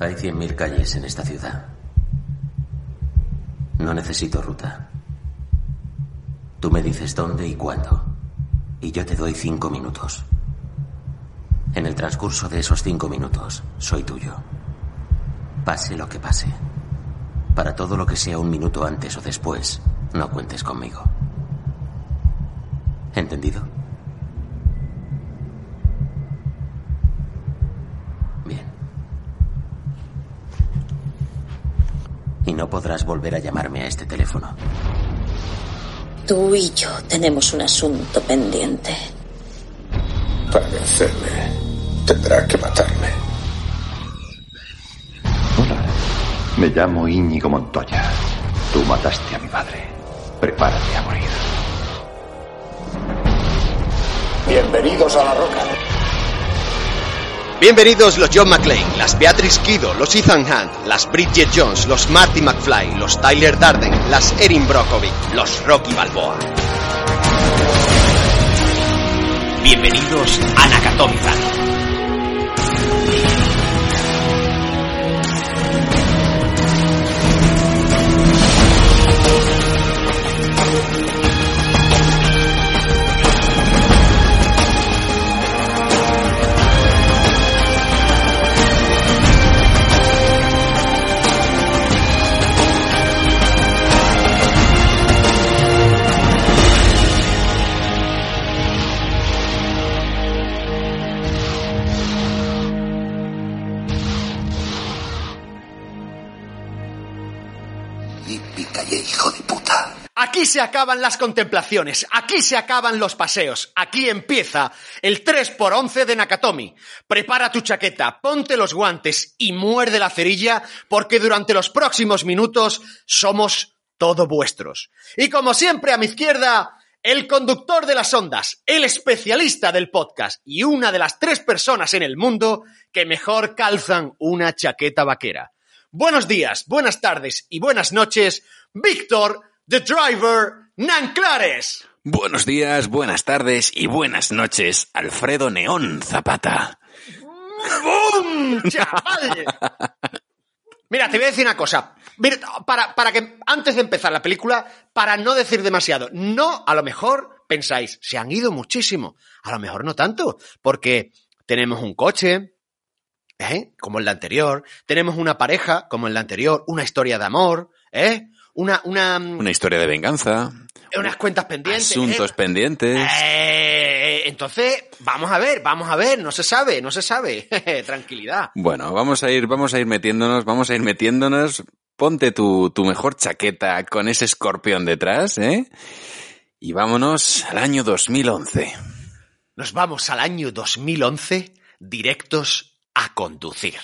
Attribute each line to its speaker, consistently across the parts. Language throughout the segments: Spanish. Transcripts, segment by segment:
Speaker 1: Hay 100.000 calles en esta ciudad. No necesito ruta. Tú me dices dónde y cuándo. Y yo te doy cinco minutos. En el transcurso de esos cinco minutos, soy tuyo. Pase lo que pase. Para todo lo que sea un minuto antes o después, no cuentes conmigo. ¿Entendido? Y no podrás volver a llamarme a este teléfono.
Speaker 2: Tú y yo tenemos un asunto pendiente.
Speaker 3: Para vencerme, tendrá que matarme.
Speaker 4: Hola, me llamo Íñigo Montoya. Tú mataste a mi padre. Prepárate a morir.
Speaker 3: Bienvenidos a La Roca.
Speaker 5: Bienvenidos los John McClane, las Beatrice Kido, los Ethan Hunt, las Bridget Jones, los Marty McFly, los Tyler Darden, las Erin Brockovich, los Rocky Balboa. Bienvenidos a Nakatomi se acaban las contemplaciones, aquí se acaban los paseos, aquí empieza el 3x11 de Nakatomi. Prepara tu chaqueta, ponte los guantes y muerde la cerilla porque durante los próximos minutos somos todo vuestros. Y como siempre a mi izquierda, el conductor de las ondas, el especialista del podcast y una de las tres personas en el mundo que mejor calzan una chaqueta vaquera. Buenos días, buenas tardes y buenas noches, Víctor, The Driver, Nanclares.
Speaker 6: Buenos días, buenas tardes y buenas noches, Alfredo Neón Zapata.
Speaker 5: ¡Bum! ¡Chaval! Mira, te voy a decir una cosa. Mira, para, para que antes de empezar la película, para no decir demasiado, no, a lo mejor pensáis, se han ido muchísimo. A lo mejor no tanto, porque tenemos un coche, ¿eh? como en la anterior, tenemos una pareja, como en la anterior, una historia de amor, ¿eh? Una, una,
Speaker 6: Una historia de venganza,
Speaker 5: unas cuentas pendientes.
Speaker 6: asuntos
Speaker 5: ¿eh?
Speaker 6: pendientes.
Speaker 5: Eh, entonces, vamos a ver, vamos a ver, no se sabe, no se sabe. Tranquilidad.
Speaker 6: Bueno, vamos a ir, vamos a ir metiéndonos, vamos a ir metiéndonos. Ponte tu, tu mejor chaqueta con ese escorpión detrás, ¿eh? Y vámonos al año 2011.
Speaker 5: Nos vamos al año 2011 directos a conducir.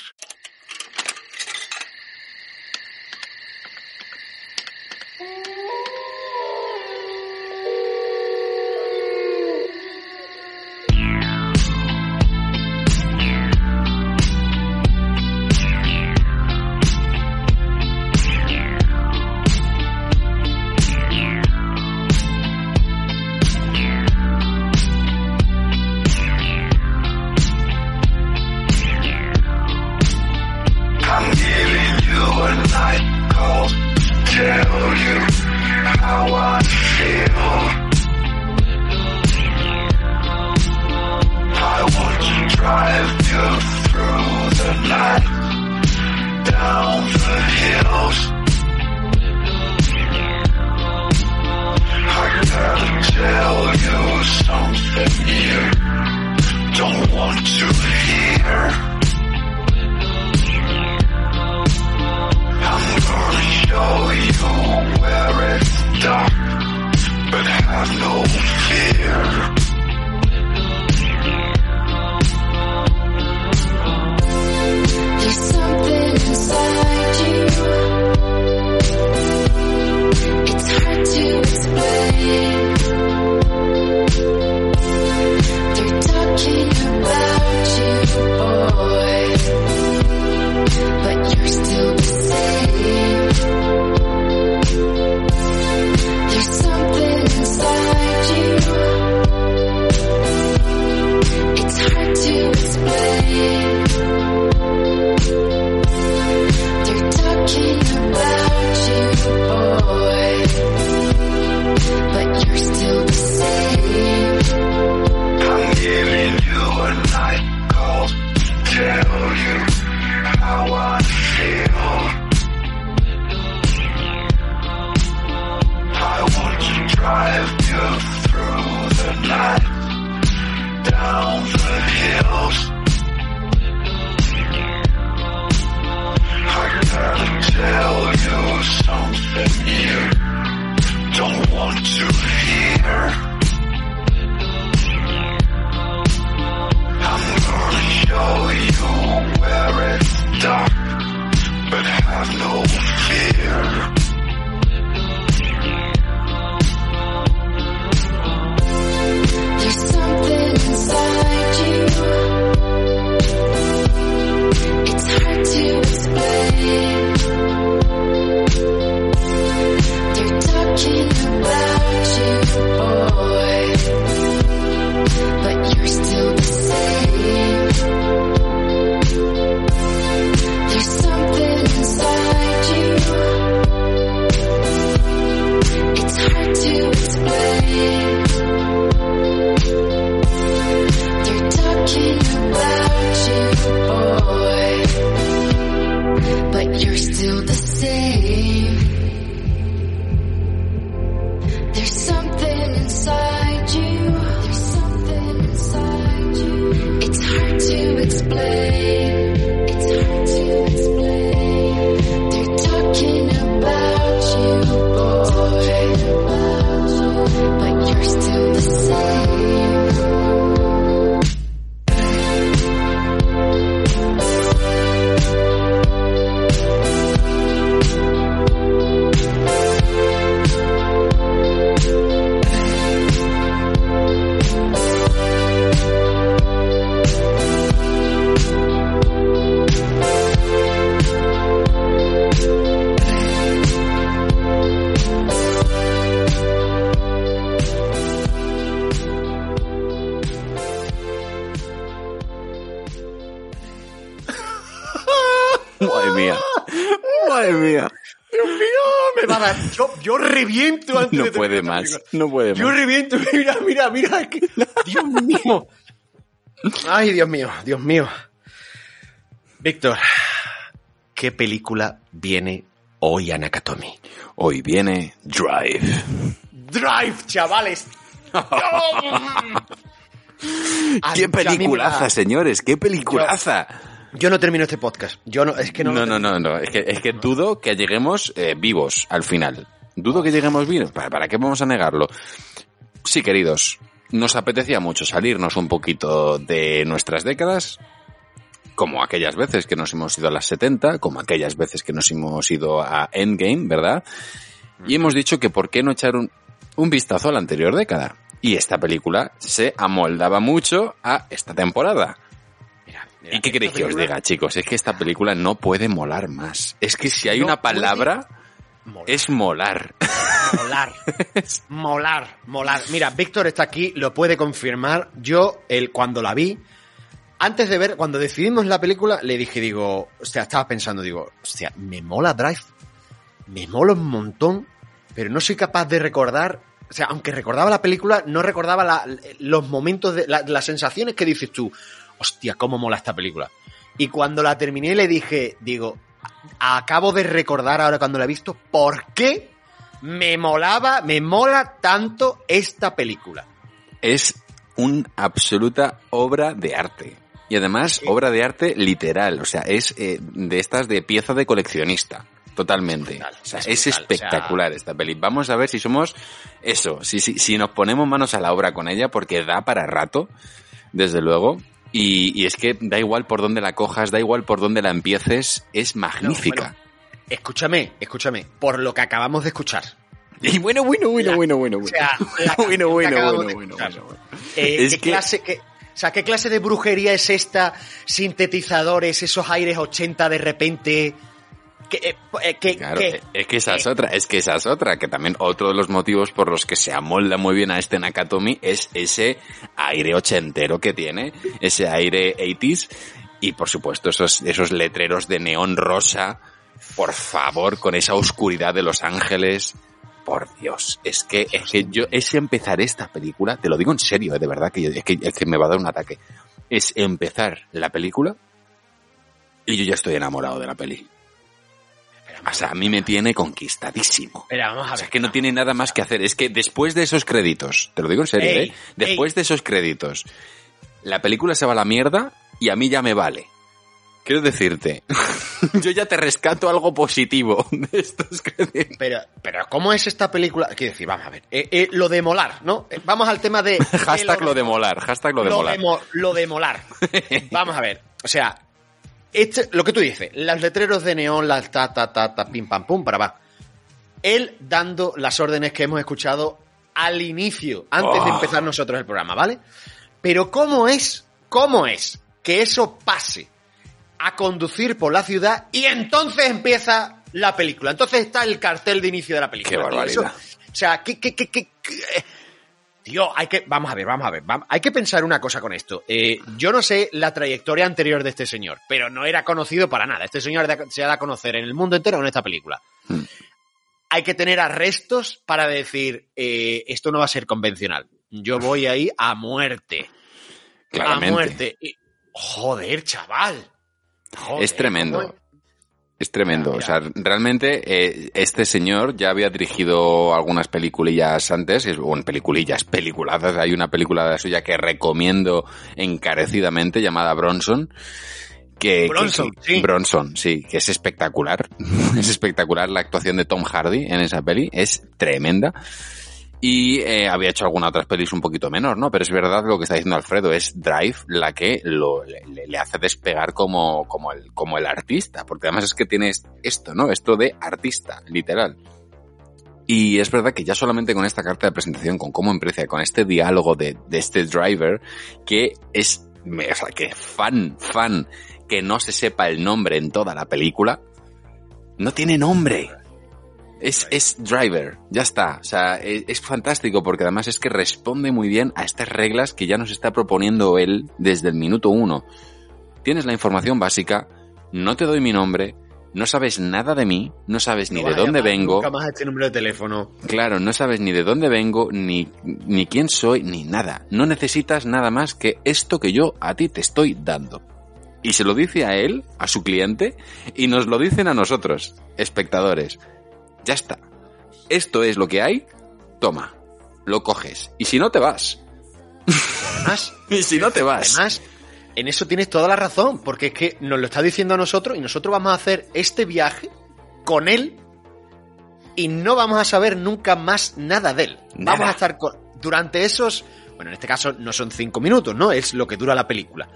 Speaker 6: Puede más. No puede
Speaker 5: Yo
Speaker 6: más.
Speaker 5: reviento, mira, mira, mira. Dios mío. Ay, Dios mío, Dios mío. Víctor, ¿qué película viene hoy a Nakatomi?
Speaker 6: Hoy viene Drive.
Speaker 5: Drive, chavales.
Speaker 6: ¡Qué peliculaza, señores! ¡Qué peliculaza!
Speaker 5: Yo no termino este podcast. Yo no, es que no.
Speaker 6: No, no, no. Es que, es que dudo que lleguemos eh, vivos al final. Dudo que lleguemos vivos. ¿Para, ¿Para qué vamos a negarlo? Sí, queridos. Nos apetecía mucho salirnos un poquito de nuestras décadas, como aquellas veces que nos hemos ido a las 70, como aquellas veces que nos hemos ido a Endgame, ¿verdad? Y hemos dicho que por qué no echar un, un vistazo a la anterior década. Y esta película se amoldaba mucho a esta temporada.
Speaker 5: Mira, mira,
Speaker 6: ¿Y qué queréis que os diga, chicos? Es que esta película no puede molar más. Es que si hay
Speaker 5: No
Speaker 6: una
Speaker 5: puede
Speaker 6: palabra,
Speaker 5: Molar.
Speaker 6: es molar.
Speaker 5: Molar. molar, molar. Mira, Víctor está aquí, lo puede confirmar. Yo, el, cuando la vi, antes de ver, cuando decidimos la película, le dije, digo, o sea, estaba pensando, digo, hostia, me mola Drive. Me mola un montón, pero no soy capaz de recordar. O sea, aunque recordaba la película, no recordaba la- los momentos, de, la- las sensaciones que dices tú. Hostia, cómo mola esta película. Y cuando la terminé le dije, digo, acabo de recordar ahora cuando la he visto, ¿por qué me molaba, me mola tanto esta película?
Speaker 6: Es una absoluta obra de arte. Y además, obra de arte literal. O sea, es eh, de estas de pieza de coleccionista. Totalmente. o sea,
Speaker 5: es
Speaker 6: espectacular esta peli. Vamos a ver si somos eso, si, si, si nos ponemos manos a la obra con ella, porque da para rato, desde luego. Y, y es que da igual por dónde la cojas, da igual por dónde la empieces, es magnífica.
Speaker 5: Escúchame, escúchame, por lo que acabamos de escuchar.
Speaker 6: Y bueno, bueno, bueno,
Speaker 5: La-
Speaker 6: bueno, bueno,
Speaker 5: O
Speaker 6: bueno.
Speaker 5: sea, la
Speaker 6: bueno,
Speaker 5: que
Speaker 6: bueno, bueno,
Speaker 5: de
Speaker 6: bueno, bueno, bueno.
Speaker 5: Eh,
Speaker 6: Es
Speaker 5: ¿qué
Speaker 6: que-
Speaker 5: clase, qué- o sea, ¿qué clase de brujería es esta? Sintetizadores, esos aires 80 de repente. Que, eh, eh, que-
Speaker 6: Claro,
Speaker 5: que-
Speaker 6: es que esa es
Speaker 5: eh,
Speaker 6: otra, es que esa es otra, que también otro de los motivos por los que se amolda muy bien a este Nakatomi es ese aire ochentero que tiene, ese aire 80s y por supuesto esos, esos letreros de neón rosa, por favor, con esa oscuridad de Los Ángeles, por Dios, es que, es que yo, es empezar esta película, te lo digo en serio, eh, de verdad, que, es que, es que me va a dar un ataque, es empezar la película Y yo ya estoy enamorado de la peli. O sea, a mí me tiene conquistadísimo.
Speaker 5: Espera, vamos a
Speaker 6: O sea, es que no tiene nada más que hacer. Es que después de esos créditos, te lo digo en serio,
Speaker 5: Ey,
Speaker 6: ¿eh? Después de esos créditos, la película se va a la mierda y a mí ya me vale. Quiero decirte, yo ya te rescato algo positivo de estos créditos.
Speaker 5: Pero, pero, ¿cómo es esta película? Quiero decir, vamos a ver. eh, eh, lo de molar, ¿no? Eh, Vamos al tema de.
Speaker 6: Hashtag lo de molar, hashtag lo de molar.
Speaker 5: mo- lo de molar. Vamos a ver. O sea, este, lo que tú dices, los letreros de neón, las ta, ta, ta, ta, pim, pam, pum, para va. Él dando las órdenes que hemos escuchado al inicio, antes de
Speaker 6: Oh.
Speaker 5: empezar nosotros el programa, ¿vale? Pero ¿cómo es, cómo es que eso pase a conducir por la ciudad y entonces empieza la película? Entonces está el cartel de inicio de la película.
Speaker 6: Qué
Speaker 5: Todo
Speaker 6: barbaridad.
Speaker 5: eso- o sea, ¿qué, qué, qué, qué- qué- Tío, hay que, vamos a ver, vamos a ver, hay que pensar una cosa con esto. Eh, yo no sé la trayectoria anterior de este señor, pero no era conocido para nada. Este señor se ha dado a conocer en el mundo entero con esta película.
Speaker 6: Hmm.
Speaker 5: Hay que tener arrestos para decir, eh, esto no va a ser convencional. Yo voy ahí a muerte.
Speaker 6: Claramente.
Speaker 5: A muerte. Y- joder, chaval. Joder,
Speaker 6: Es tremendo.
Speaker 5: ¿Cómo-
Speaker 6: Es tremendo.
Speaker 5: Mira,
Speaker 6: O sea, realmente eh, este señor ya había dirigido algunas peliculillas antes, es- bueno, peliculillas, peliculadas. Hay una película de la suya que recomiendo encarecidamente llamada Bronson. Que,
Speaker 5: Bronson,
Speaker 6: que-
Speaker 5: sí.
Speaker 6: Bronson, sí, que es espectacular. es espectacular la actuación de Tom Hardy en esa peli. Es tremenda. Y eh, había hecho algunas otras pelis un poquito menor, ¿no? Pero es verdad lo que está diciendo Alfredo, es Drive la que le, hace despegar como, como, el, como el artista, porque además es que tienes esto, ¿no? Esto de artista, literal. Y es verdad que ya solamente con esta carta de presentación, con cómo empieza, con este diálogo de, de este driver, que es, o sea, que fan, fan, que no se sepa el nombre en toda la película, no tiene nombre. Es, es Driver, ya está. O sea, es, es fantástico porque además es que responde muy bien a estas reglas que ya nos está proponiendo él desde el minuto uno. Tienes la información básica, no te doy mi nombre, no sabes nada de mí, no sabes ni de dónde vengo.
Speaker 5: Nunca más este número de teléfono.
Speaker 6: Claro, no sabes ni de dónde vengo, ni, ni quién soy, ni nada. No necesitas nada más que esto que yo a ti te estoy dando. Y se lo dice a él, a su cliente, y nos lo dicen a nosotros, espectadores. Ya está. Esto es lo que hay. Toma. Lo coges. Y si no te vas.
Speaker 5: Además,
Speaker 6: Y si no te vas.
Speaker 5: Además, en eso tienes toda la razón, porque es que nos lo está diciendo a nosotros y nosotros vamos a hacer este viaje con él y no vamos a saber nunca más nada de él.
Speaker 6: Nada.
Speaker 5: Vamos a estar con- durante esos, bueno, en este caso no son cinco minutos, ¿no? Es lo que dura la película.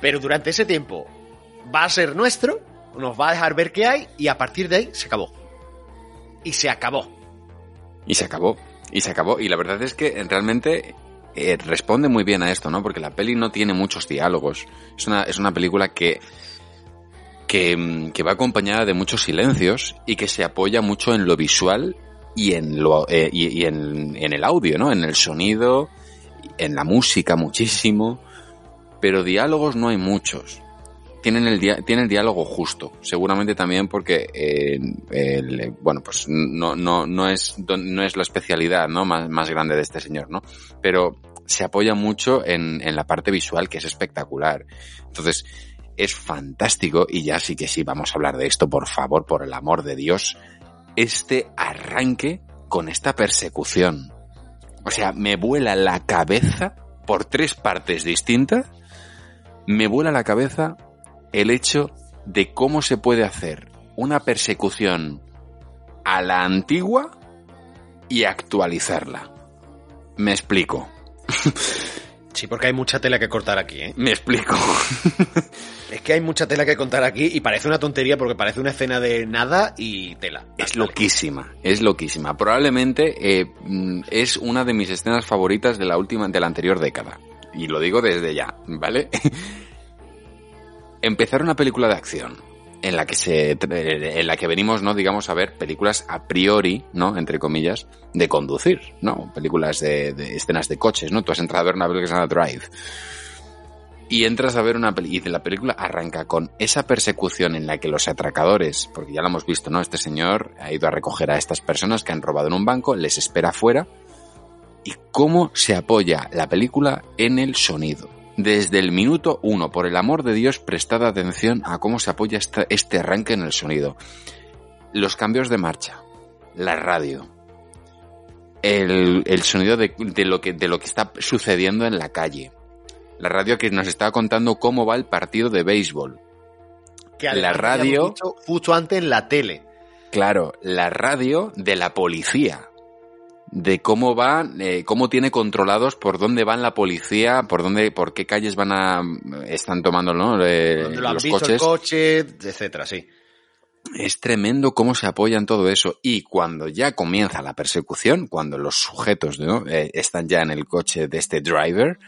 Speaker 5: Pero durante ese tiempo va a ser nuestro, nos va a dejar ver qué hay y a partir de ahí se acabó. Y se acabó.
Speaker 6: Y se acabó. Y se acabó. Y la verdad es que realmente eh, responde muy bien a esto, ¿no? Porque la peli no tiene muchos diálogos. Es una, es una película que, que, mm, que va acompañada de muchos silencios y que se apoya mucho en lo visual y en, lo, eh, y, en, en el audio, ¿no? En el sonido, en la música muchísimo. Pero diálogos no hay muchos. Tienen el, dia- tiene el diálogo justo, seguramente también porque eh, bueno pues no, no, no es no es la especialidad ¿no? más, más grande de este señor, ¿no? Pero se apoya mucho en, en la parte visual que es espectacular. Entonces, es fantástico y ya sí que sí vamos a hablar de esto, por favor, por el amor de Dios. Este arranque con esta persecución. O sea, me vuela la cabeza por tres partes distintas. Me vuela la cabeza el hecho de cómo se puede hacer una persecución a la antigua y actualizarla. Me explico.
Speaker 5: Sí, porque hay mucha tela que cortar aquí, ¿eh?
Speaker 6: Me explico.
Speaker 5: Es que hay mucha tela que contar aquí y parece una tontería porque parece una escena de nada y tela.
Speaker 6: Es loquísima, es loquísima. Probablemente eh, mm, es una de mis escenas favoritas de la última, de la anterior década. Y lo digo desde ya, ¿vale? Empezar una película de acción en la que se, en la que venimos, no digamos a ver películas a priori, ¿no? Entre comillas, de conducir, ¿no? Películas de, escenas de coches, ¿no? Tú has entrado a ver una película que se Drive. Y entras a ver una película, y la película arranca con esa persecución en la que los atracadores, porque ya lo hemos visto, ¿no? Este señor ha ido a recoger a estas personas que han robado en un banco, les espera afuera, y cómo se apoya la película en el sonido. Desde el minuto uno, por el amor de Dios, prestad atención a cómo se apoya esta- este arranque en el sonido. Los cambios de marcha, la radio, el, el sonido de, de lo que, de lo que está sucediendo en la calle, la radio que nos está contando cómo va el partido de béisbol.
Speaker 5: Que
Speaker 6: La radio-
Speaker 5: justo antes en la tele.
Speaker 6: Claro, la radio de la policía. De cómo va, eh, cómo tiene controlados por dónde van la policía, por dónde, por qué calles van a, están tomando, ¿no? Eh,
Speaker 5: lo han
Speaker 6: los
Speaker 5: visto
Speaker 6: coches.
Speaker 5: el coche, etcétera, sí.
Speaker 6: Es tremendo cómo se apoya en todo eso. Y cuando ya comienza la persecución, cuando los sujetos ¿no? Eh, están ya en el coche de este driver,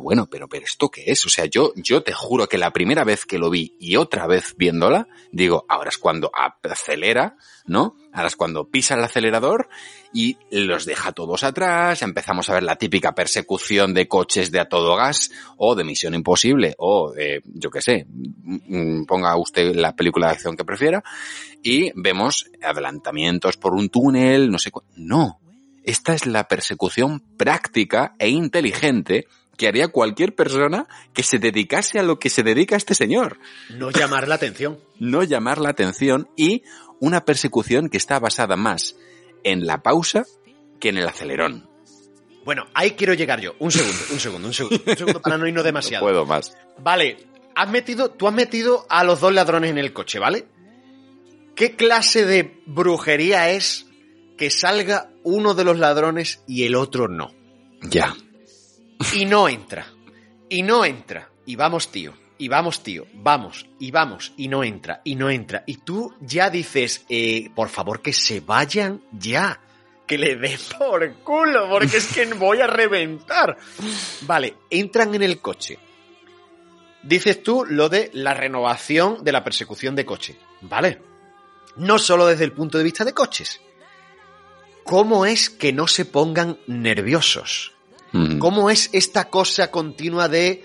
Speaker 6: bueno, pero, pero ¿esto qué es? O sea, yo, yo te juro que la primera vez que lo vi y otra vez viéndola, digo, ahora es cuando acelera, ¿no? Ahora es cuando pisa el acelerador y los deja todos atrás, empezamos a ver la típica persecución de coches de a todo gas o de Misión Imposible o de, yo qué sé, mm, ponga usted la película de acción que prefiera y vemos adelantamientos por un túnel, no sé No, esta es la persecución práctica e inteligente que haría cualquier persona que se dedicase a lo que se dedica este señor
Speaker 5: No llamar la atención.
Speaker 6: no llamar la atención y una persecución que está basada más en la pausa que en el acelerón.
Speaker 5: Bueno, ahí quiero llegar yo. Un segundo, un segundo, un segundo. Un segundo para no irnos
Speaker 6: No
Speaker 5: demasiado.
Speaker 6: puedo más.
Speaker 5: Vale, has metido, tú has metido a los dos ladrones en el coche, ¿vale? ¿Qué clase de brujería es que salga uno de los ladrones y el otro no?
Speaker 6: Ya.
Speaker 5: Y no entra. Y no entra. Y vamos, tío. Y vamos, tío. Vamos. Y vamos. Y no entra. Y no entra. Y tú ya dices, eh, por favor, que se vayan ya. Que le den por culo, porque es que voy a reventar. Vale, entran en el coche. Dices tú lo de la renovación de la persecución de coche. Vale. No solo desde el punto de vista de coches. ¿Cómo es que no se pongan nerviosos? ¿Cómo es esta cosa continua de...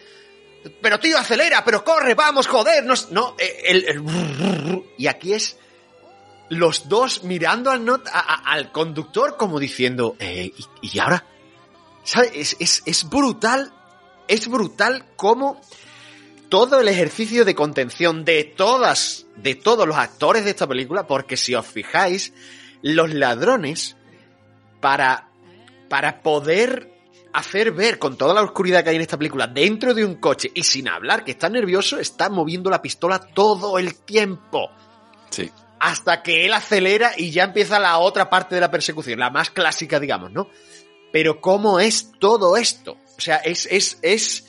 Speaker 5: Pero tío, acelera, pero corre, vamos, joder, no... no eh, y aquí es los dos mirando al, al conductor como diciendo, eh, ¿y, y ahora? ¿Sabes? Es, es, es brutal, es brutal cómo todo el ejercicio de contención de todas, de todos los actores de esta película, porque si os fijáis, los ladrones, para, para poder hacer ver con toda la oscuridad que hay en esta película dentro de un coche y sin hablar que está nervioso, está moviendo la pistola todo el tiempo.
Speaker 6: Sí.
Speaker 5: Hasta que él acelera y ya empieza la otra parte de la persecución, la más clásica, digamos, ¿no? Pero ¿cómo es todo esto? O sea, es, es, es,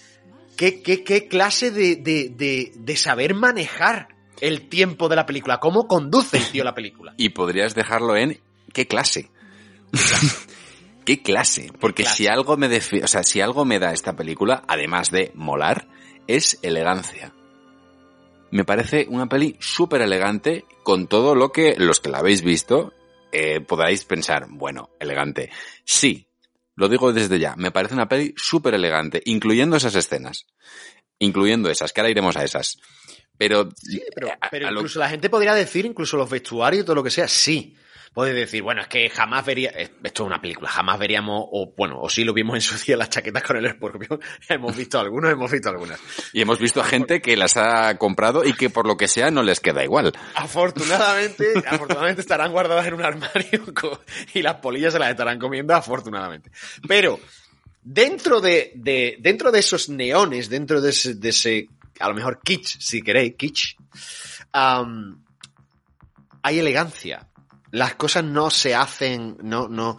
Speaker 5: ¿qué, qué, qué clase de, de, de, de saber manejar el tiempo de la película? ¿Cómo conduce el tío la película?
Speaker 6: Y podrías dejarlo en qué clase. ¿Qué clase? Porque
Speaker 5: clase?
Speaker 6: si algo me o sea, si algo me da esta película, además de molar, es elegancia. Me parece una peli súper elegante con todo lo que los que la habéis visto eh, podáis pensar, bueno, elegante. Sí, lo digo desde ya, me parece una peli súper elegante, incluyendo esas escenas. Incluyendo esas, que ahora iremos a esas. Pero,
Speaker 5: Sí, pero,
Speaker 6: eh, a- lo-
Speaker 5: incluso la gente podría decir, incluso los vestuarios todo lo que sea, sí. Puede decir, bueno, es que jamás vería, esto es una película, jamás veríamos, o bueno, o sí lo vimos en su día las chaquetas con el escorpión, hemos visto algunos, hemos visto algunas.
Speaker 6: Y hemos visto a gente que las ha comprado y que por lo que sea no les queda igual.
Speaker 5: Afortunadamente, afortunadamente estarán guardadas en un armario y las polillas se las estarán comiendo, afortunadamente. Pero, dentro de, de- dentro de esos neones, dentro de ese, de ese, a lo mejor kitsch, si queréis, kitsch, am, hay elegancia. Las cosas no se hacen, no, no,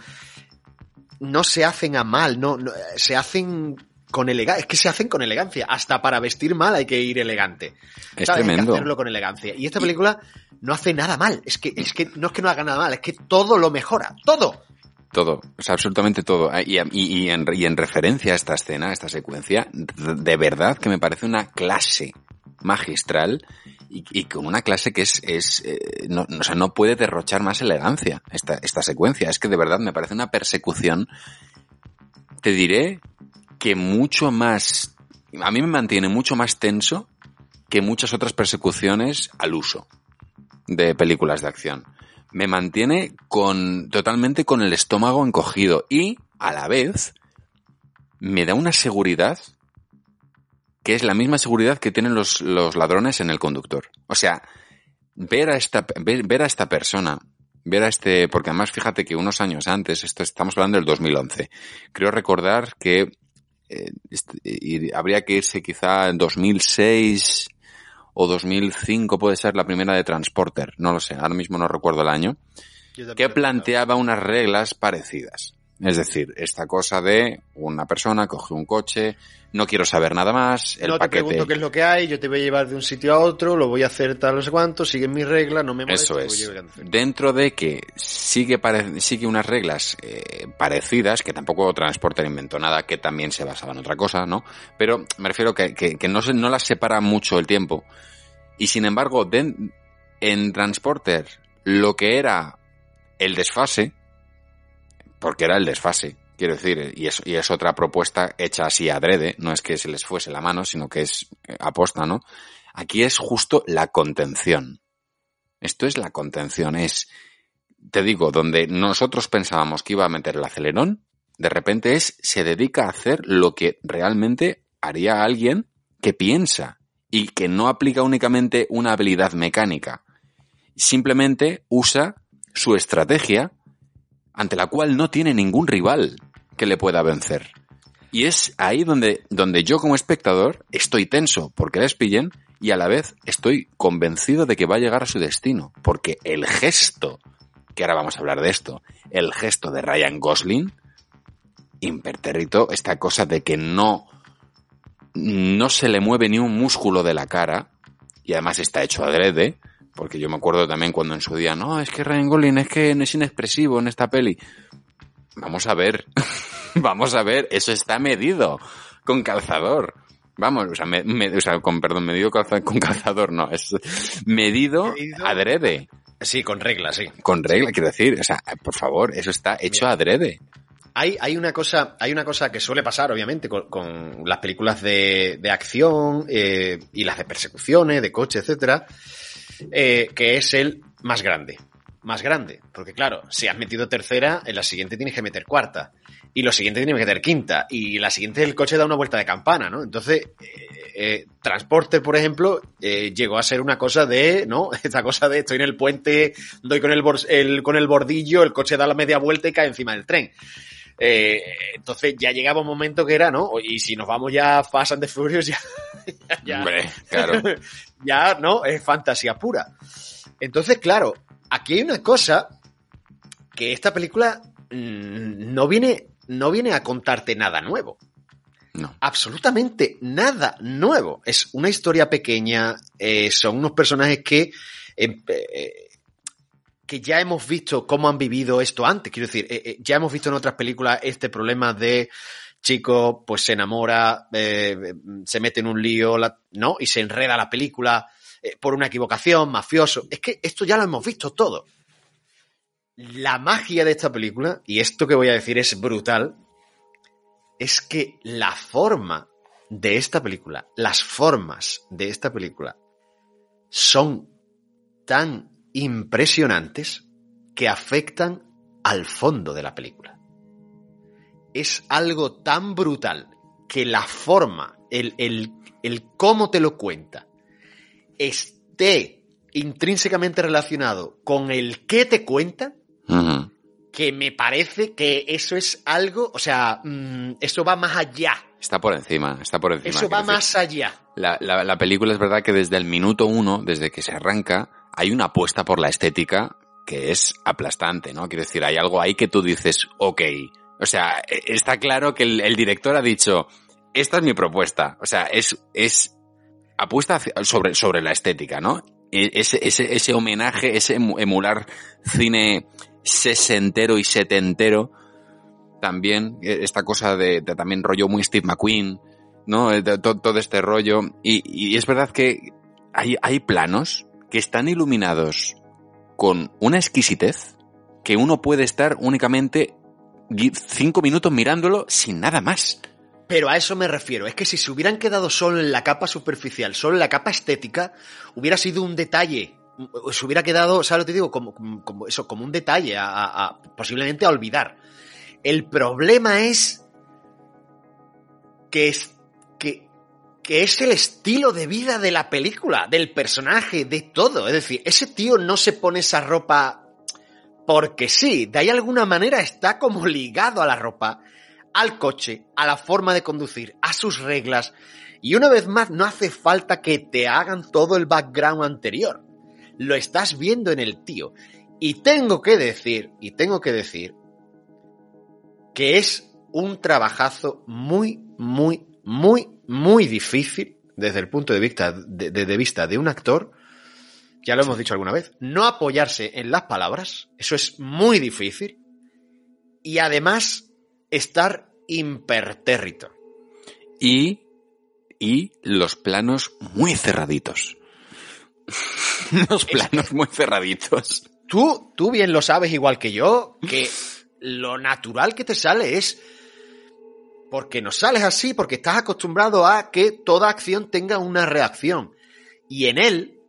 Speaker 5: no se hacen a mal, no, no, se hacen con elegancia, es que se hacen con elegancia. Hasta para vestir mal hay que ir elegante.
Speaker 6: Es
Speaker 5: ¿Sabes? Hay que
Speaker 6: tremendo.
Speaker 5: hacerlo con elegancia. Y esta película no hace nada mal. Es que, es que no es que no haga nada mal, es que todo lo mejora. Todo.
Speaker 6: Todo, o sea, absolutamente todo. Ah, Y, y- y en, y en referencia a esta escena, a esta secuencia, de verdad que me parece una clase magistral y, y con una clase que es, es eh, no, o sea, no puede derrochar más elegancia esta, esta secuencia. Es que de verdad me parece una persecución, te diré que mucho más, a mí me mantiene mucho más tenso que muchas otras persecuciones al uso de películas de acción. Me mantiene con, totalmente con el estómago encogido y, a la vez, me da una seguridad que es la misma seguridad que tienen los, los ladrones en el conductor. O sea, ver a esta, ver, ver a esta persona, ver a este, porque además fíjate que unos años antes, esto estamos hablando del 2011, creo recordar que eh, este- y habría que irse quizá en 2006 o 2005 puede ser la primera de Transporter, no lo sé, ahora mismo no recuerdo el año, que planteaba unas reglas parecidas. Es decir, esta cosa de una persona coge un coche, no quiero saber nada más, el
Speaker 5: no te
Speaker 6: paquete.
Speaker 5: pregunto qué es lo que hay, yo te voy a llevar de un sitio a otro, lo voy a hacer tal no sé cuánto, siguen mis reglas, no me molesto,
Speaker 6: Eso
Speaker 5: voy
Speaker 6: es. Dentro de que sigue, pare- sigue unas reglas eh, parecidas, que tampoco Transporter inventó nada, que también se basaba en otra cosa, ¿no? Pero me refiero que, que, que no, se, no las separa mucho el tiempo. Y sin embargo, en Transporter, lo que era el desfase, porque era el desfase, quiero decir, y es, y es otra propuesta hecha así adrede, no es que se les fuese la mano, sino que es eh, aposta, ¿no? Aquí es justo la contención. Esto es la contención, es, te digo, donde nosotros pensábamos que iba a meter el acelerón, de repente es, se dedica a hacer lo que realmente haría alguien que piensa y que no aplica únicamente una habilidad mecánica. Simplemente usa su estrategia ante la cual no tiene ningún rival que le pueda vencer. Y es ahí donde, donde yo como espectador estoy tenso porque les pillen y a la vez estoy convencido de que va a llegar a su destino. Porque el gesto, que ahora vamos a hablar de esto, el gesto de Ryan Gosling, impertérrito, esta cosa de que no, no se le mueve ni un músculo de la cara, y además está hecho adrede, porque yo me acuerdo también cuando en su día, no, es que Ryan Gosling es que no es inexpresivo en esta peli. Vamos a ver, vamos a ver, eso está medido con calzador. Vamos, o sea, me- me- o sea, con, perdón, medido calza- con calzador, no, es medido,
Speaker 5: Medido.
Speaker 6: adrede,
Speaker 5: Sí, con reglas, sí.
Speaker 6: con regla, quiero decir, o sea, por favor, eso está hecho adrede.
Speaker 5: Hay, hay una cosa, hay una cosa que suele pasar, obviamente, con, con las películas de, de acción eh, y las de persecuciones, de coche, etcétera, eh, que es el más grande. Más grande. Porque, claro, si has metido tercera, en la siguiente tienes que meter cuarta. Y lo siguiente tienes que meter quinta. Y la siguiente el coche da una vuelta de campana, ¿no? Entonces, eh, eh, Transporter, por ejemplo, llegó a ser una cosa de, ¿no? Esta cosa de estoy en el puente, doy con el, con el bordillo, el coche da la media vuelta y cae encima del tren. Eh, entonces ya llegaba un momento que era, ¿no? Y si nos vamos ya and the Furious, ya, ya,
Speaker 6: Hombre, claro.
Speaker 5: ya, ¿no? Es fantasía pura. Entonces, claro, aquí hay una cosa que esta película mm, no viene, no viene a contarte nada nuevo.
Speaker 6: No.
Speaker 5: Absolutamente nada nuevo. Es una historia pequeña, eh, son unos personajes que, em, eh, que ya hemos visto cómo han vivido esto antes. Quiero decir, eh, eh, ya hemos visto en otras películas este problema de chico, pues se enamora, eh, se mete en un lío, ¿no? Y se enreda la película eh, por una equivocación, mafioso. Es que esto ya lo hemos visto todo. La magia de esta película, y esto que voy a decir es brutal, es que la forma de esta película, las formas de esta película, son tan impresionantes que afectan al fondo de la película. Es algo tan brutal que la forma, el, el, el cómo te lo cuenta, esté intrínsecamente relacionado con el qué te cuenta, que me parece que eso es algo, o sea, mm, eso va más allá.
Speaker 6: Está por encima, está por encima.
Speaker 5: Eso va
Speaker 6: decir.
Speaker 5: más allá.
Speaker 6: La, la- la película es verdad que desde el minuto uno, desde que se arranca, hay una apuesta por la estética que es aplastante, ¿no? Quiero decir, hay algo ahí que tú dices, ok. O sea, e- está claro que el, director ha dicho, esta es mi propuesta. O sea, es, es apuesta sobre, sobre la estética, ¿no? E- Ese, ese, ese homenaje, ese emu- emular cine sesentero y setentero, también, eh, esta cosa de, también rollo muy Steve McQueen, ¿no? Eh, de to- todo este rollo. Y, y es verdad que hay, hay planos que están iluminados con una exquisitez que uno puede estar únicamente cinco minutos mirándolo sin nada más.
Speaker 5: Pero a eso me refiero. Es que si se hubieran quedado solo en la capa superficial, solo en la capa estética, hubiera sido un detalle. Se hubiera quedado, ¿sabes lo que te digo? Como, como- eso, como un detalle, a, a- a- posiblemente a olvidar. El problema es que es, que es el estilo de vida de la película, del personaje, de todo. Es decir, ese tío no se pone esa ropa porque sí, de ahí alguna manera está como ligado a la ropa, al coche, a la forma de conducir, a sus reglas. Y una vez más, no hace falta que te hagan todo el background anterior. Lo estás viendo en el tío. Y tengo que decir, y tengo que decir, que es un trabajazo muy, muy, muy, muy difícil desde el punto de vista de, de- de vista de un actor. Ya lo hemos dicho alguna vez. No apoyarse en las palabras. Eso es muy difícil. Y además, estar impertérrito.
Speaker 6: Y, y los planos muy cerraditos. los planos muy cerraditos.
Speaker 5: Tú, tú bien lo sabes igual que yo, que lo natural que te sale es porque no sales así, porque estás acostumbrado a que toda acción tenga una reacción. Y en él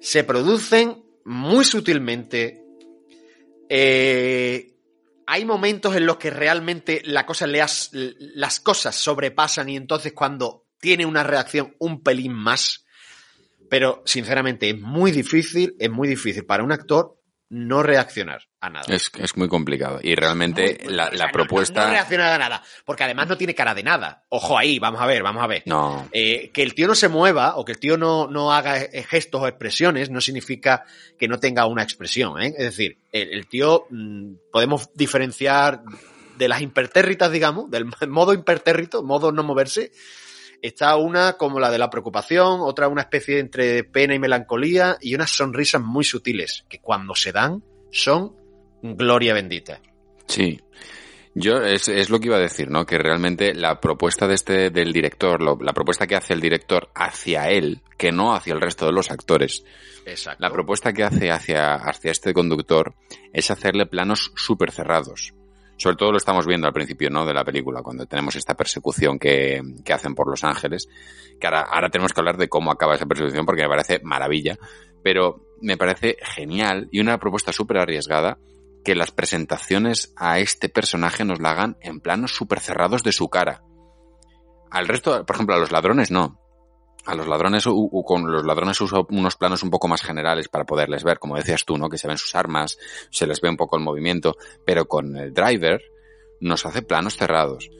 Speaker 5: se producen muy sutilmente. eh, hay momentos en los que realmente la cosa le las cosas sobrepasan y entonces cuando tiene una reacción un pelín más. Pero sinceramente es muy difícil, es muy difícil para un actor no reaccionar a nada.
Speaker 6: Es, es muy complicado. Y realmente
Speaker 5: Muy-
Speaker 6: la,
Speaker 5: o sea,
Speaker 6: la propuesta...
Speaker 5: No, no reacciona a nada, porque además no tiene cara de nada. Ojo ahí, vamos a ver, vamos a ver.
Speaker 6: No.
Speaker 5: Eh, que el tío no se mueva o que el tío no, no haga gestos o expresiones no significa que no tenga una expresión. ¿eh? Es decir, el, el tío mm, podemos diferenciar de las impertérritas, digamos, del modo impertérrito, modo no moverse. Está una como la de la preocupación, otra una especie entre pena y melancolía y unas sonrisas muy sutiles que cuando se dan son gloria bendita.
Speaker 6: Sí. Yo es, es lo que iba a decir, ¿no? Que realmente la propuesta de este del director, lo- la propuesta que hace el director hacia él, que no hacia el resto de los actores,
Speaker 5: Exacto.
Speaker 6: la propuesta que hace hacia, hacia este conductor es hacerle planos súper cerrados. Sobre todo lo estamos viendo al principio, ¿no? De la película, cuando tenemos esta persecución que, que hacen por Los Ángeles. Que ahora, ahora tenemos que hablar de cómo acaba esa persecución porque me parece maravilla. Pero me parece genial y una propuesta súper arriesgada que las presentaciones a este personaje nos la hagan en planos súper cerrados de su cara. Al resto, por ejemplo, a los ladrones no. A los ladrones, u- u- con los ladrones uso unos planos un poco más generales para poderles ver, como decías tú, ¿no? Que se ven sus armas, se les ve un poco el movimiento, pero con el driver nos hace planos cerrados.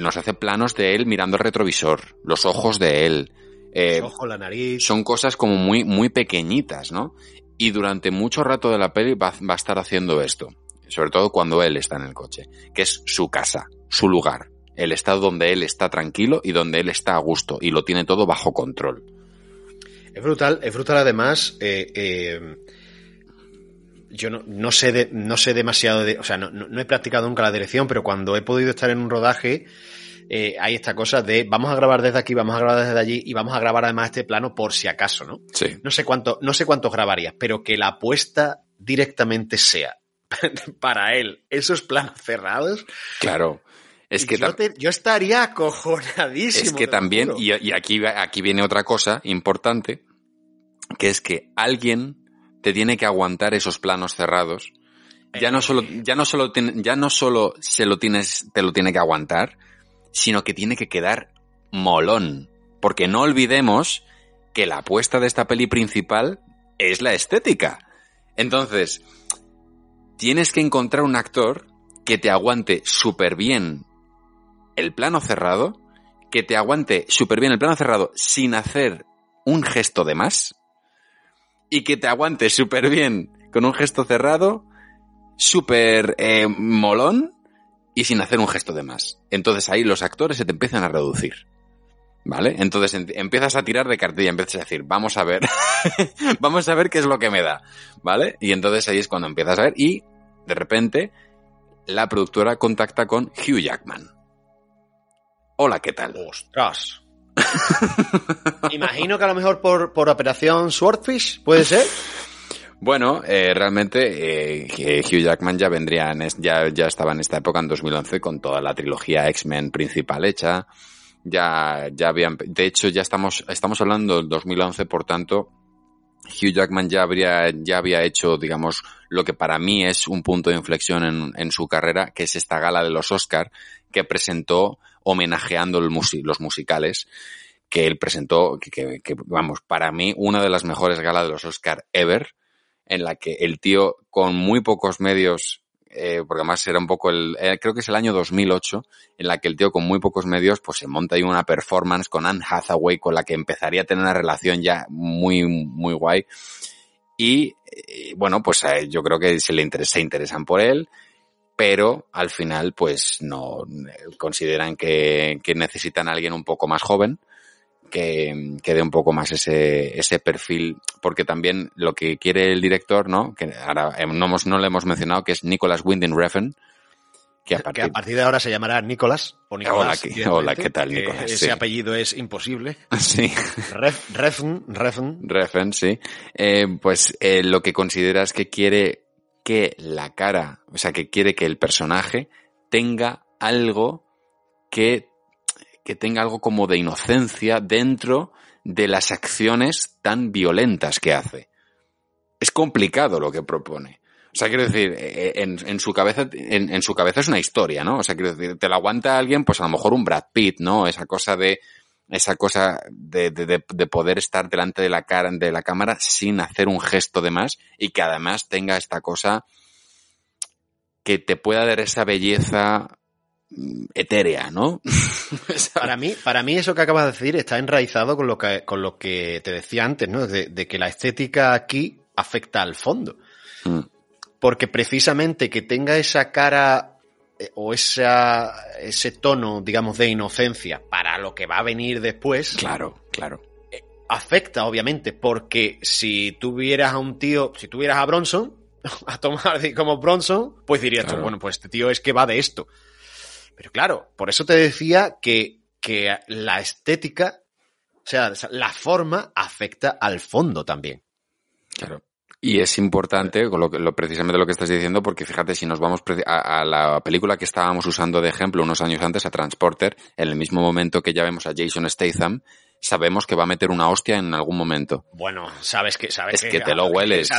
Speaker 6: Nos hace planos de él mirando el retrovisor, los ojos de él. eh,
Speaker 5: Los ojos, la nariz.
Speaker 6: son cosas como muy, muy pequeñitas, ¿no? Y durante mucho rato de la peli va, va a estar haciendo esto. Sobre todo cuando él está en el coche. Que es su casa, su lugar. El estado donde él está tranquilo y donde él está a gusto. Y lo tiene todo bajo control.
Speaker 5: Es brutal, es brutal además. eh, eh, yo no, no sé de- no sé demasiado de. O sea, no, he practicado nunca la dirección, pero cuando he podido estar en un rodaje, eh, hay esta cosa de vamos a grabar desde aquí, vamos a grabar desde allí y vamos a grabar además este plano por si acaso, ¿no?
Speaker 6: Sí.
Speaker 5: No sé cuánto, no sé cuántos grabarías, pero que la apuesta directamente sea para él esos planos cerrados.
Speaker 6: Claro. Es que,
Speaker 5: yo,
Speaker 6: tam-
Speaker 5: te- yo estaría acojonadísimo.
Speaker 6: es que también, y, y aquí, aquí viene otra cosa importante, que es que alguien te tiene que aguantar esos planos cerrados. Ya no solo, ya no solo, ya no solo se lo tienes, te lo tiene que aguantar, sino que tiene que quedar molón. Porque no olvidemos que la apuesta de esta peli principal es la estética. Entonces, tienes que encontrar un actor que te aguante súper bien el plano cerrado, que te aguante súper bien el plano cerrado sin hacer un gesto de más, y que te aguante súper bien con un gesto cerrado, súper eh, molón, y sin hacer un gesto de más. Entonces ahí los actores se te empiezan a reducir. ¿Vale? Entonces en- empiezas a tirar de cartilla, empiezas a decir, vamos a ver, vamos a ver qué es lo que me da. ¿Vale? Y entonces ahí es cuando empiezas a ver y de repente la productora contacta con Hugh Jackman. Hola, ¿qué tal?
Speaker 5: ¡Ostras! Imagino que a lo mejor por, por operación Swordfish, ¿puede ser?
Speaker 6: Bueno, eh, realmente eh, que Hugh Jackman ya vendría, en es- ya, ya estaba en esta época, en 2011, con toda la trilogía X-Men principal hecha. Ya, ya habían, de hecho, ya estamos, estamos hablando del 2011, por tanto, Hugh Jackman ya habría, ya había hecho, digamos, lo que para mí es un punto de inflexión en, en su carrera, que es esta gala de los Oscar, que presentó homenajeando los musicales que él presentó, que, que- que, vamos, para mí, una de las mejores galas de los Oscar ever, en la que el tío con muy pocos medios, eh, porque además era un poco el, eh, creo que es el año 2008, en la que el tío con muy pocos medios, pues se monta ahí una performance con Anne Hathaway, con la que empezaría a tener una relación ya muy, muy guay. Y, eh, bueno, pues eh, yo creo que se le interesa, se interesan por él, pero al final, pues no, eh, consideran que, que necesitan a alguien un poco más joven que, que dé un poco más ese, ese perfil, porque también lo que quiere el director, ¿no? Que ahora no, hemos, no le hemos mencionado, que es Nicholas Winding Refn, que a
Speaker 5: Que
Speaker 6: partir
Speaker 5: a partir de ahora se llamará Nicolás o Nicolás.
Speaker 6: Hola, ¿qué-
Speaker 5: evidentemente,
Speaker 6: hola, ¿qué tal, Nicolás?
Speaker 5: Ese apellido es imposible.
Speaker 6: sí,
Speaker 5: Ref, Refn, Refn.
Speaker 6: Refn, sí, eh, pues eh, lo que considera es que quiere que la cara, o sea, que quiere que el personaje tenga algo que, que tenga algo como de inocencia dentro de las acciones tan violentas que hace. Es complicado lo que propone. O sea, quiero decir, eh, en, en su cabeza, en, su cabeza es una historia, ¿no? O sea, quiero decir, te la aguanta alguien, pues a lo mejor un Brad Pitt, ¿no? Esa cosa de, esa cosa de, de, de, de poder estar delante de la cara, de la cámara sin hacer un gesto de más y que además tenga esta cosa que te pueda dar esa belleza etérea, ¿no?
Speaker 5: Para mí, para mí eso que acabas de decir está enraizado con lo que, con lo que te decía antes, ¿no? De, de que la estética aquí afecta al fondo.
Speaker 6: Mm,
Speaker 5: Porque precisamente que tenga esa cara eh, o esa, ese tono, digamos, de inocencia para lo que va a venir después,
Speaker 6: Claro, claro.
Speaker 5: afecta, obviamente, porque si tuvieras a un tío, si tuvieras a Bronson, a tomar como Bronson, pues dirías tú, bueno, pues este tío es que va de esto. Pero claro, por eso te decía que, que la estética, o sea, la forma afecta al fondo también.
Speaker 6: Claro. Y es importante, lo lo, precisamente lo que estás diciendo, porque fíjate, si nos vamos a la película que estábamos usando de ejemplo unos años antes, a Transporter, en el mismo momento que ya vemos a Jason Statham, sabemos que va a meter una hostia en algún momento.
Speaker 5: Bueno, sabes que sabes
Speaker 6: Es que te lo hueles.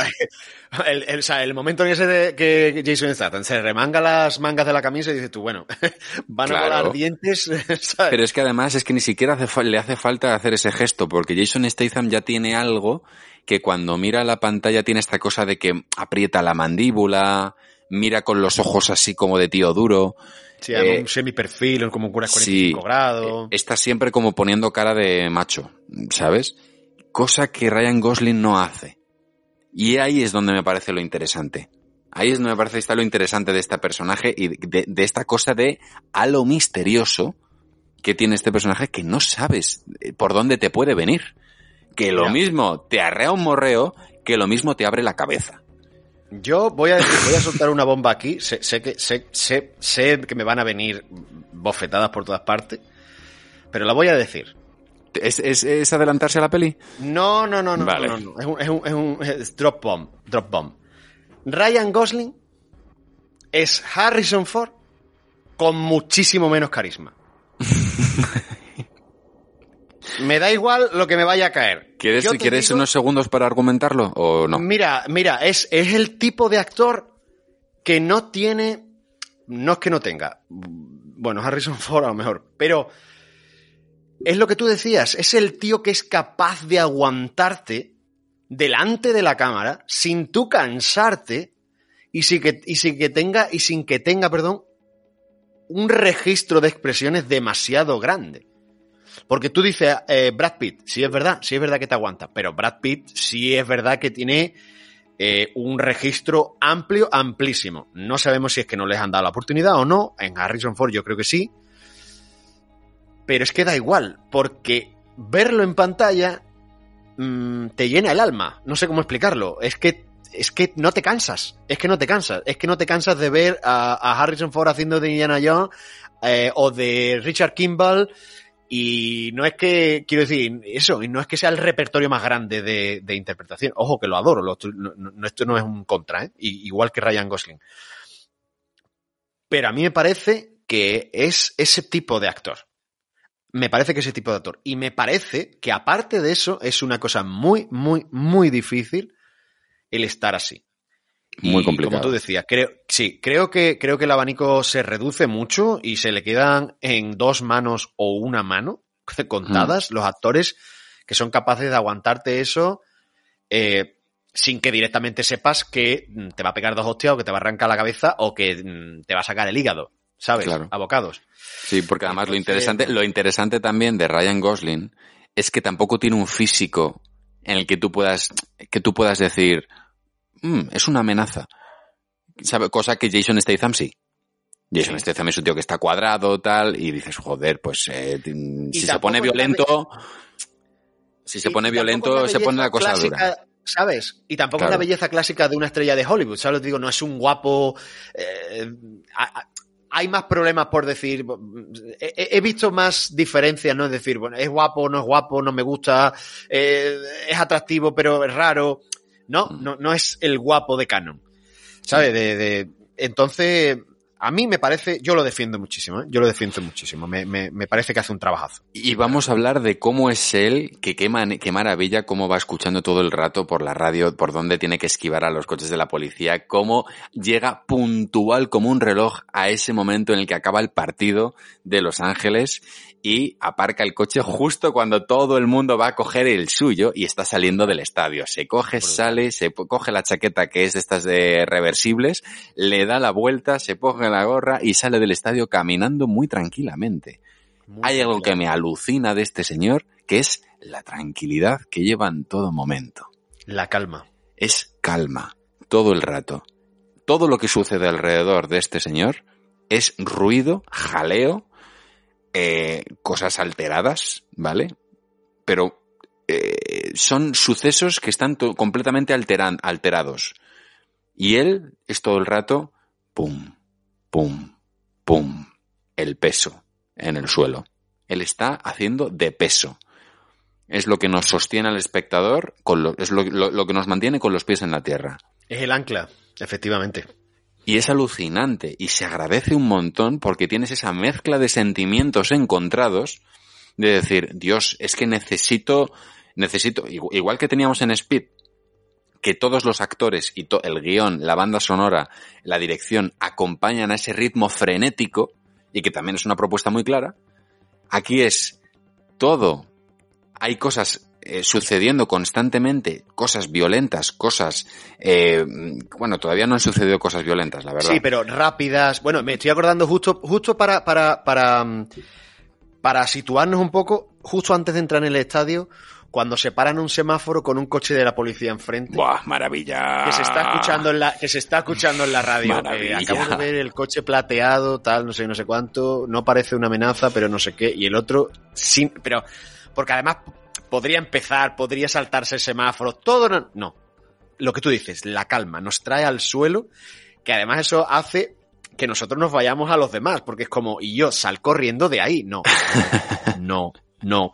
Speaker 5: el, momento en ese de que Jason Statham se remanga las mangas de la camisa y dices tú, bueno, van a volar dientes, ¿sabes?
Speaker 6: Pero es que además es que ni siquiera hace le hace falta hacer ese gesto, porque Jason Statham ya tiene algo que cuando mira la pantalla tiene esta cosa de que aprieta la mandíbula, mira con los ojos así como de tío duro.
Speaker 5: Sí,
Speaker 6: Eh,
Speaker 5: un semiperfil, como un cura
Speaker 6: sí,
Speaker 5: 45 grados.
Speaker 6: eh, Está siempre como poniendo cara de macho, ¿sabes? Cosa que Ryan Gosling no hace. Y ahí es donde me parece lo interesante. Ahí es donde me parece está lo interesante de este personaje y de, de esta cosa de halo misterioso que tiene este personaje que no sabes eh, por dónde te puede venir. Que lo mismo te arrea un morreo, que lo mismo te abre la cabeza.
Speaker 5: Yo voy a, voy a soltar una bomba aquí. Sé, sé que, sé, sé, sé que me van a venir bofetadas por todas partes, pero la voy a decir.
Speaker 6: ¿Es, es, es adelantarse a la peli?
Speaker 5: No, no, no, no,
Speaker 6: Vale.
Speaker 5: no, no, no. Es un, es un, es un es drop bomb, drop bomb. Ryan Gosling es Harrison Ford con muchísimo menos carisma. me da igual lo que me vaya a caer.
Speaker 6: ¿Quieres,
Speaker 5: Yo te
Speaker 6: ¿quieres
Speaker 5: digo-
Speaker 6: unos segundos para argumentarlo o no?
Speaker 5: Mira, mira, es, es el tipo de actor que no tiene. No es que no tenga. Bueno, Harrison Ford a lo mejor. Pero. Es lo que tú decías. Es el tío que es capaz de aguantarte delante de la cámara sin tú cansarte y sin que, y sin que tenga, y sin que tenga, perdón, un registro de expresiones demasiado grande. Porque tú dices, eh, Brad Pitt, sí es verdad, sí es verdad que te aguanta, pero Brad Pitt sí es verdad que tiene eh, un registro amplio, amplísimo. No sabemos si es que no les han dado la oportunidad o no. En Harrison Ford yo creo que sí. Pero es que da igual, porque verlo en pantalla mm, te llena el alma. No sé cómo explicarlo. Es que, es que no te cansas. Es que no te cansas. Es que no te cansas de ver a, Harrison Ford haciendo de Indiana Jones eh, o de Richard Kimball. Y no es que, quiero decir, eso, y no es que sea el repertorio más grande de, interpretación. Ojo que lo adoro, lo- esto no es un contra, ¿eh? Igual que Ryan Gosling. Pero a mí me parece que es ese tipo de actor. Me parece que ese tipo de actor. Y me parece que aparte de eso, es una cosa muy, muy, muy difícil el estar así.
Speaker 6: Muy complicado.
Speaker 5: Como tú decías, creo, sí, creo que, creo que el abanico se reduce mucho y se le quedan en dos manos o una mano contadas los actores que son capaces de aguantarte eso eh, sin que directamente sepas que mm, te va a pegar dos hostias o que te va a arrancar la cabeza o que mm, te va a sacar el hígado, ¿sabes?
Speaker 6: Claro.
Speaker 5: A bocados.
Speaker 6: Sí, porque además lo interesante, lo interesante también de Ryan Gosling es que tampoco tiene un físico en el que tú puedas, que tú puedas decir, "Mm, es una amenaza. ¿Sabe? Cosa que Jason Statham sí. Jason
Speaker 5: Sí.
Speaker 6: Statham es un tío que está cuadrado, tal, y dices, joder, pues eh, si se pone violento, si se pone violento, se pone la cosa
Speaker 5: clásica,
Speaker 6: dura.
Speaker 5: ¿Sabes? Y tampoco
Speaker 6: Claro.
Speaker 5: es la belleza clásica de una estrella de Hollywood, ¿sabes? lo que Digo, no es un guapo. eh, a- a- hay más problemas por decir. He visto más diferencias, ¿no? Es decir, bueno, es guapo, no es guapo, no me gusta, eh, es atractivo, pero es raro. No,
Speaker 6: Mm.
Speaker 5: no, no es el guapo de Canon. ¿Sabes? De, de- entonces, a mí me parece, yo lo defiendo muchísimo, ¿eh? yo lo defiendo muchísimo. Me, me- me parece que hace un trabajazo.
Speaker 6: Y vamos a hablar de cómo es él, que qué, man- qué maravilla, cómo va escuchando todo el rato por la radio, por dónde tiene que esquivar a los coches de la policía, cómo llega puntual como un reloj a ese momento en el que acaba el partido de Los Ángeles y aparca el coche justo cuando todo el mundo va a coger el suyo y está saliendo del estadio. Se coge, sale, se coge la chaqueta que es de estas de reversibles, le da la vuelta, se pone la gorra y sale del estadio caminando muy tranquilamente.
Speaker 5: Muy
Speaker 6: Hay algo que me alucina de este señor, que es la tranquilidad que lleva en todo momento.
Speaker 5: La calma.
Speaker 6: Es calma, todo el rato. Todo lo que sucede alrededor de este señor es ruido, jaleo, eh, cosas alteradas, ¿vale? Pero eh, son sucesos que están completamente alteran- alterados. Y él es todo el rato, pum, pum, pum, el peso en el suelo. Él está haciendo de peso. Es lo que nos sostiene al espectador, con lo- es lo que nos mantiene con los pies en la tierra.
Speaker 5: Es el ancla, efectivamente.
Speaker 6: Y es alucinante y se agradece un montón porque tienes esa mezcla de sentimientos encontrados de decir, Dios, es que necesito, necesito, igu- igual que teníamos en Speed, que todos los actores y el guion, la banda sonora, la dirección acompañan a ese ritmo frenético y que también es una propuesta muy clara, aquí es todo. Hay cosas eh, sucediendo constantemente, cosas violentas, cosas... eh, bueno, todavía no han sucedido cosas violentas, la verdad.
Speaker 5: Sí, pero rápidas. Bueno, me estoy acordando justo, justo para, para, para, mm, para situarnos un poco, justo antes de entrar en el estadio, cuando se paran un semáforo con un coche de la policía enfrente.
Speaker 6: ¡Buah, maravilla!
Speaker 5: Que se está escuchando en la, que se está escuchando en la radio. Eh, acabo de ver el coche plateado, tal, no sé, no sé cuánto. No parece una amenaza, pero no sé qué. Y el otro, sin, pero, porque además podría empezar, podría saltarse el semáforo, todo no, no. Lo que tú dices, la calma, nos trae al suelo, que además eso hace que nosotros nos vayamos a los demás, porque es como, y yo sal corriendo de ahí. No, no, no.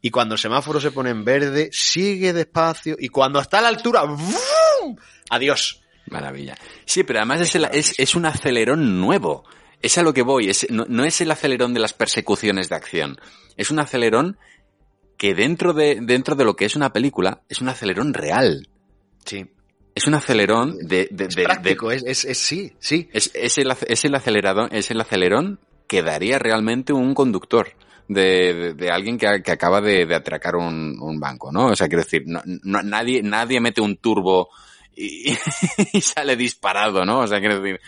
Speaker 5: Y cuando el semáforo se pone en verde, sigue despacio, y cuando está a la altura, ¡vum! adiós.
Speaker 6: Maravilla. Sí, pero además es, el- es, es un acelerón nuevo. Es a lo que voy. Es, no, no es el acelerón de las persecuciones de acción. Es un acelerón que dentro de, dentro de lo que es una película, es un acelerón real.
Speaker 5: Sí.
Speaker 6: Es un acelerón de... de-
Speaker 5: Es
Speaker 6: de- de-
Speaker 5: práctico, es, es, es- sí, sí.
Speaker 6: es, es el, es el acelerador, es el acelerón que daría realmente un conductor de, de- de alguien que, que acaba de, de atracar un, un banco, ¿no? O sea, quiero decir, no- no- nadie, nadie mete un turbo y, y sale disparado, ¿no? O sea, quiero decir,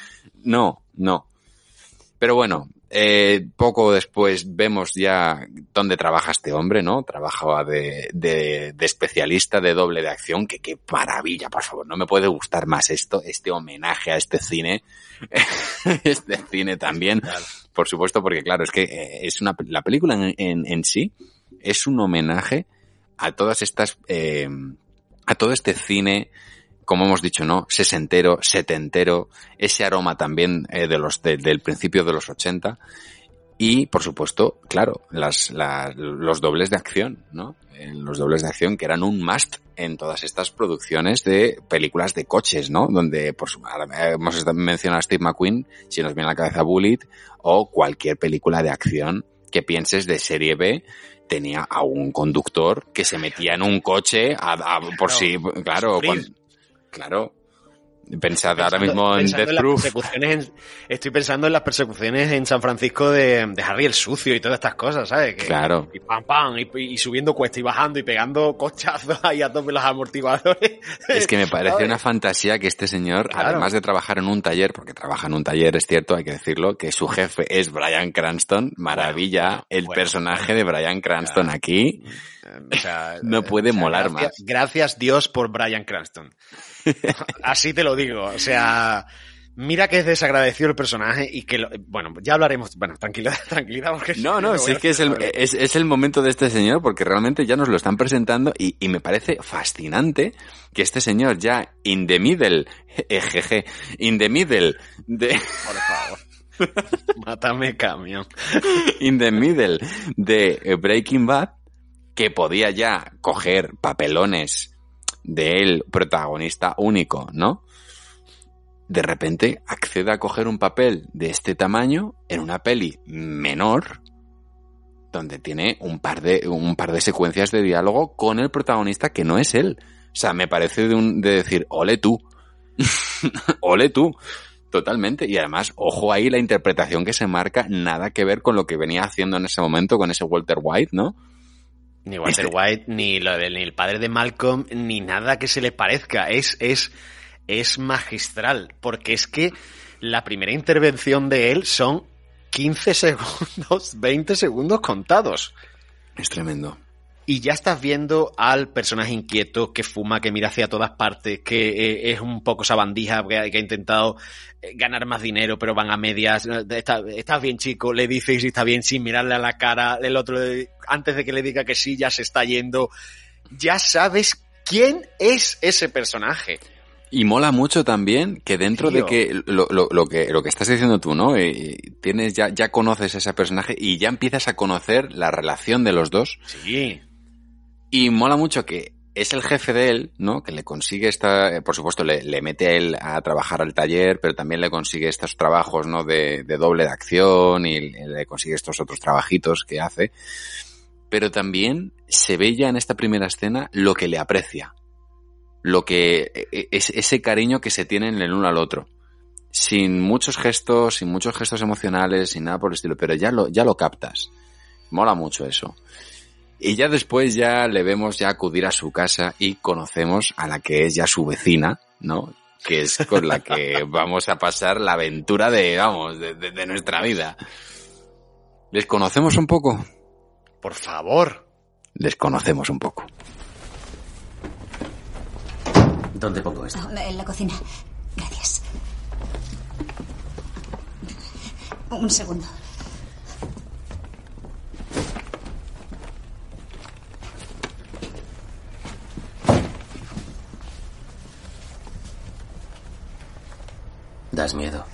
Speaker 6: no, no. Pero bueno, eh, poco después vemos ya dónde trabaja este hombre, ¿no? Trabajaba de, de, de especialista de doble de acción, que qué maravilla, por favor, no me puede gustar más esto, este homenaje a este cine, este cine también, por supuesto, porque claro, es que eh, es una, la película en, en, en sí es un homenaje a todas estas, eh, a todo este cine, como hemos dicho, ¿no? Sesentero, setentero, ese aroma también eh, de los, de- del principio de los 80 y, por supuesto, claro, las, las- los dobles de acción, ¿no? Eh, Los dobles de acción que eran un must en todas estas producciones de películas de coches, ¿no? Donde, por su, ahora hemos mencionado a Steve McQueen, si nos viene a la cabeza Bullet, o cualquier película de acción que pienses de serie B, tenía a un conductor que se metía en un coche a- a- por si, claro. Claro, Pensad ahora mismo en Death Proof.
Speaker 5: en- estoy pensando en las persecuciones en San Francisco de, de Harry el Sucio y todas estas cosas, ¿sabes? Que-
Speaker 6: Claro.
Speaker 5: Y pam, pam, y, y subiendo cuesta y bajando y pegando cochazos ahí a tope los amortiguadores.
Speaker 6: Es que me parece
Speaker 5: ¿Sabes?
Speaker 6: una fantasía que este señor,
Speaker 5: Claro.
Speaker 6: además de trabajar en un taller, porque trabaja en un taller, es cierto, hay que decirlo, que su jefe es Brian Cranston, maravilla,
Speaker 5: Bueno,
Speaker 6: el
Speaker 5: bueno.
Speaker 6: personaje de Brian Cranston aquí.
Speaker 5: O sea,
Speaker 6: No puede
Speaker 5: o sea,
Speaker 6: molar
Speaker 5: gracias,
Speaker 6: más.
Speaker 5: Gracias Dios por Brian Cranston. Así te lo digo. O sea, mira que es desagradecido el personaje y que, lo- bueno, ya hablaremos. Bueno, tranquilidad, tranquilidad. Porque
Speaker 6: No, no, sí es que es el, es, es el momento de este señor porque realmente ya nos lo están presentando y, y me parece fascinante que este señor ya in the middle, ejeje, in the middle de,
Speaker 5: Por favor. Mátame camión.
Speaker 6: in the middle de Breaking Bad, que podía ya coger papelones del protagonista único, ¿no? De repente accede a coger un papel de este tamaño en una peli menor, donde tiene un par de, un par de secuencias de diálogo con el protagonista que no es él. O sea, me parece de, un, de decir, ole tú. ole tú. Totalmente. Y además, ojo ahí la interpretación que se marca, nada que ver con lo que venía haciendo en ese momento con ese Walter White, ¿no?
Speaker 5: Ni Walter White, ni, lo de- ni el padre de Malcolm, ni nada que se le parezca. Es, es, es magistral. Porque es que la primera intervención de él son 15 segundos, 20 segundos contados.
Speaker 6: Es tremendo.
Speaker 5: Y ya estás viendo al personaje inquieto que fuma, que mira hacia todas partes, que eh, es un poco sabandija, que, ha- que ha intentado eh, ganar más dinero, pero van a medias. Eh, Está, estás bien, chico, le dice si está bien sin mirarle a la cara. El otro, antes de que le diga que sí, ya se está yendo. Ya sabes quién es ese personaje.
Speaker 6: Y mola mucho también que dentro
Speaker 5: Tío.
Speaker 6: de que lo, lo- lo que lo que estás diciendo tú, ¿no? Eh, tienes ya ya conoces a ese personaje y ya empiezas a conocer la relación de los dos
Speaker 5: Sí.
Speaker 6: Y mola mucho que es el jefe de él, ¿no? Que le consigue esta, eh, por supuesto, le, mete a él a trabajar al taller, pero también le consigue estos trabajos, ¿no? De, de doble de acción y le consigue estos otros trabajitos que hace. Pero también se ve ya en esta primera escena lo que le aprecia. Lo que, e- es, ese cariño que se tienen el uno al otro. Sin muchos gestos, sin muchos gestos emocionales, sin nada por el estilo, pero ya lo, ya lo captas. Mola mucho eso. Y ya después ya le vemos ya acudir a su casa y conocemos a la que es ya su vecina, ¿no? Que es con la que vamos a pasar la aventura de, vamos, de, de- de nuestra vida. ¿Les conocemos un poco?
Speaker 5: Por favor.
Speaker 6: Les conocemos un poco.
Speaker 1: ¿Dónde pongo esto?
Speaker 7: En la cocina. Gracias. Un segundo.
Speaker 1: Das miedo.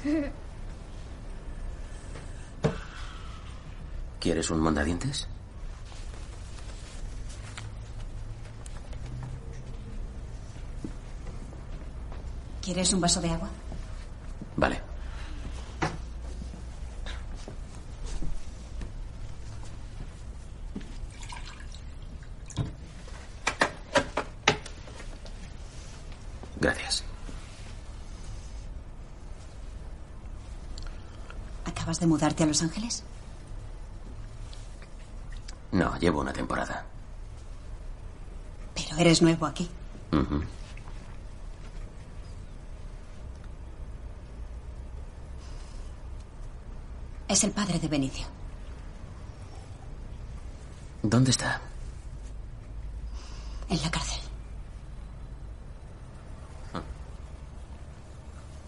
Speaker 1: ¿Quieres un mondadientes?
Speaker 7: ¿Quieres un vaso de agua?
Speaker 1: Vale. Gracias.
Speaker 7: ¿Acabas de mudarte a Los Ángeles?
Speaker 1: No, llevo una temporada.
Speaker 7: Pero eres nuevo aquí. Es el padre de Benicio.
Speaker 1: ¿Dónde está?
Speaker 7: En la cárcel.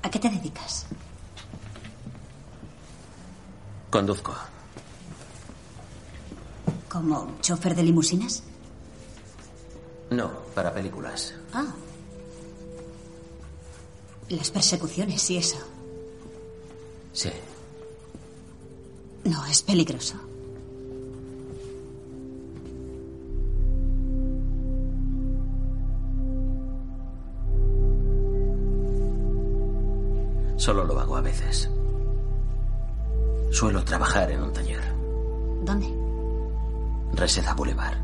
Speaker 7: ¿A qué te dedicas?
Speaker 1: Conduzco.
Speaker 7: ¿Como chofer de limusinas?
Speaker 1: No, para películas.
Speaker 7: Ah. Las persecuciones y eso.
Speaker 1: Sí.
Speaker 7: No, es peligroso.
Speaker 1: Solo lo hago a veces. Suelo trabajar en un taller.
Speaker 7: ¿Dónde?
Speaker 1: Reseda Boulevard.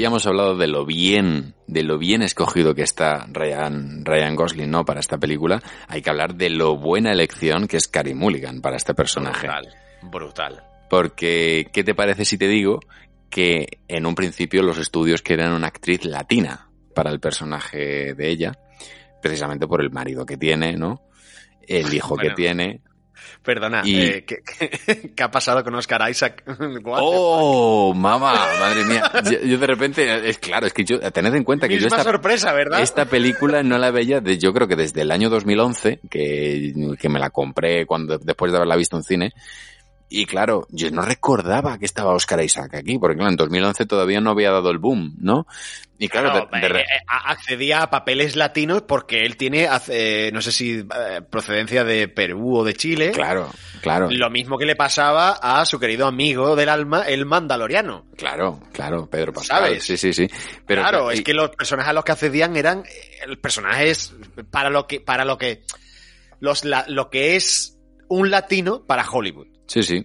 Speaker 6: Habíamos hablado de lo bien, de lo bien escogido que está Ryan, Ryan Gosling, ¿no? Para esta película, hay que hablar de lo buena elección que es Carey Mulligan para este personaje.
Speaker 5: Brutal, brutal.
Speaker 6: Porque, ¿qué te parece si te digo que en un principio los estudios querían una actriz latina para el personaje de ella, precisamente por el marido que tiene, ¿no? El hijo
Speaker 5: Bueno.
Speaker 6: que tiene.
Speaker 5: Perdona,
Speaker 6: Y-
Speaker 5: eh, ¿qué, qué, qué ha pasado con Oscar Isaac?
Speaker 6: ¡Oh, mamá! Madre mía. Yo, yo de repente, es claro, es que yo, tened en cuenta que yo esta,
Speaker 5: sorpresa, ¿verdad?
Speaker 6: esta película no la veía, de, yo creo que desde el año 2011, que, que me la compré cuando después de haberla visto en cine. Y claro, yo no recordaba que estaba Oscar Isaac aquí, porque claro, en 2011 todavía no había dado el boom, ¿no? Y claro,
Speaker 5: No,
Speaker 6: de- de
Speaker 5: eh, eh, accedía a papeles latinos porque él tiene, hace- no sé si eh, procedencia de Perú o de Chile.
Speaker 6: claro, claro,
Speaker 5: Lo mismo que le pasaba a su querido amigo del alma, el Mandaloriano.
Speaker 6: claro, claro, Pedro Pascal.
Speaker 5: ¿Sabes?
Speaker 6: Sí, sí, sí. Pero,
Speaker 5: claro,
Speaker 6: y-
Speaker 5: es que los personajes a los que accedían eran eh, personajes para lo que, para lo que, los, la- lo que es un latino para Hollywood.
Speaker 6: Sí, sí.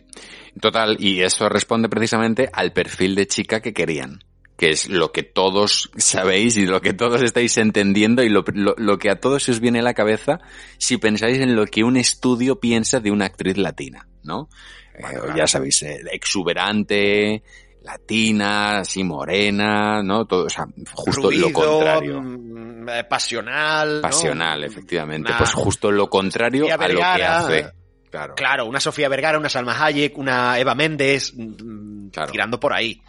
Speaker 6: Total, y eso responde precisamente al perfil de chica que querían, que es lo que todos sabéis y lo que todos estáis entendiendo y lo, lo- lo que a todos se os viene a la cabeza si pensáis en lo que un estudio piensa de una actriz latina, ¿no? Eh, Ya sabéis, eh, exuberante, latina, así morena, ¿no? Todo, o sea, justo
Speaker 5: Ruido,
Speaker 6: lo contrario.
Speaker 5: mm, eh, pasional. ¿no?
Speaker 6: Pasional, efectivamente. Pues justo lo contrario a lo que hace. Claro.
Speaker 5: Claro, una Sofía Vergara, una Salma Hayek, una Eva Méndez, mm,
Speaker 6: Claro.
Speaker 5: tirando por ahí.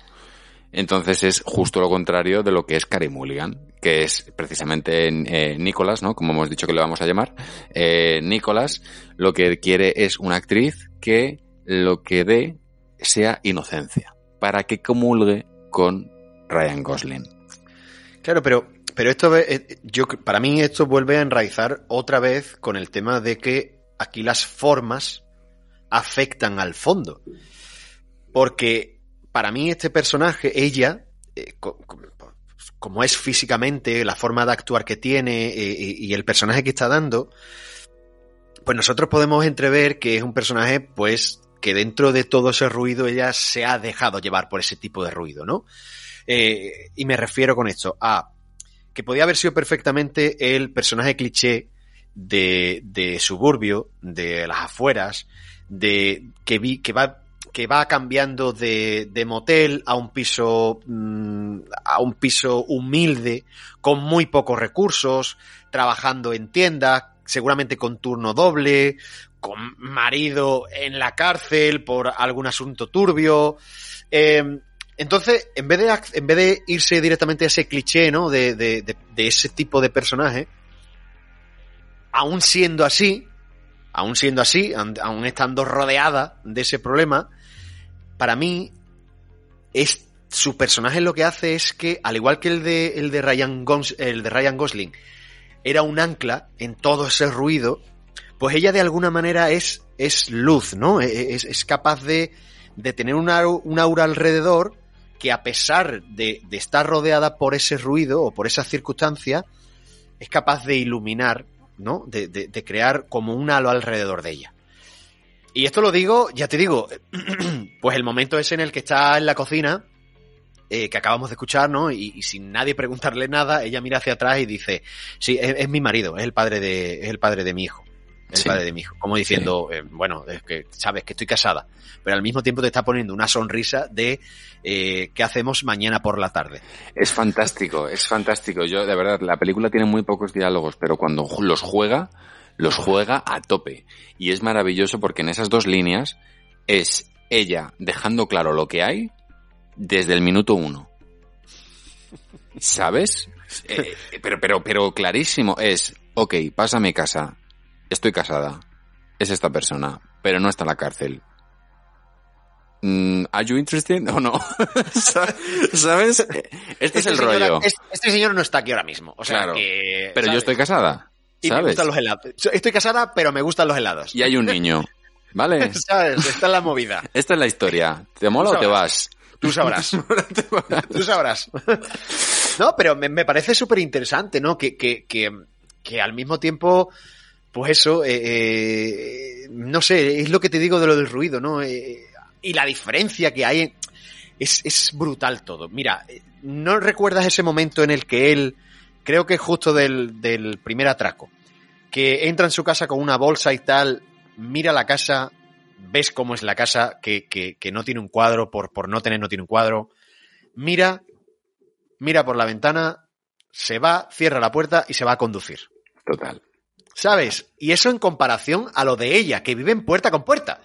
Speaker 6: Entonces es justo lo contrario de lo que es Carey Mulligan, que es precisamente eh, Nicholas, ¿no? Como hemos dicho que le vamos a llamar. Eh, Nicholas lo que quiere es una actriz que lo que dé sea inocencia, para que comulgue con Ryan Gosling.
Speaker 5: Claro, pero, pero esto, eh, yo, para mí esto vuelve a enraizar otra vez con el tema de que aquí las formas afectan al fondo. Porque para mí este personaje, ella, eh, co- co- como es físicamente, la forma de actuar que tiene eh, y y el personaje que está dando, pues nosotros podemos entrever que es un personaje, pues, que dentro de todo ese ruido ella se ha dejado llevar por ese tipo de ruido, ¿no? Eh, y me refiero con esto a que podía haber sido perfectamente el personaje cliché de, de suburbio, de las afueras, de que vi, que va que va cambiando de, de motel a un piso mm, a un piso humilde con muy pocos recursos trabajando en tienda seguramente con turno doble con marido en la cárcel por algún asunto turbio eh, entonces, en vez de, en vez de irse directamente a ese cliché, ¿no? De, de, de ese tipo de personaje, aún siendo así, aún siendo así, aún estando rodeada de ese problema, para mí, es, su personaje lo que hace es que, al igual que el de, el de, Ryan, Gons- el de Ryan Gosling, era un ancla en todo ese ruido, pues ella de alguna manera es, es luz, ¿no? E- Es, es capaz de, de tener un au- un aura alrededor que a pesar de, de estar rodeada por ese ruido o por esas circunstancias, es capaz de iluminar, ¿no? De, de- crear como un halo alrededor de ella. Y esto lo digo, ya te digo, pues el momento ese en el que está en la cocina, eh, que acabamos de escuchar, ¿no? Y, y sin nadie preguntarle nada, ella mira hacia atrás y dice, sí, es, es mi marido, es el padre de, es el padre de mi hijo. El
Speaker 6: Sí.
Speaker 5: padre de mi hijo. Como diciendo, eh, bueno, es que sabes que estoy casada. Pero al mismo tiempo te está poniendo una sonrisa de eh, qué hacemos mañana por la tarde.
Speaker 6: Es fantástico, es fantástico. Yo, de verdad, la película tiene muy pocos diálogos, pero cuando los juega, los juega a tope. Y es maravilloso porque en esas dos líneas es ella dejando claro lo que hay desde el minuto uno. ¿Sabes? Eh, pero, pero, pero clarísimo es, ok, mi casa, estoy casada, es esta persona, pero no está en la cárcel. Mm, ¿Are you interested o no? ¿Sabes? Este es el
Speaker 5: señor-
Speaker 6: rollo.
Speaker 5: Este, este señor no está aquí ahora mismo. O sea
Speaker 6: Claro.
Speaker 5: que.
Speaker 6: Pero yo estoy casada.
Speaker 5: Y me
Speaker 6: ¿Sabes?
Speaker 5: gustan los helados. Estoy casada, pero me gustan los helados.
Speaker 6: Y hay un niño. ¿Vale?
Speaker 5: ¿Sabes? Esta es la movida.
Speaker 6: Esta es la historia. ¿Te mola o te vas?
Speaker 5: Tú sabrás. Tú sabrás. No, pero me, me parece súper interesante, ¿no? Que, que, que, que al mismo tiempo, pues eso, eh, eh, no sé, es lo que te digo de lo del ruido, ¿no? Eh, y la diferencia que hay es, brutal todo. Mira, eh, ¿no recuerdas ese momento en el que él, creo que justo del, del primer atraco, que entra en su casa con una bolsa y tal, mira la casa, ves cómo es la casa, que, que, que no tiene un cuadro, por, por no tener no tiene un cuadro, mira, mira por la ventana, se va, cierra la puerta y se va a conducir.
Speaker 6: Total.
Speaker 5: ¿Sabes? Y eso en comparación a lo de ella, que vive en puerta con puerta.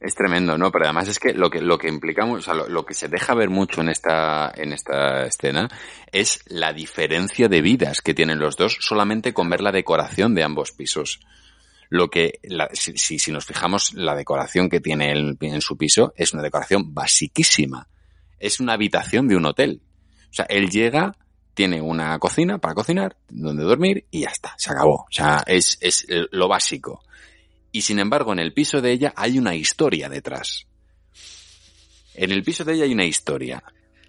Speaker 6: Es tremendo, ¿no? Pero además es que lo que, lo que implicamos, o sea, lo, lo que se deja ver mucho en esta, en esta escena es la diferencia de vidas que tienen los dos solamente con ver la decoración de ambos pisos. Lo que, la- si, si, si nos fijamos, la decoración que tiene él en su piso es una decoración basiquísima. Es una habitación de un hotel. O sea, él llega, tiene una cocina para cocinar, donde dormir y ya está, se acabó. O sea, es, es lo básico. Y sin embargo, en el piso de ella hay una historia detrás. En el piso de ella hay una historia.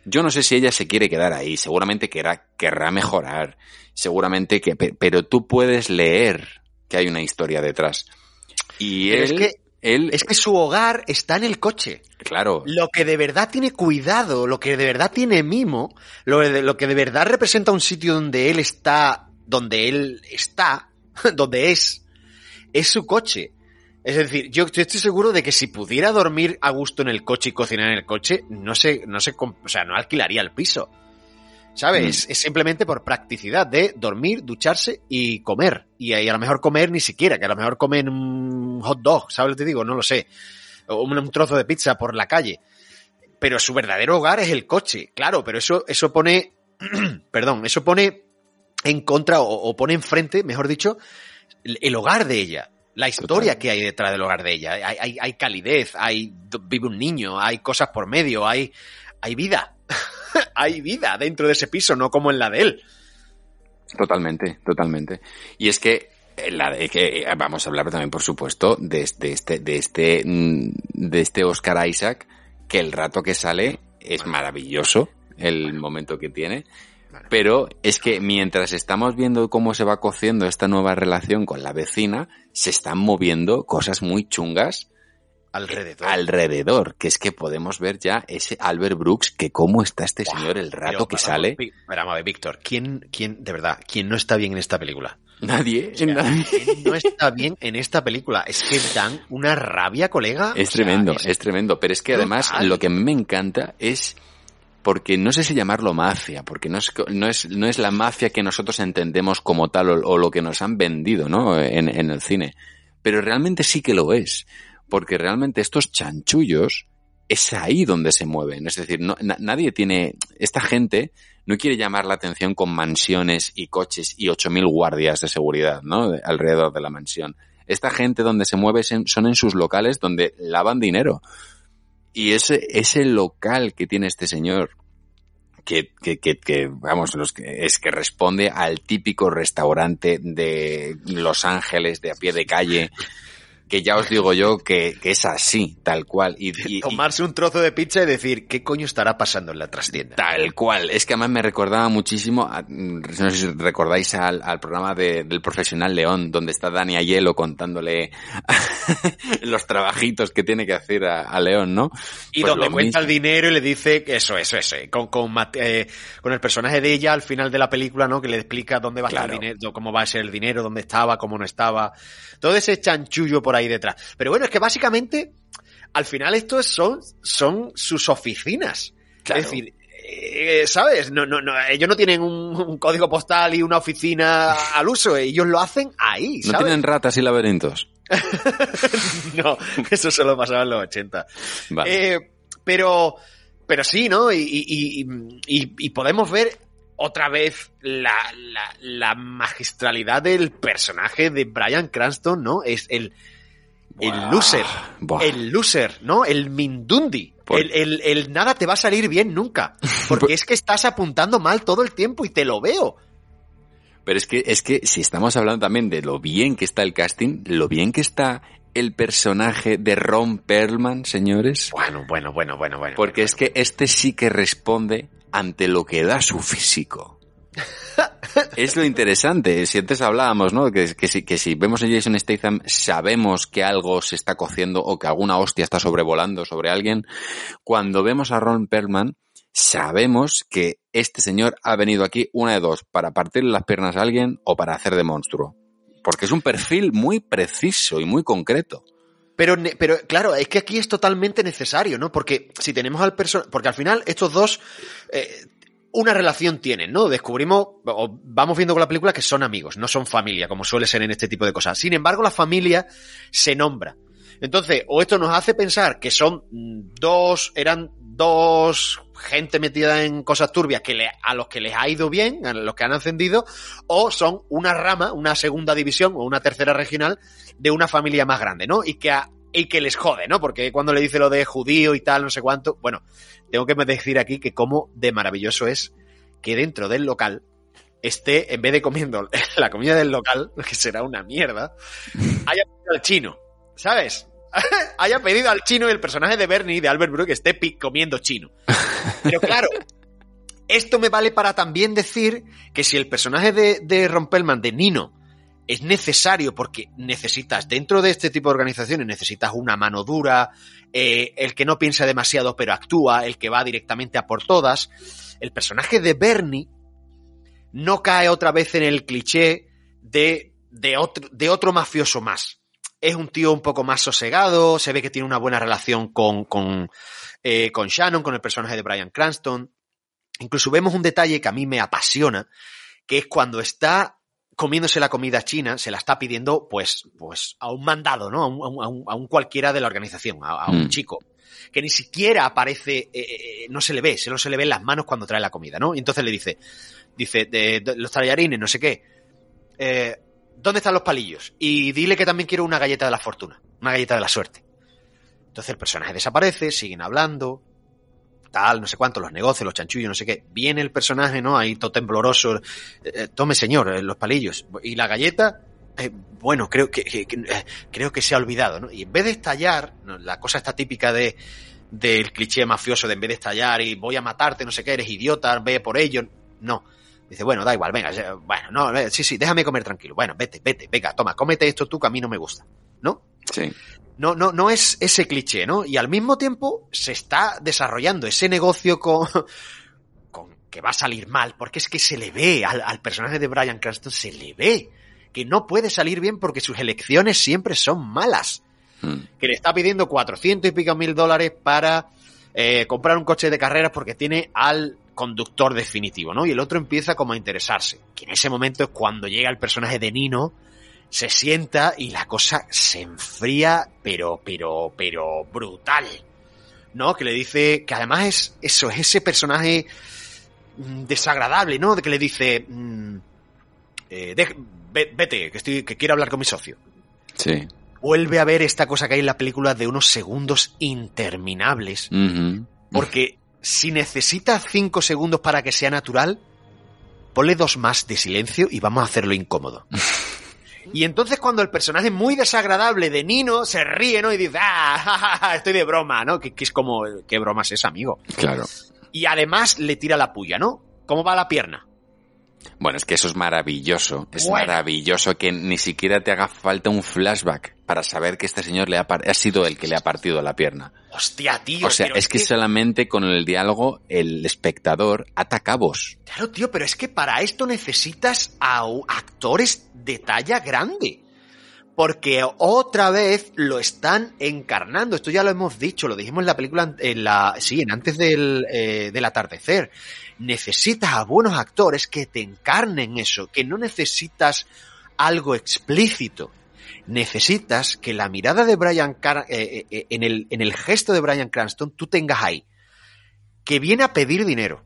Speaker 6: Yo no sé si ella se quiere quedar ahí, seguramente querrá, querrá mejorar, seguramente que, pe- pero tú puedes leer que hay una historia detrás. Y él,
Speaker 5: es que-
Speaker 6: él,
Speaker 5: Es que su hogar está en el coche.
Speaker 6: claro,
Speaker 5: Lo que de verdad tiene cuidado, lo que de verdad tiene mimo, lo, de- lo que de verdad representa un sitio donde él está, donde él está, donde es, es su coche. Es decir, yo, estoy seguro de que si pudiera dormir a gusto en el coche y cocinar en el coche, no se, no se, o sea, no alquilaría el piso. ¿Sabes? Es simplemente por practicidad de dormir, ducharse y comer. Y, ahí a lo mejor comer ni siquiera, que a lo mejor comen un hot dog, ¿sabes lo que te digo? No lo sé. O un, un trozo de pizza por la calle. Pero su verdadero hogar es el coche, claro, pero eso, eso pone, perdón, eso pone en contra o, o pone enfrente, mejor dicho, el, el hogar de ella. La historia
Speaker 6: Total.
Speaker 5: que hay detrás del hogar de ella. Hay, hay, hay calidez, hay, vive un niño, hay cosas por medio, hay, hay vida. hay vida dentro de ese piso, no como en la de él.
Speaker 6: Totalmente, totalmente. Y es que, eh, la de que eh, vamos a hablar también, por supuesto, de este, este, de este, mm, de este Oscar Isaac, que el rato que sale es maravilloso, el momento que tiene. Pero es que mientras estamos viendo cómo se va cociendo esta nueva relación con la vecina, se están moviendo cosas muy chungas
Speaker 5: Alrededor.
Speaker 6: alrededor, que es que podemos ver ya ese Albert Brooks, que cómo está este señor el rato
Speaker 5: Pero,
Speaker 6: que sale.
Speaker 5: Ver, Víctor, ¿quién, quién, de verdad, quién no está bien en esta película?
Speaker 6: Nadie,
Speaker 5: O sea,
Speaker 6: nadie.
Speaker 5: ¿quién no está bien en esta película? Es que dan una rabia, colega.
Speaker 6: Es
Speaker 5: O sea,
Speaker 6: tremendo,
Speaker 5: es-
Speaker 6: es tremendo. Pero es que además
Speaker 5: brutal.
Speaker 6: lo que me encanta es porque no sé si llamarlo mafia, porque no es, no es, no es la mafia que nosotros entendemos como tal o, o lo que nos han vendido, ¿no? En, en el cine. Pero realmente sí que lo es. Porque realmente estos chanchullos es ahí donde se mueven. Es decir, no, na- nadie tiene, esta gente no quiere llamar la atención con mansiones y coches y 8.000 guardias de seguridad, ¿no? De- alrededor de la mansión. Esta gente donde se mueve son en sus locales donde lavan dinero. Y ese, ese local que tiene este señor, que, que, que, que, vamos, los que, es que responde al típico restaurante de Los Ángeles de a pie de calle, que ya os digo yo que, que es así, tal cual. Y,
Speaker 5: Tomarse un trozo de pizza y decir, ¿qué coño estará pasando en la trastienda?
Speaker 6: Tal cual. Es que además me recordaba muchísimo, a- no sé si recordáis al, al programa de- del profesional León, donde está Dani Ayelo contándole los trabajitos que tiene que hacer a, a León, ¿no?
Speaker 5: Y
Speaker 6: Pues
Speaker 5: donde cuenta
Speaker 6: mismo.
Speaker 5: el dinero y le dice eso, eso, eso. Con, con, eh, con el personaje de ella al final de la película, ¿no? Que le explica dónde va a estar el dinero, cómo va a ser el dinero, dónde estaba, cómo no estaba. Todo ese chanchullo por ahí detrás. Pero bueno, es que básicamente, al final esto es- son, son sus oficinas.
Speaker 6: Claro.
Speaker 5: Es decir, eh, ¿sabes? No, no, no, ellos no tienen un, un código postal y una oficina al uso, ellos lo hacen ahí,
Speaker 6: No tienen ratas y laberintos.
Speaker 5: no, eso solo pasaba en los 80.
Speaker 6: Vale.
Speaker 5: Eh, pero, pero sí, ¿no? Y, y- y- y- y podemos ver otra vez la, la- la magistralidad del personaje de Brian Cranston, ¿no? Es el, el loser.
Speaker 6: buah.
Speaker 5: El loser, ¿no? El Mindundi.
Speaker 6: Por-
Speaker 5: El, el- el nada te va a salir bien nunca. Porque es que estás apuntando mal todo el tiempo y te lo veo.
Speaker 6: Pero es que, es que si estamos hablando también de lo bien que está el casting, lo bien que está el personaje de Ron Perlman, señores.
Speaker 5: Bueno, bueno, bueno, bueno, bueno.
Speaker 6: Porque es que este sí que responde ante lo que da su físico. es lo interesante. Si antes hablábamos, ¿no? Que, si, que si vemos a Jason Statham, sabemos que algo se está cociendo o que alguna hostia está sobrevolando sobre alguien. Cuando vemos a Ron Perlman, sabemos que este señor ha venido aquí una de dos, para partirle las piernas a alguien o para hacer de monstruo. Porque es un perfil muy preciso y muy concreto.
Speaker 5: Pero, pero claro, es que aquí es totalmente necesario, ¿no? Porque si tenemos al personaje, porque al final estos dos eh, una relación tienen, ¿no? Descubrimos, o vamos viendo con la película que son amigos, no son familia, como suele ser en este tipo de cosas. Sin embargo, la familia se nombra. Entonces, o esto nos hace pensar que son mm, dos, eran dos gente metida en cosas turbias que a los que les ha ido bien, a los que han ascendido, o son una rama, una segunda división o una tercera regional de una familia más grande, ¿no? Y que, a- y que les jode, ¿no? Porque cuando le dice lo de judío y tal, no sé cuánto, bueno, tengo que decir aquí que cómo de maravilloso es que dentro del local esté, en vez de comiendo la comida del local, que será una mierda, haya pedido al chino, ¿sabes? haya pedido al chino y el personaje de Bernie, de Albert Brooke, esté comiendo chino. Pero claro, esto me vale para también decir que si el personaje de, de Ron Perlman, de Nino, es necesario porque necesitas, dentro de este tipo de organizaciones, necesitas una mano dura, eh, el que no piensa demasiado pero actúa, el que va directamente a por todas. El personaje de Bernie no cae otra vez en el cliché de, de, otro, de otro mafioso más. Es un tío un poco más sosegado, se ve que tiene una buena relación con, con, eh, con Shannon, con el personaje de Brian Cranston. Incluso vemos un detalle que a mí me apasiona, que es cuando está comiéndose la comida china, se la está pidiendo pues, pues a un mandado, ¿no? A un, a un- a un cualquiera de la organización, a, a un
Speaker 6: Mm.
Speaker 5: chico, que ni siquiera aparece, eh, eh, no se le ve, solo se le ve en las manos cuando trae la comida, ¿no? Y entonces le dice, dice, de, de- los tallarines, no sé qué, eh, ¿dónde están los palillos? Y dile que también quiero una galleta de la fortuna, una galleta de la suerte. Entonces el personaje desaparece, siguen hablando, tal, no sé cuánto, los negocios, los chanchullos, no sé qué. Viene el personaje, ¿no? Ahí todo tembloroso. eh, eh, tome, señor, eh, los palillos. Y la galleta, bueno, creo que, creo que se ha olvidado, ¿no? Y en vez de estallar, la cosa está típica de del cliché mafioso de en vez de estallar y voy a matarte, no sé qué, eres idiota, ve por ello. No. Dice, bueno, da igual, venga, bueno, no, sí, sí, déjame comer tranquilo. Bueno, vete, vete, venga, toma, cómete esto tú que a mí no me gusta. ¿No?
Speaker 6: Sí.
Speaker 5: No, no, no es ese cliché, ¿no? Y al mismo tiempo se está desarrollando ese negocio con, con que va a salir mal, porque es que se le ve al, al personaje de Brian Cranston, se le ve que no puede salir bien porque sus elecciones siempre son malas.
Speaker 6: Mm.
Speaker 5: Que le está pidiendo 400 y pico mil dólares para eh, comprar un coche de carreras porque tiene al conductor definitivo, ¿no? Y el otro empieza como a interesarse. Que en ese momento es cuando llega el personaje de Nino, se sienta y la cosa se enfría, pero, pero, pero brutal. ¿No? Que le dice, que además es eso, es ese personaje mm, desagradable, ¿no? De que le dice, mm, eh, vete, que estoy, que quiero hablar con mi socio.
Speaker 6: Sí.
Speaker 5: Vuelve a ver esta cosa que hay en la película de unos segundos interminables. Porque si necesitas cinco segundos para que sea natural, ponle dos más de silencio y vamos a hacerlo incómodo. Y entonces cuando el personaje muy desagradable de Nino se ríe, ¿no? Y dice, ah, ja, ja, ja, estoy de broma, ¿no? Que, que es como, ¿qué broma es esa, amigo?
Speaker 6: Claro.
Speaker 5: Y además le tira la puya, ¿no? ¿Cómo va la pierna?
Speaker 6: Bueno, es que eso es maravilloso. Es
Speaker 5: Bueno.
Speaker 6: maravilloso que ni siquiera te haga falta un flashback para saber que este señor le ha, ha sido el que le ha partido la pierna.
Speaker 5: Hostia, tío.
Speaker 6: O sea,
Speaker 5: pero
Speaker 6: es que solamente con el diálogo el espectador ata cabos.
Speaker 5: Claro, tío, pero es que para esto necesitas a actores de talla grande. Porque otra vez lo están encarnando. Esto ya lo hemos dicho, lo dijimos en la película, en la, sí, en antes del, eh, del atardecer. Necesitas a buenos actores que te encarnen eso, que no necesitas algo explícito. Necesitas que la mirada de Brian Car eh, eh, en, el, en el gesto de Brian Cranston tú tengas ahí que viene a pedir dinero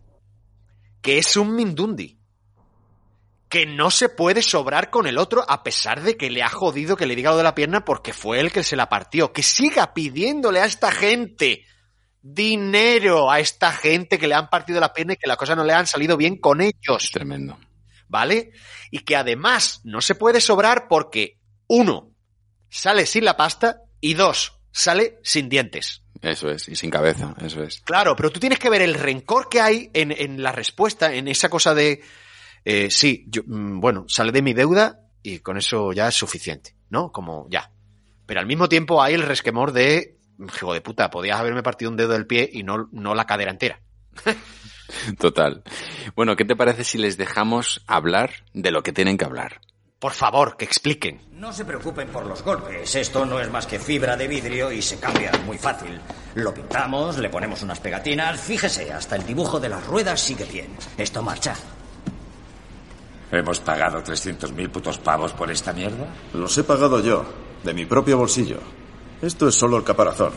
Speaker 5: que es un Mindundi. Que no se puede sobrar con el otro a pesar de que le ha jodido que le diga lo de la pierna porque fue él que se la partió. Que siga pidiéndole a esta gente dinero, a esta gente que le han partido la pierna y que las cosas no le han salido bien con ellos.
Speaker 6: Tremendo.
Speaker 5: ¿Vale? Y que además no se puede sobrar porque, uno, sale sin la pasta y dos, sale sin dientes.
Speaker 6: Eso es. Y sin cabeza. Eso es.
Speaker 5: Claro, pero tú tienes que ver el rencor que hay en, en la respuesta, en esa cosa de. eh, sí, yo, mm, bueno, sale de mi deuda y con eso ya es suficiente, ¿no? Como ya. Pero al mismo tiempo hay el resquemor de, hijo de puta, podías haberme partido un dedo del pie y no, no la cadera entera.
Speaker 6: Total. Bueno, ¿qué te parece si les dejamos hablar de lo que tienen que hablar?
Speaker 5: Por favor, que expliquen.
Speaker 8: No se preocupen por los golpes. Esto no es más que fibra de vidrio y se cambia muy fácil. Lo pintamos, le ponemos unas pegatinas. Fíjese, hasta el dibujo de las ruedas sigue bien. Esto marcha.
Speaker 9: ¿Hemos pagado 300.000 putos pavos por esta mierda?
Speaker 10: Los he pagado yo, de mi propio bolsillo. Esto es solo el caparazón.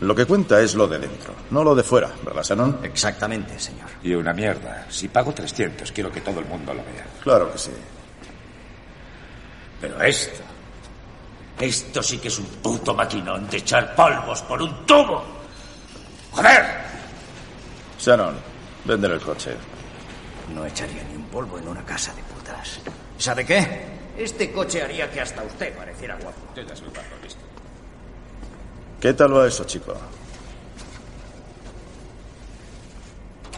Speaker 10: Lo que cuenta es lo de dentro, no lo de fuera, ¿verdad, Shannon?
Speaker 8: Exactamente, señor.
Speaker 9: Y una mierda. Si pago 300, quiero que todo el mundo lo vea.
Speaker 10: Claro que sí.
Speaker 9: Pero esto... Esto sí que es un puto maquinón de echar polvos por un tubo. ¡Joder!
Speaker 10: Shannon, véndele el coche.
Speaker 8: No echaría ni un polvo en una casa de putas. ¿Sabe qué? Este coche haría que hasta usted pareciera guapo.
Speaker 10: ¿Qué tal va eso, chico?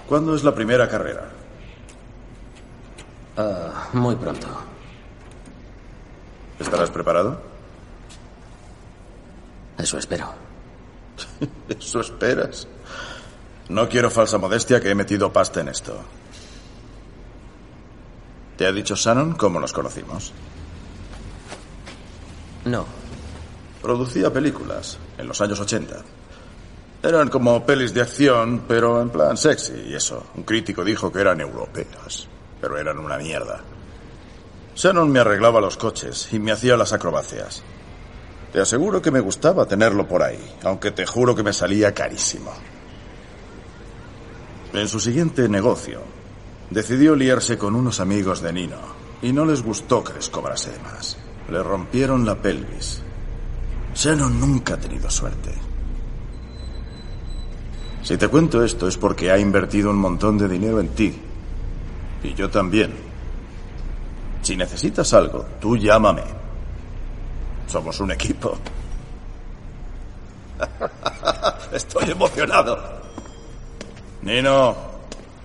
Speaker 10: ¿Cuándo es la primera carrera?
Speaker 1: Ah, muy pronto.
Speaker 10: ¿Estarás preparado?
Speaker 1: Eso espero.
Speaker 10: Eso esperas. No quiero falsa modestia que he metido pasta en esto. ¿Te ha dicho Shannon cómo nos conocimos?
Speaker 1: No.
Speaker 10: Producía películas en los años 80. Eran como pelis de acción, pero en plan sexy y eso. Un crítico dijo que eran europeas, pero eran una mierda. Shannon me arreglaba los coches y me hacía las acrobacias. Te aseguro que me gustaba tenerlo por ahí, aunque te juro que me salía carísimo. En su siguiente negocio, decidió liarse con unos amigos de Nino y no les gustó que les cobrase más. Le rompieron la pelvis. Shannon nunca ha tenido suerte. Si te cuento esto es porque ha invertido un montón de dinero en ti. Y yo también. Si necesitas algo, tú llámame. Somos un equipo. Estoy emocionado. Nino,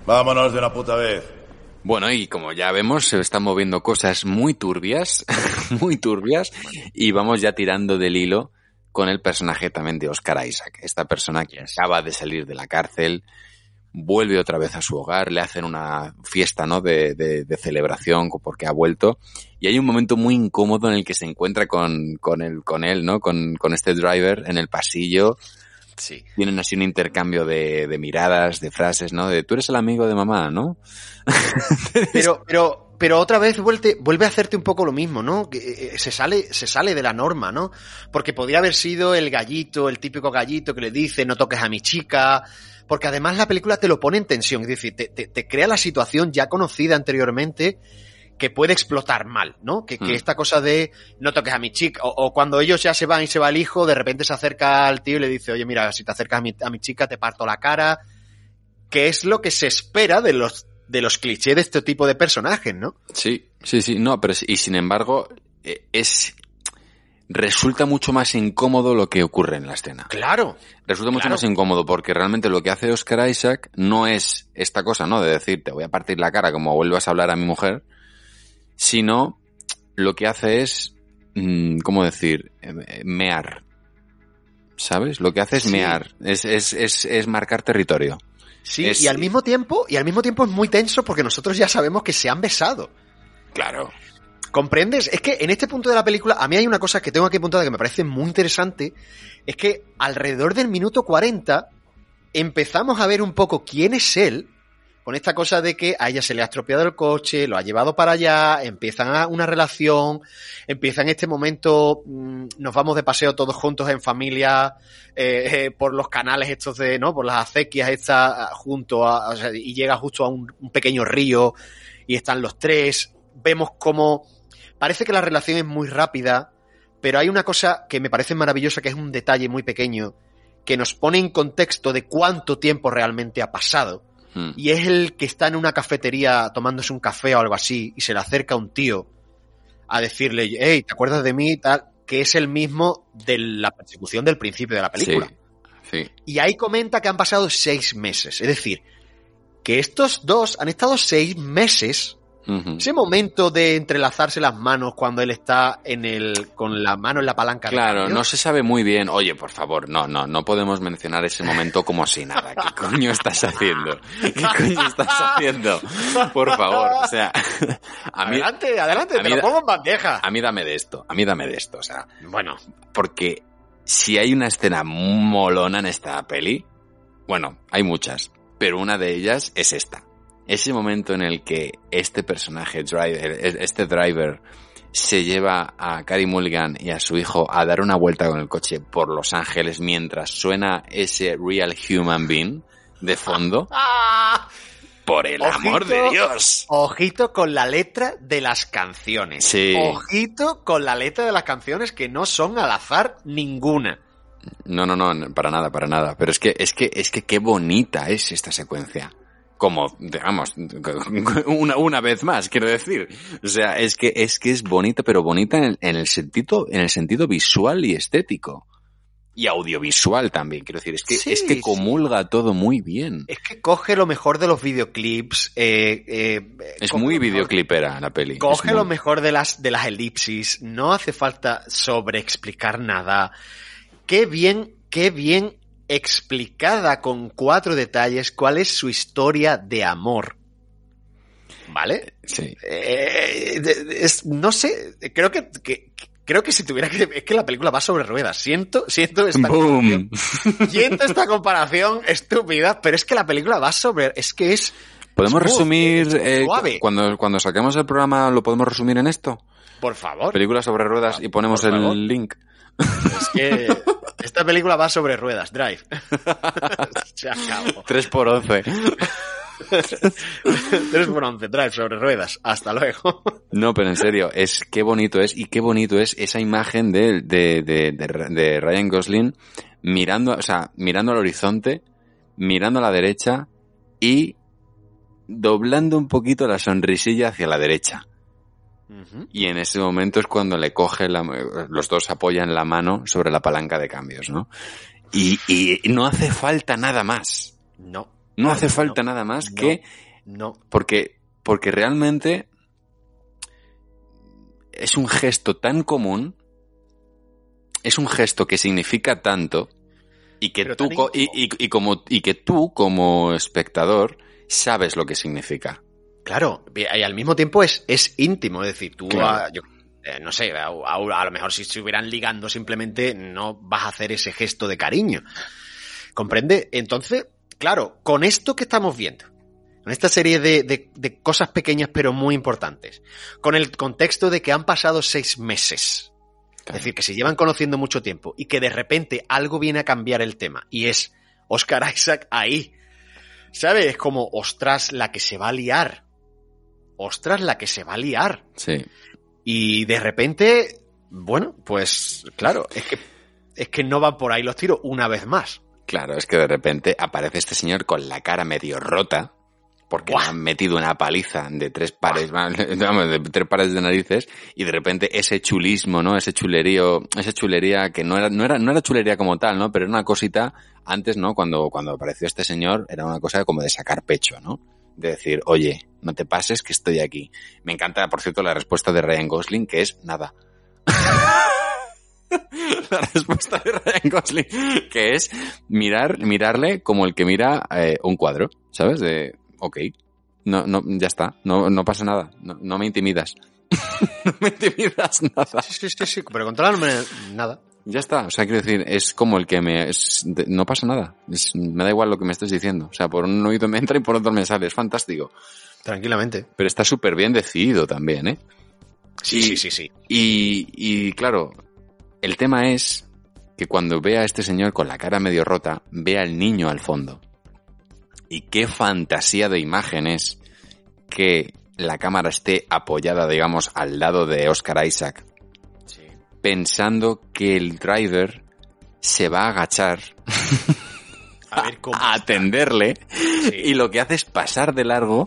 Speaker 10: vámonos de una puta vez.
Speaker 6: Bueno, y como ya vemos, se están moviendo cosas muy turbias, muy turbias, y vamos ya tirando del hilo con el personaje también de Oscar Isaac, esta persona que acaba de salir de la cárcel, vuelve otra vez a su hogar, le hacen una fiesta, ¿no? De, de, de celebración porque ha vuelto, y hay un momento muy incómodo en el que se encuentra con, con, el, con él, ¿no? Con, con este driver en el pasillo,
Speaker 5: Sí.
Speaker 6: tienen así un intercambio de, de miradas, de frases, ¿no? De tú eres el amigo de mamá, ¿no?
Speaker 5: Pero, pero, pero otra vez vuelve, vuelve a hacerte un poco lo mismo, ¿no? Que eh, se sale, se sale de la norma, ¿no? Porque podría haber sido el gallito, el típico gallito que le dice no toques a mi chica. Porque además la película te lo pone en tensión, es decir, te, te, te crea la situación ya conocida anteriormente que puede explotar mal, ¿no? Que, que
Speaker 6: Mm.
Speaker 5: esta cosa de no toques a mi chica, o, o cuando ellos ya se van y se va el hijo, de repente se acerca al tío y le dice, oye, mira, si te acercas a mi, a mi chica te parto la cara, que es lo que se espera de los, de los clichés de este tipo de personajes, ¿no?
Speaker 6: Sí, sí, sí, no, pero y sin embargo eh, es resulta mucho más incómodo lo que ocurre en la escena.
Speaker 5: Claro.
Speaker 6: Resulta mucho
Speaker 5: Claro.
Speaker 6: más incómodo porque realmente lo que hace Oscar Isaac no es esta cosa, ¿no? De decir, te voy a partir la cara como vuelvas a hablar a mi mujer, sino lo que hace es, mm, ¿cómo decir? Eh, Mear. ¿Sabes? Lo que hace es
Speaker 5: Sí.
Speaker 6: mear, es, es, es, es marcar territorio.
Speaker 5: Sí,
Speaker 6: Es-
Speaker 5: y al mismo tiempo, y al mismo tiempo es muy tenso porque nosotros ya sabemos que se han besado.
Speaker 6: Claro.
Speaker 5: ¿Comprendes? Es que en este punto de la película, a mí hay una cosa que tengo aquí apuntada que me parece muy interesante, es que alrededor del minuto 40 empezamos a ver un poco quién es él, con esta cosa de que a ella se le ha estropeado el coche, lo ha llevado para allá, empiezan una relación, empieza en este momento, mm, nos vamos de paseo todos juntos en familia, eh, eh, por los canales estos de, ¿no? Por las acequias estas, ah, junto a, o sea, y llega justo a un, un pequeño río, y están los tres, vemos cómo parece que la relación es muy rápida, pero hay una cosa que me parece maravillosa, que es un detalle muy pequeño, que nos pone en contexto de cuánto tiempo realmente ha pasado.
Speaker 6: Mm.
Speaker 5: Y es el que está en una cafetería tomándose un café o algo así, y se le acerca un tío a decirle, hey, ¿te acuerdas de mí? Tal, que es el mismo de la persecución del principio de la película.
Speaker 6: Sí, sí.
Speaker 5: Y ahí comenta que han pasado seis meses. Es decir, que estos dos han estado seis meses Ese momento de entrelazarse las manos cuando él está en el, con la mano en la palanca.
Speaker 6: Claro, no se sabe muy bien. Oye, por favor, no, no, no podemos mencionar ese momento como si nada. ¿Qué coño estás haciendo? ¿Qué coño estás haciendo? Por favor, o sea, a mí,
Speaker 5: adelante, adelante,
Speaker 6: a
Speaker 5: te lo pongo en bandeja.
Speaker 6: a mí dame de esto, a mí dame de esto, o sea,
Speaker 5: Bueno,
Speaker 6: porque si hay una escena molona en esta peli, bueno, hay muchas, pero una de ellas es esta. Ese momento en el que este personaje, driver, este driver, se lleva a Carey Mulligan y a su hijo a dar una vuelta con el coche por Los Ángeles mientras suena ese Real Human Being de fondo.
Speaker 5: ¡Ah!
Speaker 6: Por el amor de. Dios.
Speaker 5: Ojito con la letra de las canciones.
Speaker 6: Sí.
Speaker 5: Ojito con la letra de las canciones que no son al azar ninguna.
Speaker 6: No, no, no, para nada, para nada. Pero es que, es que, es que qué bonita es esta secuencia. Como, digamos, una, una vez más, quiero decir. O sea, es que, es que es bonita, pero bonita en, en el sentido, en el sentido visual y estético. Y audiovisual también, quiero decir. Es que,
Speaker 5: Sí,
Speaker 6: es que
Speaker 5: sí.
Speaker 6: comulga todo muy bien.
Speaker 5: Es que coge lo mejor de los videoclips. eh, eh,
Speaker 6: Es muy
Speaker 5: mejor-
Speaker 6: videoclipera la peli.
Speaker 5: Coge
Speaker 6: muy-
Speaker 5: lo mejor de las, de las elipsis. No hace falta sobreexplicar nada. Qué bien, qué bien explicada con cuatro detalles cuál es su historia de amor. ¿Vale?
Speaker 6: Sí.
Speaker 5: Eh, es- no sé, creo que, que- creo que si tuviera que, es que la película va sobre ruedas. Siento, siento esta
Speaker 6: Boom.
Speaker 5: Siento esta comparación estúpida, pero es que la película va sobre, es que es
Speaker 6: ¿Podemos resumir,
Speaker 5: es
Speaker 6: eh, cuando, cuando saquemos el programa, lo podemos resumir en esto?
Speaker 5: Por favor.
Speaker 6: Película sobre ruedas y ponemos el link.
Speaker 5: Es que esta película va sobre ruedas, Drive. Se acabó.
Speaker 6: 3 por 11
Speaker 5: 3 por 11, Drive sobre ruedas. Hasta luego.
Speaker 6: No, pero en serio, es qué bonito es y qué bonito es esa imagen de, de, de, de- de Ryan Gosling mirando, o sea, mirando al horizonte, mirando a la derecha y doblando un poquito la sonrisilla hacia la derecha. Y en ese momento es cuando le coge la, los dos apoyan la mano sobre la palanca de cambios, ¿no? Y, y no hace falta nada más.
Speaker 5: No.
Speaker 6: No hace falta nada más
Speaker 5: no,
Speaker 6: que
Speaker 5: No.
Speaker 6: porque, porque realmente es un gesto tan común, es un gesto que significa tanto y que
Speaker 5: Pero
Speaker 6: tú
Speaker 5: tan
Speaker 6: co- y, y- y como y que tú como espectador sabes lo que significa.
Speaker 5: Claro, y al mismo tiempo es, es íntimo, es decir, tú,
Speaker 6: Claro.
Speaker 5: a- yo, eh, no sé, a, a- a lo mejor si estuvieran ligando simplemente no vas a hacer ese gesto de cariño. ¿Comprende? Entonces, claro, con esto que estamos viendo, con esta serie de, de- de cosas pequeñas pero muy importantes, con el contexto de que han pasado seis meses, es decir, que se llevan conociendo mucho tiempo y que de repente algo viene a cambiar el tema y es Oscar Isaac ahí. ¿Sabes? Es como, ostras, la que se va a liar. Ostras, la que se va a liar.
Speaker 6: Sí.
Speaker 5: Y de repente, bueno, pues claro, es que, es que no van por ahí los tiros una vez más.
Speaker 6: Claro, es que de repente aparece este señor con la cara medio rota porque le han metido una paliza de tres pares, vamos, de tres pares de narices y de repente ese chulismo, ¿no? Ese chulerío, esa chulería que no era, no era, no era chulería como tal, ¿no? Pero era una cosita antes, ¿no? Cuando, cuando apareció este señor era una cosa como de sacar pecho, ¿no? De decir, oye, no te pases que estoy aquí. Me encanta, por cierto, la respuesta de Ryan Gosling, que es nada. la respuesta de Ryan Gosling, que es mirar, mirarle como el que mira eh, un cuadro, ¿sabes? De, ok, no, no, ya está, no, no pasa nada, no, no me intimidas. no me intimidas nada.
Speaker 5: Sí, sí, sí, sí, pero controlarme nada.
Speaker 6: Ya está, o sea, quiero decir, es como el que me... es- no pasa nada, es- me da igual lo que me estés diciendo. O sea, por un oído me entra y por otro me sale, es fantástico.
Speaker 5: Tranquilamente.
Speaker 6: Pero está súper bien decidido también, ¿eh?
Speaker 5: Sí,
Speaker 6: Y-
Speaker 5: sí, sí, sí.
Speaker 6: Y, y claro, el tema es que cuando ve a este señor con la cara medio rota, ve al niño al fondo. Y qué fantasía de imagen es que la cámara esté apoyada, digamos, al lado de Oscar Isaac, pensando que el driver se va a agachar
Speaker 5: A ver cómo.
Speaker 6: a atenderle y lo que hace es pasar de largo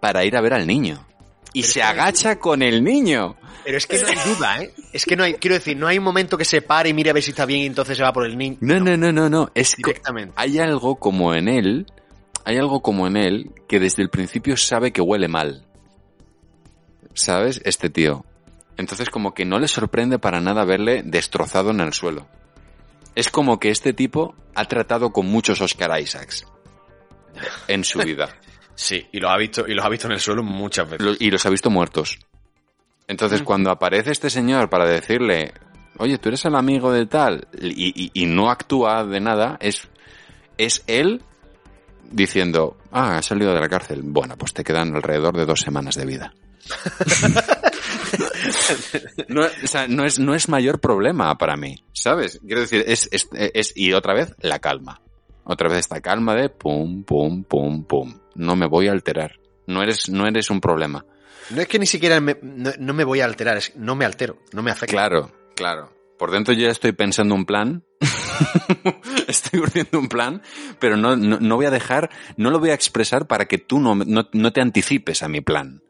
Speaker 6: para ir a ver al niño. Y se agacha con el niño.
Speaker 5: Pero es que no hay duda, ¿eh? Es que no hay, quiero decir, no hay un momento que se pare y mire a ver si está bien y entonces se va por el niño.
Speaker 6: No, no, no, no, no. Es que
Speaker 5: Directamente.
Speaker 6: hay algo como en él, hay algo como en él que desde el principio sabe que huele mal. ¿sabes? Este tío. Entonces como que no le sorprende para nada verle destrozado en el suelo. Es como que este tipo ha tratado con muchos Oscar Isaacs en su vida.
Speaker 5: Sí, y los ha visto, y los ha visto en el suelo muchas veces.
Speaker 6: Lo- y los ha visto muertos. Entonces, cuando aparece este señor para decirle, oye, tú eres el amigo de tal, y, y- y no actúa de nada, es, es él diciendo, ah, has salido de la cárcel. Bueno, pues te quedan alrededor de dos semanas de vida. no, o sea, no es, no es mayor problema para mí, ¿sabes? Quiero decir, es, es, es- y otra vez, la calma. Otra vez esta calma de pum, pum, pum, pum. No me voy a alterar. No eres, no eres un problema.
Speaker 5: No es que ni siquiera me- no, no me voy a alterar, es no me altero, no me afecta.
Speaker 6: Claro, claro. Por dentro yo ya estoy pensando un plan. estoy urdiendo un plan, pero no, no, no voy a dejar, no lo voy a expresar para que tú no, no, no te anticipes a mi plan.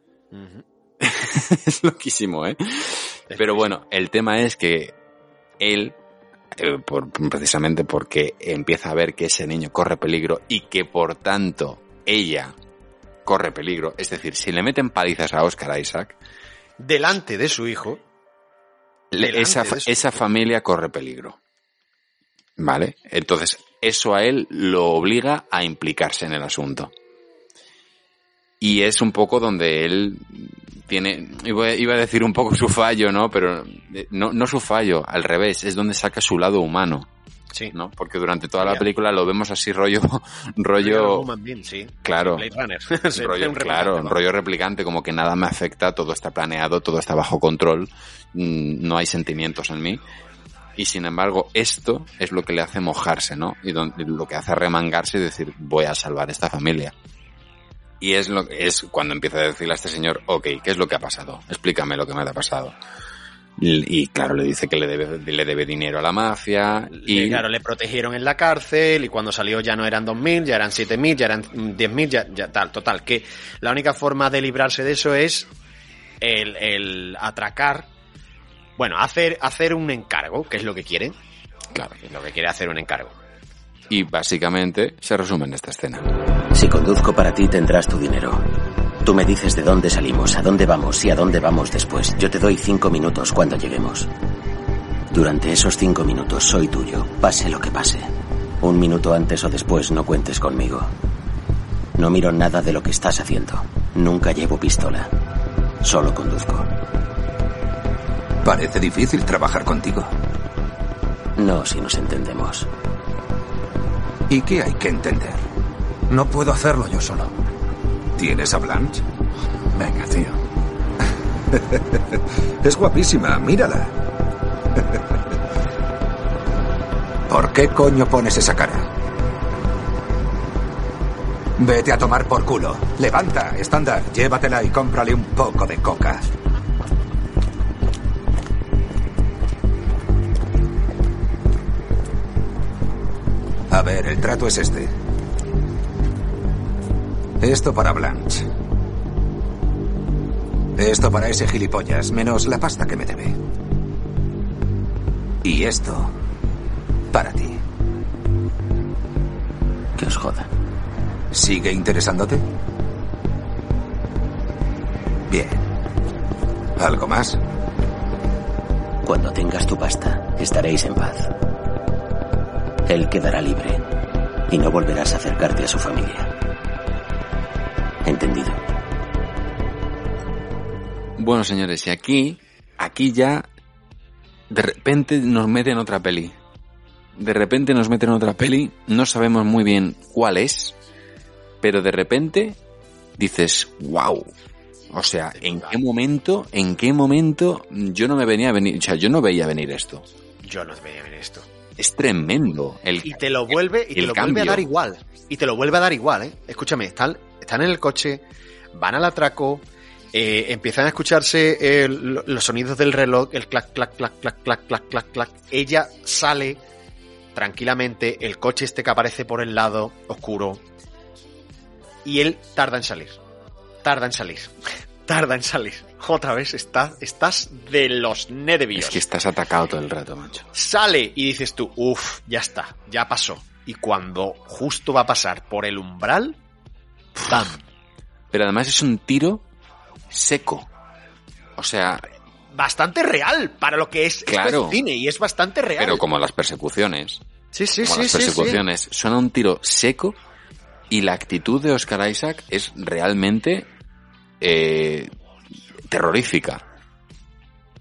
Speaker 6: es loquísimo, ¿eh? Pero bueno, el tema es que él, eh, por- precisamente porque empieza a ver que ese niño corre peligro y que por tanto ella corre peligro, es decir, si le meten palizas a Oscar Isaac,
Speaker 5: Delante de su hijo,
Speaker 6: esa,
Speaker 5: su-
Speaker 6: esa familia corre peligro. ¿Vale? Entonces, eso a él lo obliga a implicarse en el asunto. Y es un poco donde él tiene, iba a decir un poco su fallo, ¿no? Pero eh, no, no su fallo, al revés, es donde saca su lado humano.
Speaker 5: Sí.
Speaker 6: ¿no? Porque durante toda la película lo vemos así rollo, rollo,
Speaker 5: sí.
Speaker 6: claro, rollo, claro, rollo replicante, como que nada me afecta, todo está planeado, todo está bajo control, mm, no hay sentimientos en mí. Y sin embargo, esto es lo que le hace mojarse, ¿no? Y lo que hace remangarse y decir, voy a salvar esta familia. Y es lo es cuando empieza a decirle a este señor, ok, ¿qué es lo que ha pasado? Explícame lo que me ha pasado. Y, y, claro, le dice que le debe, le debe dinero a la mafia.
Speaker 5: Y
Speaker 6: Y
Speaker 5: claro, le protegieron en la cárcel y cuando salió ya no eran 2.000, ya eran 7.000, ya eran mm, 10.000, ya, ya tal, total. Que la única forma de librarse de eso es el, el atracar, bueno, hacer, hacer un encargo, que es lo que quiere.
Speaker 6: Claro.
Speaker 5: Es lo que quiere hacer un encargo.
Speaker 6: y básicamente se resume en esta escena.
Speaker 1: Si conduzco para ti tendrás tu dinero. Tú me dices de dónde salimos, a dónde vamos y a dónde vamos después. Yo te doy cinco minutos cuando lleguemos. Durante esos cinco minutos soy tuyo, pase lo que pase. Un minuto antes o después no cuentes conmigo. No miro nada de lo que estás haciendo. Nunca llevo pistola. Solo conduzco.
Speaker 11: Parece difícil trabajar contigo.
Speaker 1: No si nos entendemos.
Speaker 11: ¿Y qué hay que entender?
Speaker 12: No puedo hacerlo yo solo.
Speaker 11: ¿Tienes a Blanche?
Speaker 12: Venga, tío.
Speaker 11: Es guapísima, mírala. ¿Por qué coño pones esa cara? Vete a tomar por culo. Levanta, estándar, llévatela y cómprale un poco de coca. A ver, el trato es este. Esto para Blanche. Esto para ese gilipollas, menos la pasta que me debe. Y esto para ti.
Speaker 1: Que os joda.
Speaker 11: ¿Sigue interesándote? Bien. ¿Algo más?
Speaker 1: Cuando tengas tu pasta, estaréis en paz. Él quedará libre y no volverás a acercarte a su familia. ¿Entendido?
Speaker 6: Bueno, señores, y aquí, aquí ya, de repente nos meten otra peli. De repente nos meten otra peli, no sabemos muy bien cuál es, pero de repente dices, wow. O sea, ¿en qué momento, en qué momento yo no me venía a venir, o sea, yo no veía venir esto?
Speaker 5: Yo no veía venir esto.
Speaker 6: Es tremendo. El,
Speaker 5: Y te lo vuelve, y te lo vuelve a dar igual. Y te lo vuelve a dar igual, ¿eh? Escúchame, están, están en el coche, van al atraco, eh, empiezan a escucharse eh, lo- los sonidos del reloj, el clac, clac, clac, clac, clac, clac, clac, clac. Ella sale tranquilamente, el coche este que aparece por el lado oscuro, y él tarda en salir. Tarda en salir. tarda en salir. Otra vez estás, estás de los nervios.
Speaker 6: Es que estás atacado todo el rato, macho.
Speaker 5: Sale y dices tú, uff, ya está, ya pasó. Y cuando justo va a pasar por el umbral, ¡pam!
Speaker 6: Pero además es un tiro seco. O sea,
Speaker 5: bastante real para lo que es
Speaker 6: Claro.
Speaker 5: cine y es bastante real.
Speaker 6: pero como las persecuciones.
Speaker 5: sí, sí,
Speaker 6: como
Speaker 5: sí,
Speaker 6: las
Speaker 5: sí, sí.
Speaker 6: persecuciones. Suena un tiro seco y la actitud de Oscar Isaac es realmente eh, terrorífica.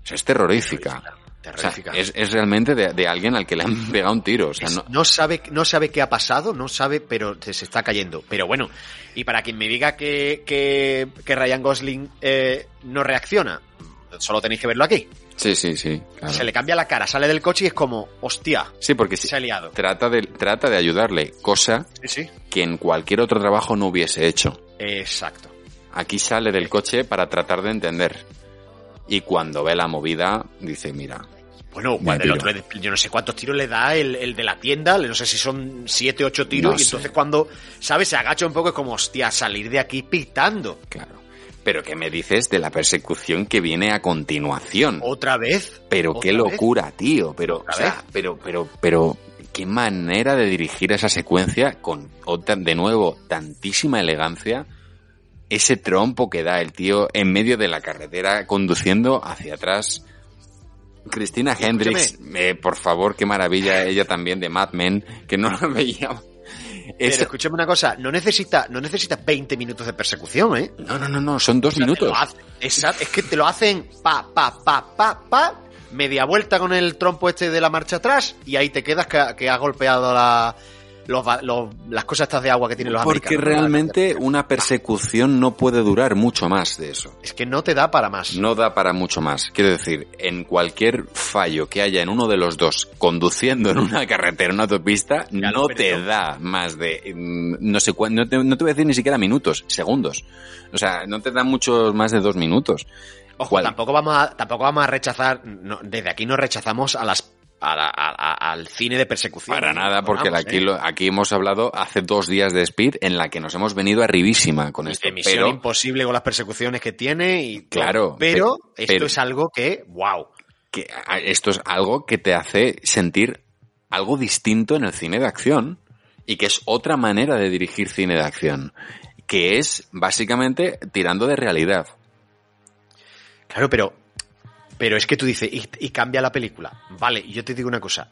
Speaker 6: O sea, es terrorífica.
Speaker 5: Terrorífica.
Speaker 6: O sea, es, es realmente de, de alguien al que le han pegado un tiro. O sea,
Speaker 5: Es-
Speaker 6: no,
Speaker 5: no sabe, no sabe qué ha pasado, no sabe, pero se, se está cayendo. Pero bueno, y para quien me diga que, que, que Ryan Gosling eh, no reacciona, solo tenéis que verlo aquí.
Speaker 6: sí, sí, sí. claro.
Speaker 5: Se le cambia la cara, sale del coche y es como, hostia,
Speaker 6: Sí, porque
Speaker 5: se ha liado.
Speaker 6: trata de, trata de ayudarle, cosa
Speaker 5: Sí, sí.
Speaker 6: que en cualquier otro trabajo no hubiese hecho.
Speaker 5: Exacto.
Speaker 6: Aquí sale del coche para tratar de entender. Y cuando ve la movida, dice, mira,
Speaker 5: Bueno,
Speaker 6: Me
Speaker 5: cuando el
Speaker 6: piro.
Speaker 5: otro, yo no sé cuántos tiros le da el, el de la tienda, no sé si son siete, ocho tiros,
Speaker 6: No
Speaker 5: y
Speaker 6: sé.
Speaker 5: entonces cuando, ¿sabes? Se agacha un poco, es como, hostia, salir de aquí pitando.
Speaker 6: claro. Pero ¿qué me dices de la persecución que viene a continuación?
Speaker 5: ¿Otra vez?
Speaker 6: Pero
Speaker 5: ¿Otra
Speaker 6: qué
Speaker 5: vez?
Speaker 6: locura, tío. Pero, pero, pero, pero, qué manera de dirigir esa secuencia con, otra- de nuevo, tantísima elegancia. Ese trompo que da el tío en medio de la carretera conduciendo hacia atrás. Cristina Hendricks, eh, por favor, qué maravilla, ella también de Mad Men, que no la veía.
Speaker 5: Pero
Speaker 6: Es-
Speaker 5: escúchame una cosa, no necesita, no necesita 20 minutos de persecución, ¿eh?
Speaker 6: no, no, no, no, son dos
Speaker 5: O sea, te
Speaker 6: minutos.
Speaker 5: exacto, es que te lo hacen pa, pa, pa, pa, pa, media vuelta con el trompo este de la marcha atrás y ahí te quedas que, que ha golpeado la, los los- las cosas estas de agua que tienen los
Speaker 6: Porque
Speaker 5: americanos.
Speaker 6: realmente una persecución no puede durar mucho más de eso.
Speaker 5: Es que no te da para más.
Speaker 6: No da para mucho más. Quiero decir, en cualquier fallo que haya en uno de los dos conduciendo en una carretera, en una autopista,
Speaker 5: Ya
Speaker 6: no te da más de mm, no sé cuánto, no te, no te voy a decir ni siquiera minutos, segundos. O sea, no te da muchos más de dos minutos.
Speaker 5: Ojo,
Speaker 6: ¿Cuál?
Speaker 5: tampoco vamos a, tampoco vamos a rechazar, no, desde aquí no rechazamos a las a la- a- a- al cine de persecución.
Speaker 6: Para nada, porque
Speaker 5: Vamos,
Speaker 6: aquí,
Speaker 5: ¿eh?
Speaker 6: lo- aquí hemos hablado hace dos días de Speed en la que nos hemos venido arribísima con esto.
Speaker 5: de Misión
Speaker 6: Pero,
Speaker 5: Imposible con las persecuciones que tiene y.
Speaker 6: Claro,
Speaker 5: pero,
Speaker 6: pero-
Speaker 5: esto
Speaker 6: pero-
Speaker 5: es algo que, wow.
Speaker 6: que esto es algo que te hace sentir algo distinto en el cine de acción y que es otra manera de dirigir cine de acción, que es básicamente tirando de realidad.
Speaker 5: Claro, pero, pero es que tú dices, y, y cambia la película. Vale, yo te digo una cosa.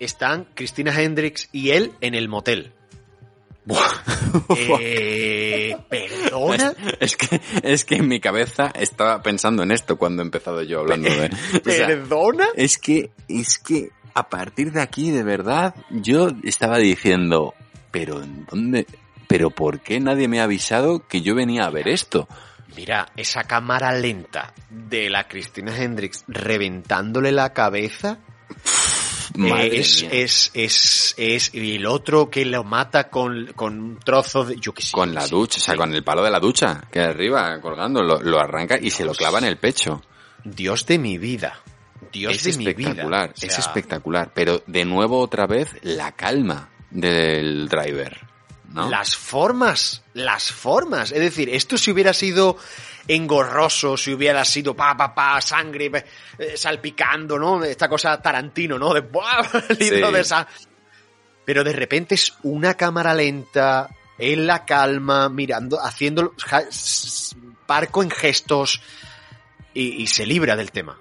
Speaker 5: Están Cristina Hendricks y él en el motel. Eh, ¿Perdona?
Speaker 6: Es que, es que en mi cabeza estaba pensando en esto cuando he empezado yo hablando de... o sea,
Speaker 5: ¿Perdona?
Speaker 6: es que, es que a partir de aquí, de verdad, yo estaba diciendo, pero ¿en dónde? ¿Pero por qué nadie me ha avisado que yo venía a ver esto?
Speaker 5: Mira, esa cámara lenta de la Cristina Hendricks reventándole la cabeza.
Speaker 6: Madre
Speaker 5: eh, es,
Speaker 6: mía.
Speaker 5: es, es, es, y el otro que lo mata con, con un trozo de, yo qué sé.
Speaker 6: Con la
Speaker 5: sí,
Speaker 6: ducha, o sea, con el palo de la ducha, que arriba, colgando, lo, lo arranca y se lo clava en el pecho.
Speaker 5: Dios de mi vida. Dios
Speaker 6: es
Speaker 5: de mi vida.
Speaker 6: espectacular,
Speaker 5: O sea,
Speaker 6: es espectacular. Pero de nuevo otra vez la calma del driver, ¿no?
Speaker 5: Las formas, las formas. Es decir, esto si hubiera sido engorroso, si hubiera sido pa, pa, pa, sangre eh, salpicando, ¿no? Esta cosa Tarantino, ¿no? De ¡buah! libro
Speaker 6: Sí.
Speaker 5: de esa. Pero de repente es una cámara lenta, en la calma, mirando, haciendo parco en gestos y, y se libra del tema.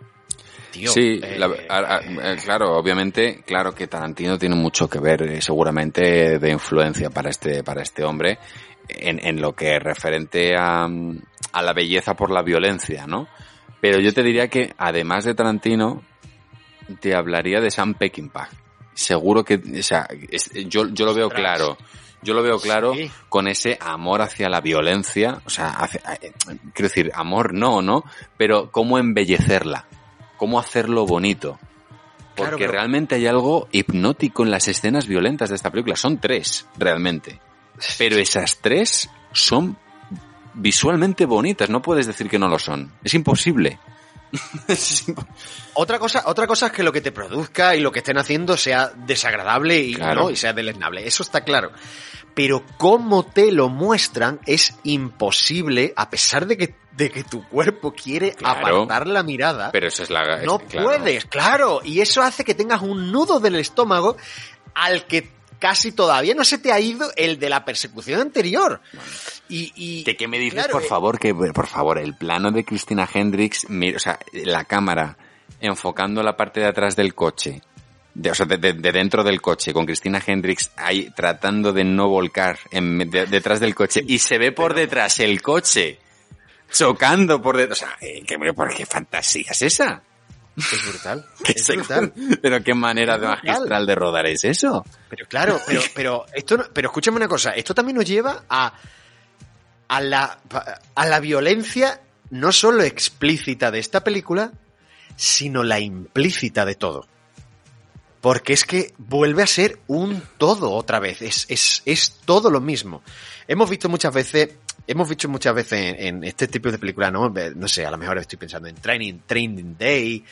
Speaker 5: Tío,
Speaker 6: sí,
Speaker 5: eh,
Speaker 6: la- a- a- eh, claro, obviamente, claro que Tarantino tiene mucho que ver, eh, seguramente, de influencia para este, para este hombre, en, en lo que referente a, a la belleza por la violencia, ¿no? Pero yo te diría que, además de Tarantino, te hablaría de Sam Peckinpah. Seguro que, o sea, es- yo, yo lo veo claro. Yo lo veo claro
Speaker 5: Sí.
Speaker 6: con ese amor hacia la violencia, o sea, hacia- quiero decir, amor no, ¿no? Pero cómo embellecerla, cómo hacerlo bonito. Porque
Speaker 5: Claro, pero-
Speaker 6: realmente hay algo hipnótico en las escenas violentas de esta película. Son tres, realmente. Pero esas tres son visualmente bonitas. No puedes decir que no lo son. Es imposible.
Speaker 5: Otra cosa, otra cosa es que lo que te produzca y lo que estén haciendo sea desagradable y,
Speaker 6: Claro.
Speaker 5: ¿no? y sea deleznable. Eso está claro. Pero cómo te lo muestran es imposible, a pesar de que, de que tu cuerpo quiere
Speaker 6: Claro.
Speaker 5: apartar la mirada.
Speaker 6: Pero eso es la...
Speaker 5: no
Speaker 6: es- claro.
Speaker 5: puedes, claro. Y eso hace que tengas un nudo del estómago al que casi todavía no se te ha ido el de la persecución anterior. Y, y
Speaker 6: ¿De qué me dices,
Speaker 5: claro,
Speaker 6: por
Speaker 5: eh,
Speaker 6: favor, que, por favor, el plano de Cristina Hendricks, mira, o sea, la cámara enfocando la parte de atrás del coche, de, o sea, de, de- de dentro del coche, con Cristina Hendricks ahí tratando de no volcar en- de- detrás del coche, y se ve por detrás el coche chocando por detrás. O sea, eh, ¿qué, pero qué fantasía es esa?
Speaker 5: Es brutal.
Speaker 6: ¿Qué
Speaker 5: Es brutal.
Speaker 6: Pero qué manera de magistral de rodar es eso.
Speaker 5: Pero claro, pero, pero esto, no- pero escúchame una cosa, esto también nos lleva a, a la, a la violencia no solo explícita de esta película, sino la implícita de todo. Porque es que vuelve a ser un todo otra vez, es, es, es todo lo mismo. Hemos visto muchas veces, hemos visto muchas veces en, este tipo de películas, ¿no? No sé, a lo mejor estoy pensando en Training, Training Day,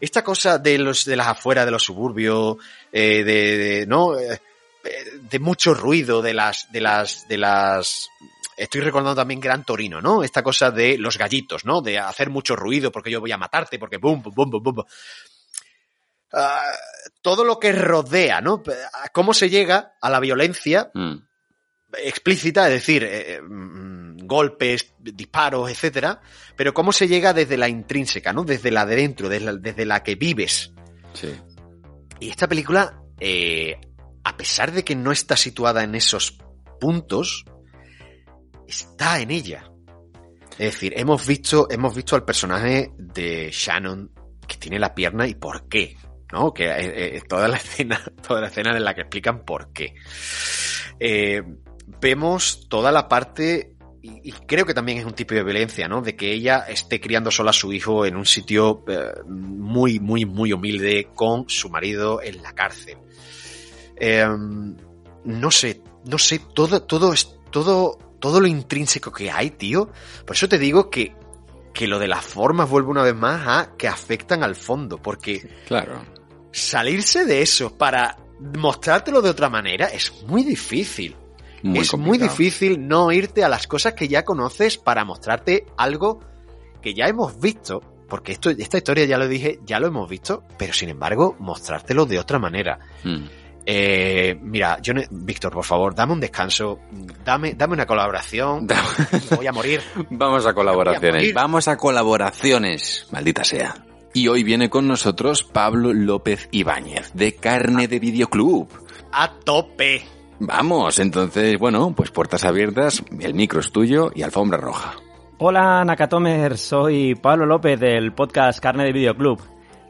Speaker 5: esta cosa de los, de las afueras de los suburbios, eh, de, ¿no? Eh, eh, de mucho ruido, de las, de las, de las, estoy recordando también Gran Torino, ¿no? Esta cosa de los gallitos, ¿no? De hacer mucho ruido porque yo voy a matarte, porque boom, boom, boom, boom, boom. Ah, todo lo que rodea, ¿no? ¿Cómo se llega a la violencia
Speaker 6: Mm.
Speaker 5: explícita, es decir, eh, mm, golpes, disparos, etcétera, pero cómo se llega desde la intrínseca, ¿no? Desde la de dentro, desde la, desde la que vives.
Speaker 6: Sí.
Speaker 5: Y esta película, eh, a pesar de que no está situada en esos puntos, está en ella. Es decir, hemos visto, hemos visto al personaje de Shannon que tiene la pierna y por qué, ¿no? Que eh, eh, toda la escena, toda la escena en la que explican por qué. Eh, vemos toda la parte y, creo que también es un tipo de violencia, ¿no? De que ella esté criando sola a su hijo en un sitio muy, muy, muy humilde con su marido en la cárcel. No sé, no sé, todo, todo es, todo, todo lo intrínseco que hay, tío. Por eso te digo que, que lo de las formas vuelve una vez más a que afectan al fondo, porque
Speaker 6: Claro.
Speaker 5: Salirse de eso para mostrártelo de otra manera es muy difícil.
Speaker 6: Muy
Speaker 5: es muy difícil no irte a las cosas que ya conoces para mostrarte algo que ya hemos visto, porque esto, esta historia ya lo dije, ya lo hemos visto, pero sin embargo mostrártelo de otra manera.
Speaker 6: Mm.
Speaker 5: Eh, mira, yo Víctor, por favor, dame un descanso, dame, dame una colaboración, voy a morir.
Speaker 6: Vamos a colaboraciones. Vamos a colaboraciones. Maldita sea. Y hoy viene con nosotros Pablo López Ibáñez, de Carne de Videoclub.
Speaker 5: A tope.
Speaker 6: Vamos, entonces, bueno, pues puertas abiertas, el micro es tuyo y alfombra roja.
Speaker 13: Hola Nakatomer, soy Pablo López del podcast Carne de Videoclub.